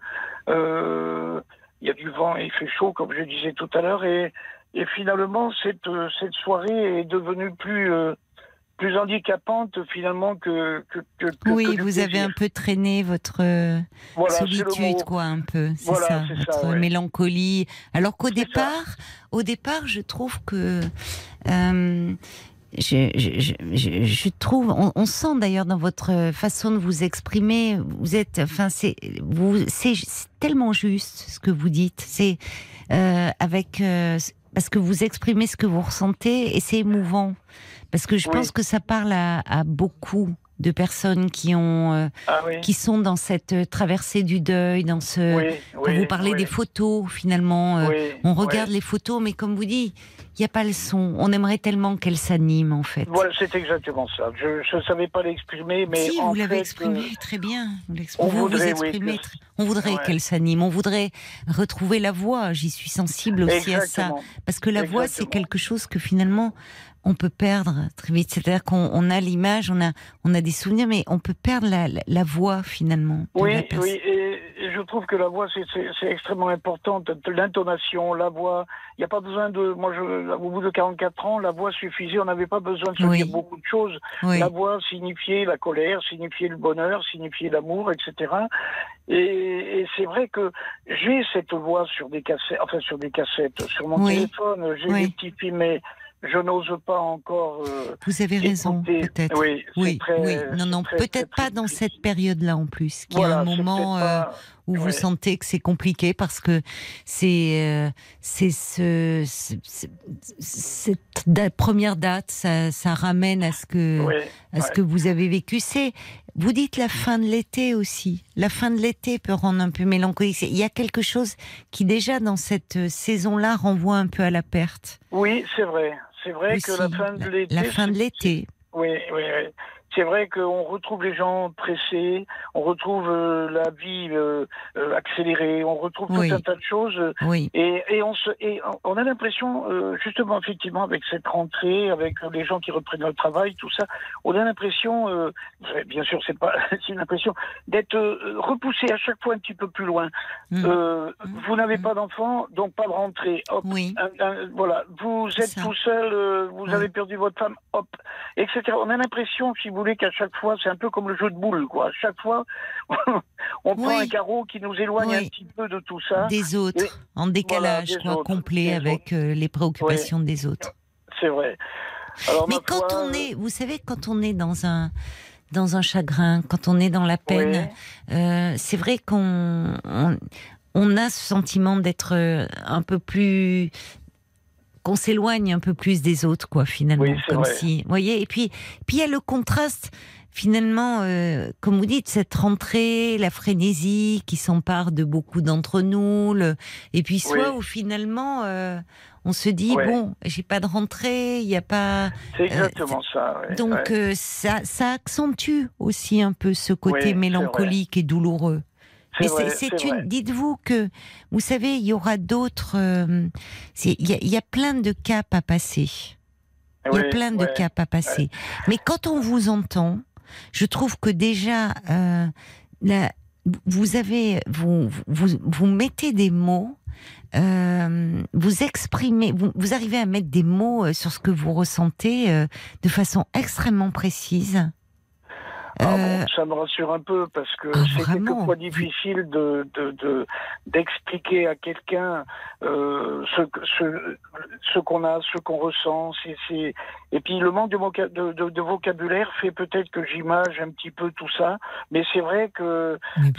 Euh, il y a du vent et il fait chaud, comme je disais tout à l'heure. Et, et finalement, cette, euh, cette soirée est devenue plus, euh, plus handicapante finalement que. que, que- oui, que vous avez un peu traîné votre Voilà, solitude, quoi, un peu. C'est Voilà, ça, votre ça, ouais. mélancolie. Alors qu'au ça. départ, au départ, je trouve que. euh, je, je, je, je- trouve, on, on sent d'ailleurs dans votre façon de vous exprimer, vous êtes, enfin, c'est, vous, c'est c'est tellement juste ce que vous dites. C'est euh, avec euh, parce que vous exprimez ce que vous ressentez et c'est émouvant parce que je Oui. pense que ça parle à, à beaucoup de personnes qui ont euh, Ah oui. qui sont dans cette traversée du deuil, dans ce oui, quand oui, vous parlez des photos finalement. euh, on regarde les photos, mais comme vous dites, il n'y a pas le son. On aimerait tellement qu'elle s'anime, en fait. Voilà, c'est exactement ça. Je ne savais pas l'exprimer, mais. Si, en vous l'avez exprimé euh, très bien. Vous, on vous vous voudrait, oui, exprimez que- On voudrait Ouais. qu'elle s'anime. On voudrait retrouver la voix. J'y suis sensible aussi à ça. Parce que la voix, c'est quelque chose que finalement, on peut perdre très vite. C'est-à-dire qu'on on a l'image, on a, on a des souvenirs, mais on peut perdre la, la- la voix finalement. Oui, oui, et, je trouve que la voix, c'est- extrêmement important. L'intonation, la voix. Il n'y a pas besoin de. Moi, je, au bout de 44 ans, la voix suffisait. On n'avait pas besoin de se Oui. dire beaucoup de choses. Oui. La voix signifiait la colère, signifiait le bonheur, signifiait l'amour, etc. Et, et c'est vrai que j'ai cette voix sur des cassettes, enfin sur des cassettes, sur mon Oui. téléphone. J'ai des petits films, mais je n'ose pas encore. euh, Vous avez raison, peut-être. Oui, Oui, très- oui. Non, non, peut-être pas dans cette période-là en plus, qui est Voilà, un c'est moment euh, pas- où vous sentez que c'est compliqué parce que c'est euh, c'est ce, ce- ce- cette da- première date, ça, ça ramène à ce que Oui, à ce ouais. que vous avez vécu. C'est vous dites la fin de l'été aussi. La fin de l'été peut rendre un peu mélancolique. Il y a quelque chose qui déjà dans cette euh, saison-là renvoie un peu à la perte. Oui, c'est vrai. C'est vrai que la fin de l'été. la fin de l'été. Oui, oui, oui. C'est vrai qu'on retrouve les gens pressés, on retrouve euh, la vie euh, euh, accélérée, on retrouve Oui. tout un tas de choses. Oui. Et, et on, se, et on a l'impression, euh, justement, effectivement, avec cette rentrée, avec les gens qui reprennent le travail, tout ça, on a l'impression, bien sûr, c'est pas, c'est une impression, d'être repoussé à chaque fois un petit peu plus loin. Mm. Mm. Vous n'avez Mm. pas d'enfant, donc pas de rentrée. Hop, Oui. un- un- voilà, vous êtes Ça. tout seul, vous avez perdu votre femme, hop, etc. On a l'impression, si vous voulez, qu'à chaque fois, c'est un peu comme le jeu de boules, quoi. À chaque fois, on prend Oui. un carreau qui nous éloigne Oui. un petit peu de tout ça. des autres, Et- en décalage, quoi, autres, complet avec euh, les préoccupations des autres. C'est vrai. Alors, Mais ma quand foi, on est, vous savez, quand on est dans un dans un chagrin, quand on est dans la peine, euh, c'est vrai qu'on on, on a ce sentiment d'être euh, un peu plus qu'on s'éloigne un peu plus des autres, quoi, finalement, Oui, comme vrai. si, vous voyez. Et puis, puis il y a le contraste. Finalement, euh, comme vous dites, cette rentrée, la frénésie qui s'empare de beaucoup d'entre nous, le... et puis soit Oui. où finalement euh, on se dit Ouais. bon, j'ai pas de rentrée, il n'y a pas, c'est exactement ça. ouais, donc ouais. euh, ça, ça accentue aussi un peu ce côté mélancolique et douloureux. C'est une. Dites-vous que vous savez, il y aura d'autres. euh, Il y, a- il y a plein de caps à passer. Il y a plein de ouais. caps à passer. Mais quand on vous entend, je trouve que déjà, euh, la- vous avez, vous, vous, vous mettez des mots, euh, vous exprimez, vous, vous arrivez à mettre des mots sur ce que vous ressentez de façon extrêmement précise. Ah bon, Euh, ça me rassure un peu parce que Ah, c'est quelquefois difficile de de- de- d'expliquer à quelqu'un euh, ce que- ce ce qu'on a, ce qu'on ressent. C'est et puis le manque de, voca- de, de- de vocabulaire fait peut-être que j'image un petit peu tout ça, mais c'est vrai que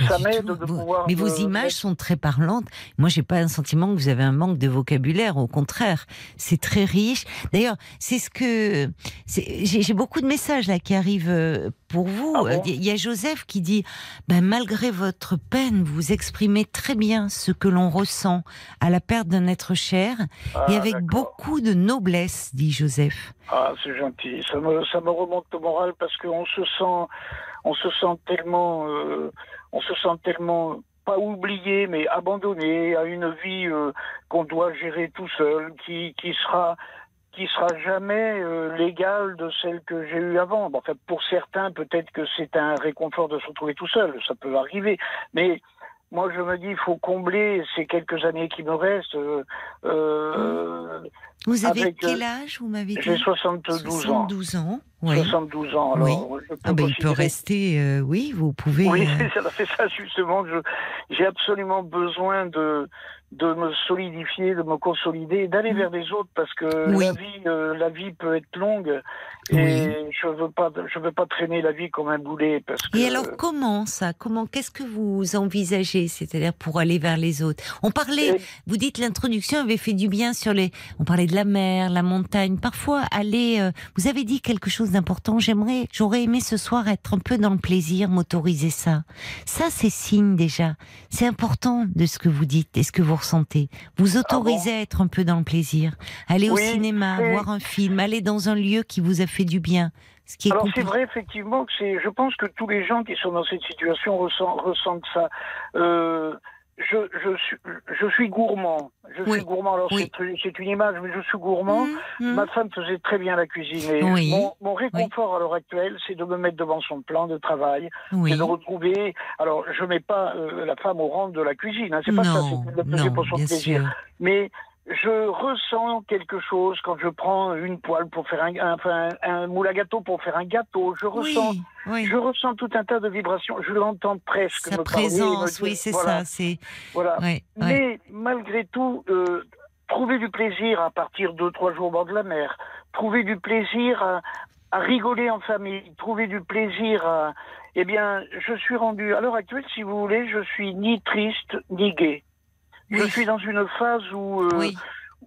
ça m'aide de pouvoir Mais vos images sont très parlantes. Moi, j'ai pas un sentiment que vous avez un manque de vocabulaire. Au contraire, c'est très riche. D'ailleurs, c'est ce que j'ai beaucoup de messages là qui arrivent euh, pour vous. Ah bon Il y a Joseph qui dit ben, malgré votre peine, vous exprimez très bien ce que l'on ressent à la perte d'un être cher Ah, et avec d'accord. beaucoup de noblesse, dit Joseph. Ah, c'est gentil. Ça me, ça me remonte le moral parce qu'on se sent, on se sent tellement, euh, on se sent tellement pas oublié, mais abandonné à une vie euh, qu'on doit gérer tout seul, qui, qui sera, qui sera jamais euh, l'égale de celle que j'ai eue avant. Bon, Enfin, pour certains, peut-être que c'est un réconfort de se retrouver tout seul. Ça peut arriver, mais moi, je me dis, il faut combler ces quelques années qui me restent. euh, euh, Vous avez Avec, quel euh, âge, vous m'avez dit? J'ai 72 ans. 72 ans. Oui. 72 ans, alors je peux Ah ben, il peut rester, euh, oui, vous pouvez. Oui, c'est ça, justement. J'ai absolument besoin de de me solidifier, de me consolider, d'aller Mm. vers les autres parce que Oui. la vie, euh, la vie peut être longue et Oui. je veux pas, je veux pas traîner la vie comme un boulet parce que. Et alors comment ça? Comment Qu'est-ce que vous envisagez C'est-à-dire pour aller vers les autres? On parlait, Et- vous dites l'introduction avait fait du bien sur les. On parlait de la mer, la montagne. Parfois aller. euh, vous avez dit quelque chose d'important. J'aimerais, j'aurais aimé ce soir être un peu dans le plaisir, m'autoriser ça. Ça, c'est signe déjà. C'est important de ce que vous dites et ce que vous Vous autorisez à être un peu dans le plaisir. Aller au cinéma, voir un film, aller dans un lieu qui vous a fait du bien. Ce qui est Alors c'est vrai effectivement que c'est. Je pense que tous les gens qui sont dans cette situation ressentent, ressentent ça. Euh, je, je, suis, je suis gourmand. Je Oui, suis gourmand. Alors oui. c'est, une image, mais je suis gourmand. Mmh, mmh. Ma femme faisait très bien la cuisine. Et Oui. mon, mon réconfort à l'heure actuelle, c'est de me mettre devant son plan de travail, Oui. c'est de retrouver. Alors je mets pas euh, la femme au rang de la cuisine. Hein, c'est pas ça. C'est le faisait pour son plaisir. sûr. Mais je ressens quelque chose quand je prends une poêle pour faire un, un- un moule à gâteau pour faire un gâteau. Je ressens, Oui, oui. je ressens tout un tas de vibrations. Je l'entends presque Sa me parler, présence, me dire- oui, c'est voilà, ça. C'est Voilà. Mais malgré tout, euh, trouver du plaisir à partir de trois jours au bord de la mer, trouver du plaisir à, à rigoler en famille, trouver du plaisir à... Eh bien, je suis rendu, à l'heure actuelle, si vous voulez, je suis ni triste ni gai. Je suis dans une phase où, euh, Oui.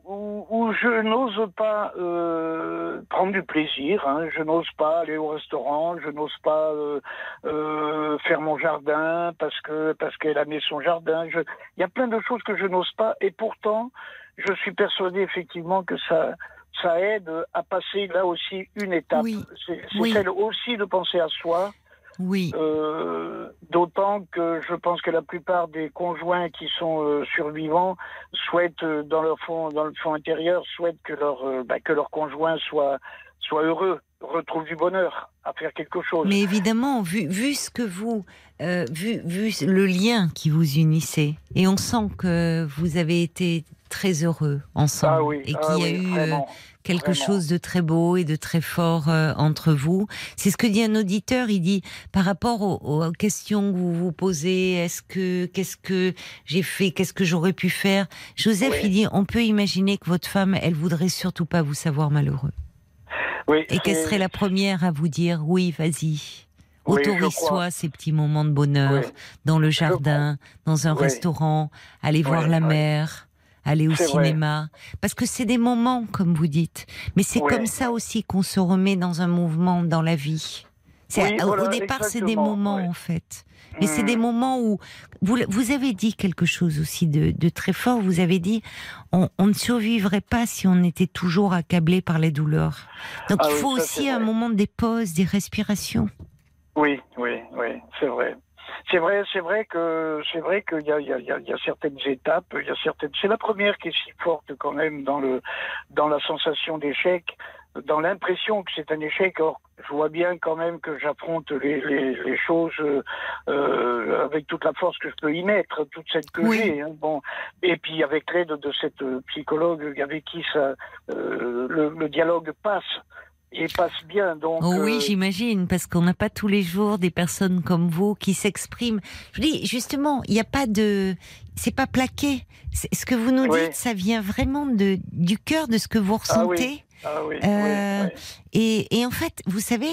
où, où je n'ose pas euh, prendre du plaisir. hein. Je n'ose pas aller au restaurant. Je n'ose pas euh, euh, faire mon jardin parce que parce qu'elle a mis son jardin. Je- Il y a plein de choses que je n'ose pas. Et pourtant, je suis persuadé effectivement que ça ça aide à passer là aussi une étape. Oui. C'est celle aussi de penser à soi. Oui. Euh, D'autant que je pense que la plupart des conjoints qui sont euh, survivants souhaitent, euh, dans leur fond, dans le fond intérieur, souhaitent que leur bah, que leur conjoint soit soit heureux, retrouve du bonheur à faire quelque chose. Mais évidemment, vu, vu ce que vous, vu, vu le lien qui vous unissait, et on sent que vous avez été très heureux ensemble, ah oui, et ah qu'il y a oui, eu. Quelque vraiment. chose de très beau et de très fort euh, entre vous. C'est ce que dit un auditeur. Il dit par rapport aux, aux questions que vous vous posez, est-ce que qu'est-ce que j'ai fait, qu'est-ce que j'aurais pu faire? Joseph, Oui. il dit on peut imaginer que votre femme, elle voudrait surtout pas vous savoir malheureux, Oui, et qu'elle serait la première à vous dire oui, vas-y. Autorise-toi ces petits moments de bonheur Oui. dans le jardin, dans un restaurant, aller voir la mer, aller au vrai. cinéma. Parce que c'est des moments, comme vous dites. Mais c'est Oui. comme ça aussi qu'on se remet dans un mouvement dans la vie. Oui, au- voilà, au départ, c'est des moments oui. en fait. Mais c'est Hmm. des moments où vous, vous avez dit quelque chose aussi de, de très fort. Vous avez dit on, on ne survivrait pas si on était toujours accablé par les douleurs. Donc Ah il faut ça, aussi un vrai. moment des pauses, des respirations. Oui, oui, oui, c'est vrai. C'est vrai, c'est vrai que c'est vrai qu'il y a, il y, a, il y a- certaines étapes, il y a certaines. C'est la première qui est si forte quand même dans le dans la sensation d'échec, dans l'impression que c'est un échec. Or, je vois bien quand même que j'affronte les, les, les choses euh, euh, avec toute la force que je peux y mettre, toute cette que Oui. j'ai. hein. Bon, et puis avec l'aide de cette psychologue avec qui ça euh, le, le dialogue passe et passe bien. Donc Oh oui, euh, j'imagine, parce qu'on n'a pas tous les jours des personnes comme vous qui s'expriment. Je dis justement, il n'y a pas de, c'est pas plaqué. Ce que vous nous Oui. dites, ça vient vraiment de du cœur de ce que vous Ah oui, ressentez. ah oui, Euh. Et, et en fait, vous savez,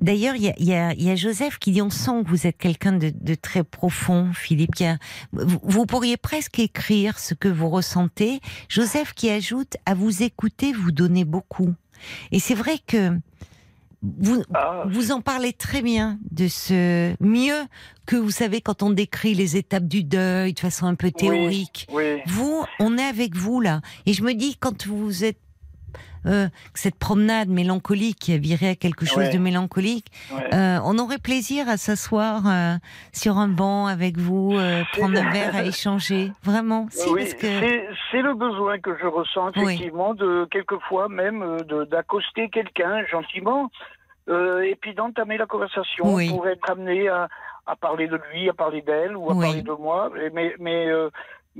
d'ailleurs, il y a, y, a, y a Joseph qui dit on sent que vous êtes quelqu'un de, de très profond, Philippe. qui a- vous, vous pourriez presque écrire ce que vous ressentez. Joseph qui ajoute à vous écouter, vous donnez beaucoup. Et c'est vrai que vous, Ah, vous en parlez très bien de ce mieux que vous savez quand on décrit les étapes du deuil de façon un peu théorique. oui. Vous, on est avec vous là. Et je me dis, quand vous êtes. Euh, cette promenade mélancolique qui a viré à quelque chose Ouais. de mélancolique, ouais. euh, on aurait plaisir à s'asseoir euh, sur un banc avec vous, prendre un verre à échanger. Vraiment, si, oui, parce que. c'est- le besoin que je ressens Oui. effectivement de quelquefois même d'accoster quelqu'un gentiment et puis d'entamer la conversation Oui. pour être amené à, à parler de lui, à parler d'elle ou à Oui. parler de moi. Mais mais euh,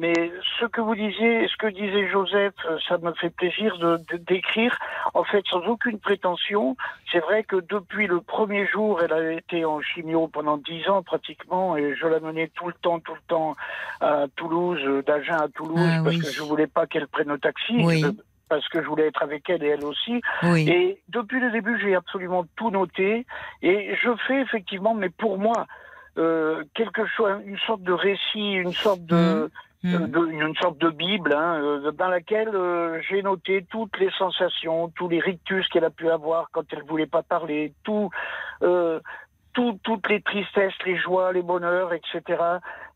mais ce que vous disiez, ce que disait Joseph, euh, ça me fait plaisir de de- d'écrire. En fait, sans aucune prétention, c'est vrai que depuis le premier jour, elle a été en chimio pendant dix ans pratiquement, et je la menais tout le temps, tout le temps à Toulouse, euh, d'Agen à Toulouse, Ah parce oui. que je voulais pas qu'elle prenne le taxi, Oui. euh, parce que je voulais être avec elle et elle aussi. Oui. Et depuis le début, j'ai absolument tout noté, et je fais effectivement, mais pour moi, euh, quelque chose, une sorte de récit, une sorte de, Hmm. De- une sorte de Bible hein, euh, dans laquelle euh, j'ai noté toutes les sensations, tous les rictus qu'elle a pu avoir quand elle voulait pas parler, tout, euh, tout- toutes les tristesses, les joies, les bonheurs, etc.,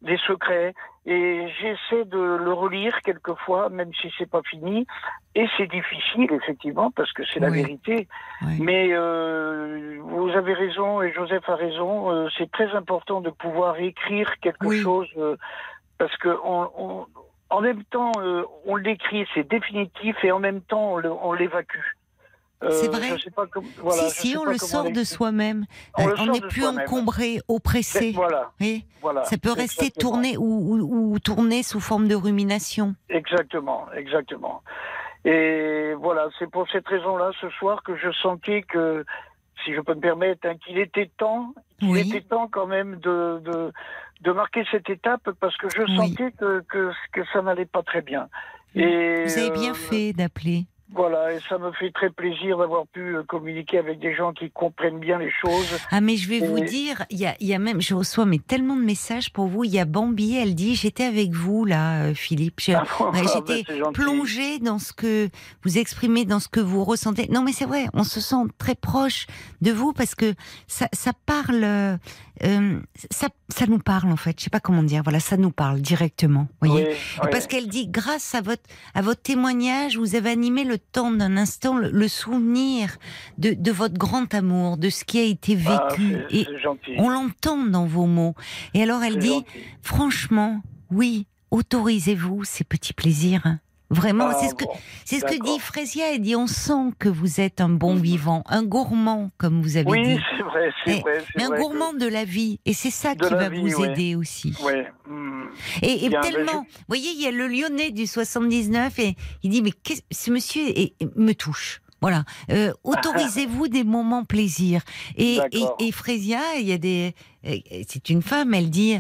les secrets. Et j'essaie de le relire quelquefois, même si c'est pas fini. Et c'est difficile, effectivement, parce que c'est la Oui. vérité. Oui. Mais euh, vous avez raison et Joseph a raison. euh, c'est très important de pouvoir écrire quelque Oui. chose euh, parce que on, on- en même temps euh, on l'écrit, c'est définitif et en même temps on l'évacue. Euh, C'est vrai. je sais pas comme- voilà, si, je si, sais on pas le comment sort de soi-même. On Euh, n'est plus encombré, oppressé. Voilà, Oui. voilà. Ça peut rester Exactement. tourné ou, ou- ou tourner sous forme de rumination. Exactement, exactement. Et voilà, c'est pour cette raison-là ce soir que je sentais que, si je peux me permettre, hein, qu'il était temps, qu'il Oui. était temps quand même de, de, de marquer cette étape parce que je Oui. sentais que, que, que ça n'allait pas très bien. Et, Vous avez bien euh, fait d'appeler. Voilà, et ça me fait très plaisir d'avoir pu euh, communiquer avec des gens qui comprennent bien les choses. Ah mais je vais vous dire, il y a, y a même, je reçois mais tellement de messages pour vous. Il y a Bambi, elle dit, j'étais avec vous là, euh, Philippe. Ah bon, ouais, ah ben, j'étais gentil. plongée dans ce que vous exprimez, dans ce que vous ressentez. Non mais c'est vrai, on se sent très proche de vous parce que ça, ça parle, euh, ça, ça nous parle en fait. Je sais pas comment dire. Voilà, ça nous parle directement. Voyez. Oui, Et oui. Parce qu'elle dit, grâce à votre, à votre témoignage, vous avez animé le temps d'un instant, le, le souvenir de, de votre grand amour, de ce qui a été Ah, vécu. c'est- et gentil. on l'entend dans vos mots. Et alors elle dit, gentil. franchement, oui, autorisez-vous ces petits plaisirs. Vraiment, Ah, c'est ce que bon, c'est ce que dit Frésia. Elle dit, on sent que vous êtes un bon vivant, un gourmand, comme vous avez Oui, dit, c'est vrai, c'est Mais- vrai. mais un que- gourmand de la vie. Et c'est ça De qui va vie, vous ouais. aider aussi. Ouais. hmm. Et, tellement, vous voyez, il y a le Lyonnais du 79 et il dit mais qu'est- ce monsieur est- me touche. Voilà. Euh, autorisez-vous des moments plaisir. Et, et Frésia, il y a des, euh, c'est une femme, elle dit,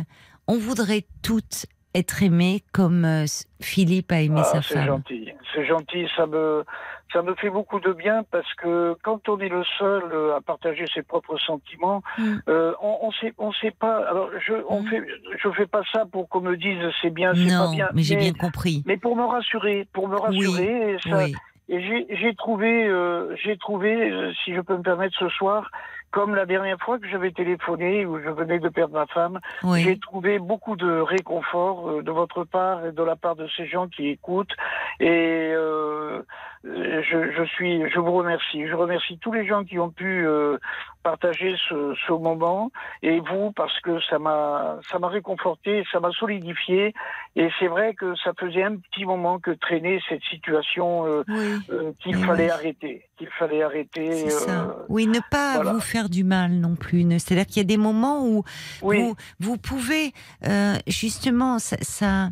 on voudrait toutes être aimées comme euh, Philippe a aimé Ah, sa c'est femme. gentil, c'est gentil, ça me, ça me fait beaucoup de bien parce que quand on est le seul euh, à partager ses propres sentiments, Mm. euh, on, on sait, on sait pas. Alors je, on Mm. fait, je fais pas ça pour qu'on me dise c'est bien, c'est pas bien. mais j'ai bien compris. mais pour me rassurer, pour me rassurer, et ça, Oui, et j'ai j'ai trouvé, euh, j'ai trouvé, euh, si je peux me permettre ce soir, comme la dernière fois que j'avais téléphoné où je venais de perdre ma femme, j'ai trouvé beaucoup de réconfort euh, de votre part et de la part de ces gens qui écoutent. Et euh, je, je suis, je vous remercie. Je remercie tous les gens qui ont pu euh, partager ce, ce moment et vous parce que ça m'a, ça m'a réconforté, ça m'a solidifié. Et c'est vrai que ça faisait un petit moment que traînait cette situation euh, Oui, euh, qu'il fallait oui. arrêter, qu'il fallait arrêter. c'est ça. euh, Oui, ne pas voilà. vous faire du mal non plus. C'est-à-dire qu'il y a des moments où oui, Vous, vous pouvez euh, justement ça, ça-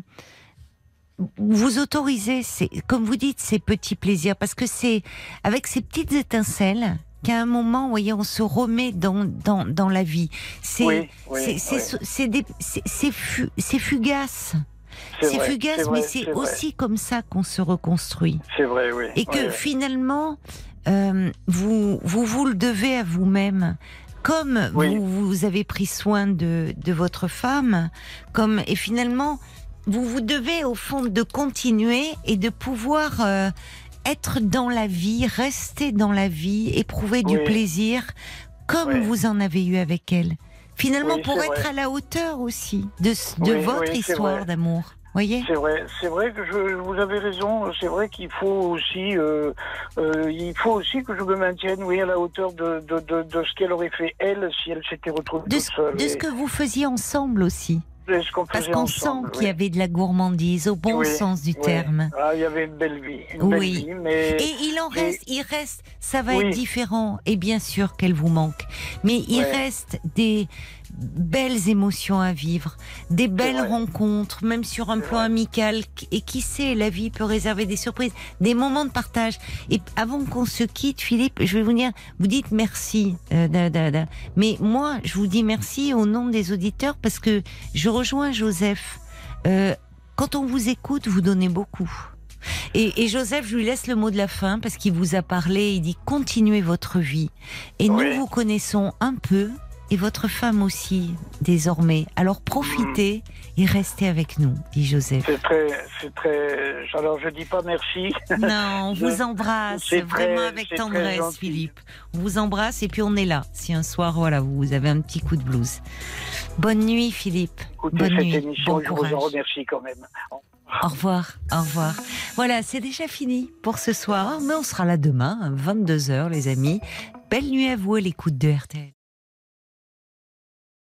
vous autoriser, c'est comme vous dites, ces petits plaisirs, parce que c'est avec ces petites étincelles qu'à un moment, vous voyez, on se remet dans dans, dans la vie. C'est oui, oui, oui. fugace, c'est fugace, vrai, mais c'est vrai. aussi comme ça qu'on se reconstruit C'est vrai, oui. et que finalement euh, vous, vous vous le devez à vous-même comme Oui. vous, vous avez pris soin de, de votre femme comme et finalement vous vous devez au fond de continuer et de pouvoir euh, être dans la vie rester dans la vie éprouver du plaisir comme Oui. vous en avez eu avec elle finalement Oui, pour être vrai. à la hauteur aussi de, de votre histoire d'amour voyez? C'est vrai, c'est vrai que je, vous avez raison. C'est vrai qu'il faut aussi, euh, euh, il faut aussi que je me maintienne, oui, à la hauteur de, de, de, de ce qu'elle aurait fait elle si elle s'était retrouvée de, toute seule. de ce que vous faisiez ensemble aussi Parce qu'on sent qu'il y avait de la gourmandise, au bon Oui, sens du oui. terme. Ah, il y avait une belle vie, une belle Oui. vie, mais Et il en mais- reste, il reste, ça va être différent, et bien sûr qu'elle vous manque, mais il reste des belles émotions à vivre, des belles rencontres, même sur un plan amical, et qui sait, la vie peut réserver des surprises, des moments de partage. Et avant qu'on se quitte, Philippe, je vais vous dire, vous dites merci, euh, da, da, da. mais moi, je vous dis merci au nom des auditeurs parce que je rejoins Joseph. Euh, quand on vous écoute, vous donnez beaucoup. Et, et Joseph, je lui laisse le mot de la fin parce qu'il vous a parlé. Il dit continuez votre vie. Et Oui. nous vous connaissons un peu, et votre femme aussi, désormais. Alors profitez et restez avec nous, dit Joseph. C'est très, c'est très. Alors je dis pas merci. Non, on Je- vous embrasse très- vraiment avec tendresse. Philippe. On vous embrasse et puis on est là. Si un soir, voilà, vous avez un petit coup de blues. Bonne nuit, Philippe. Écoutez Bonne cette nuit. émission, Bon je vous courage. en remercie quand même. Au revoir, au revoir. Voilà, c'est déjà fini pour ce soir, mais on sera là demain, 22h, les amis. Belle nuit à vous à l'écoute de RTL.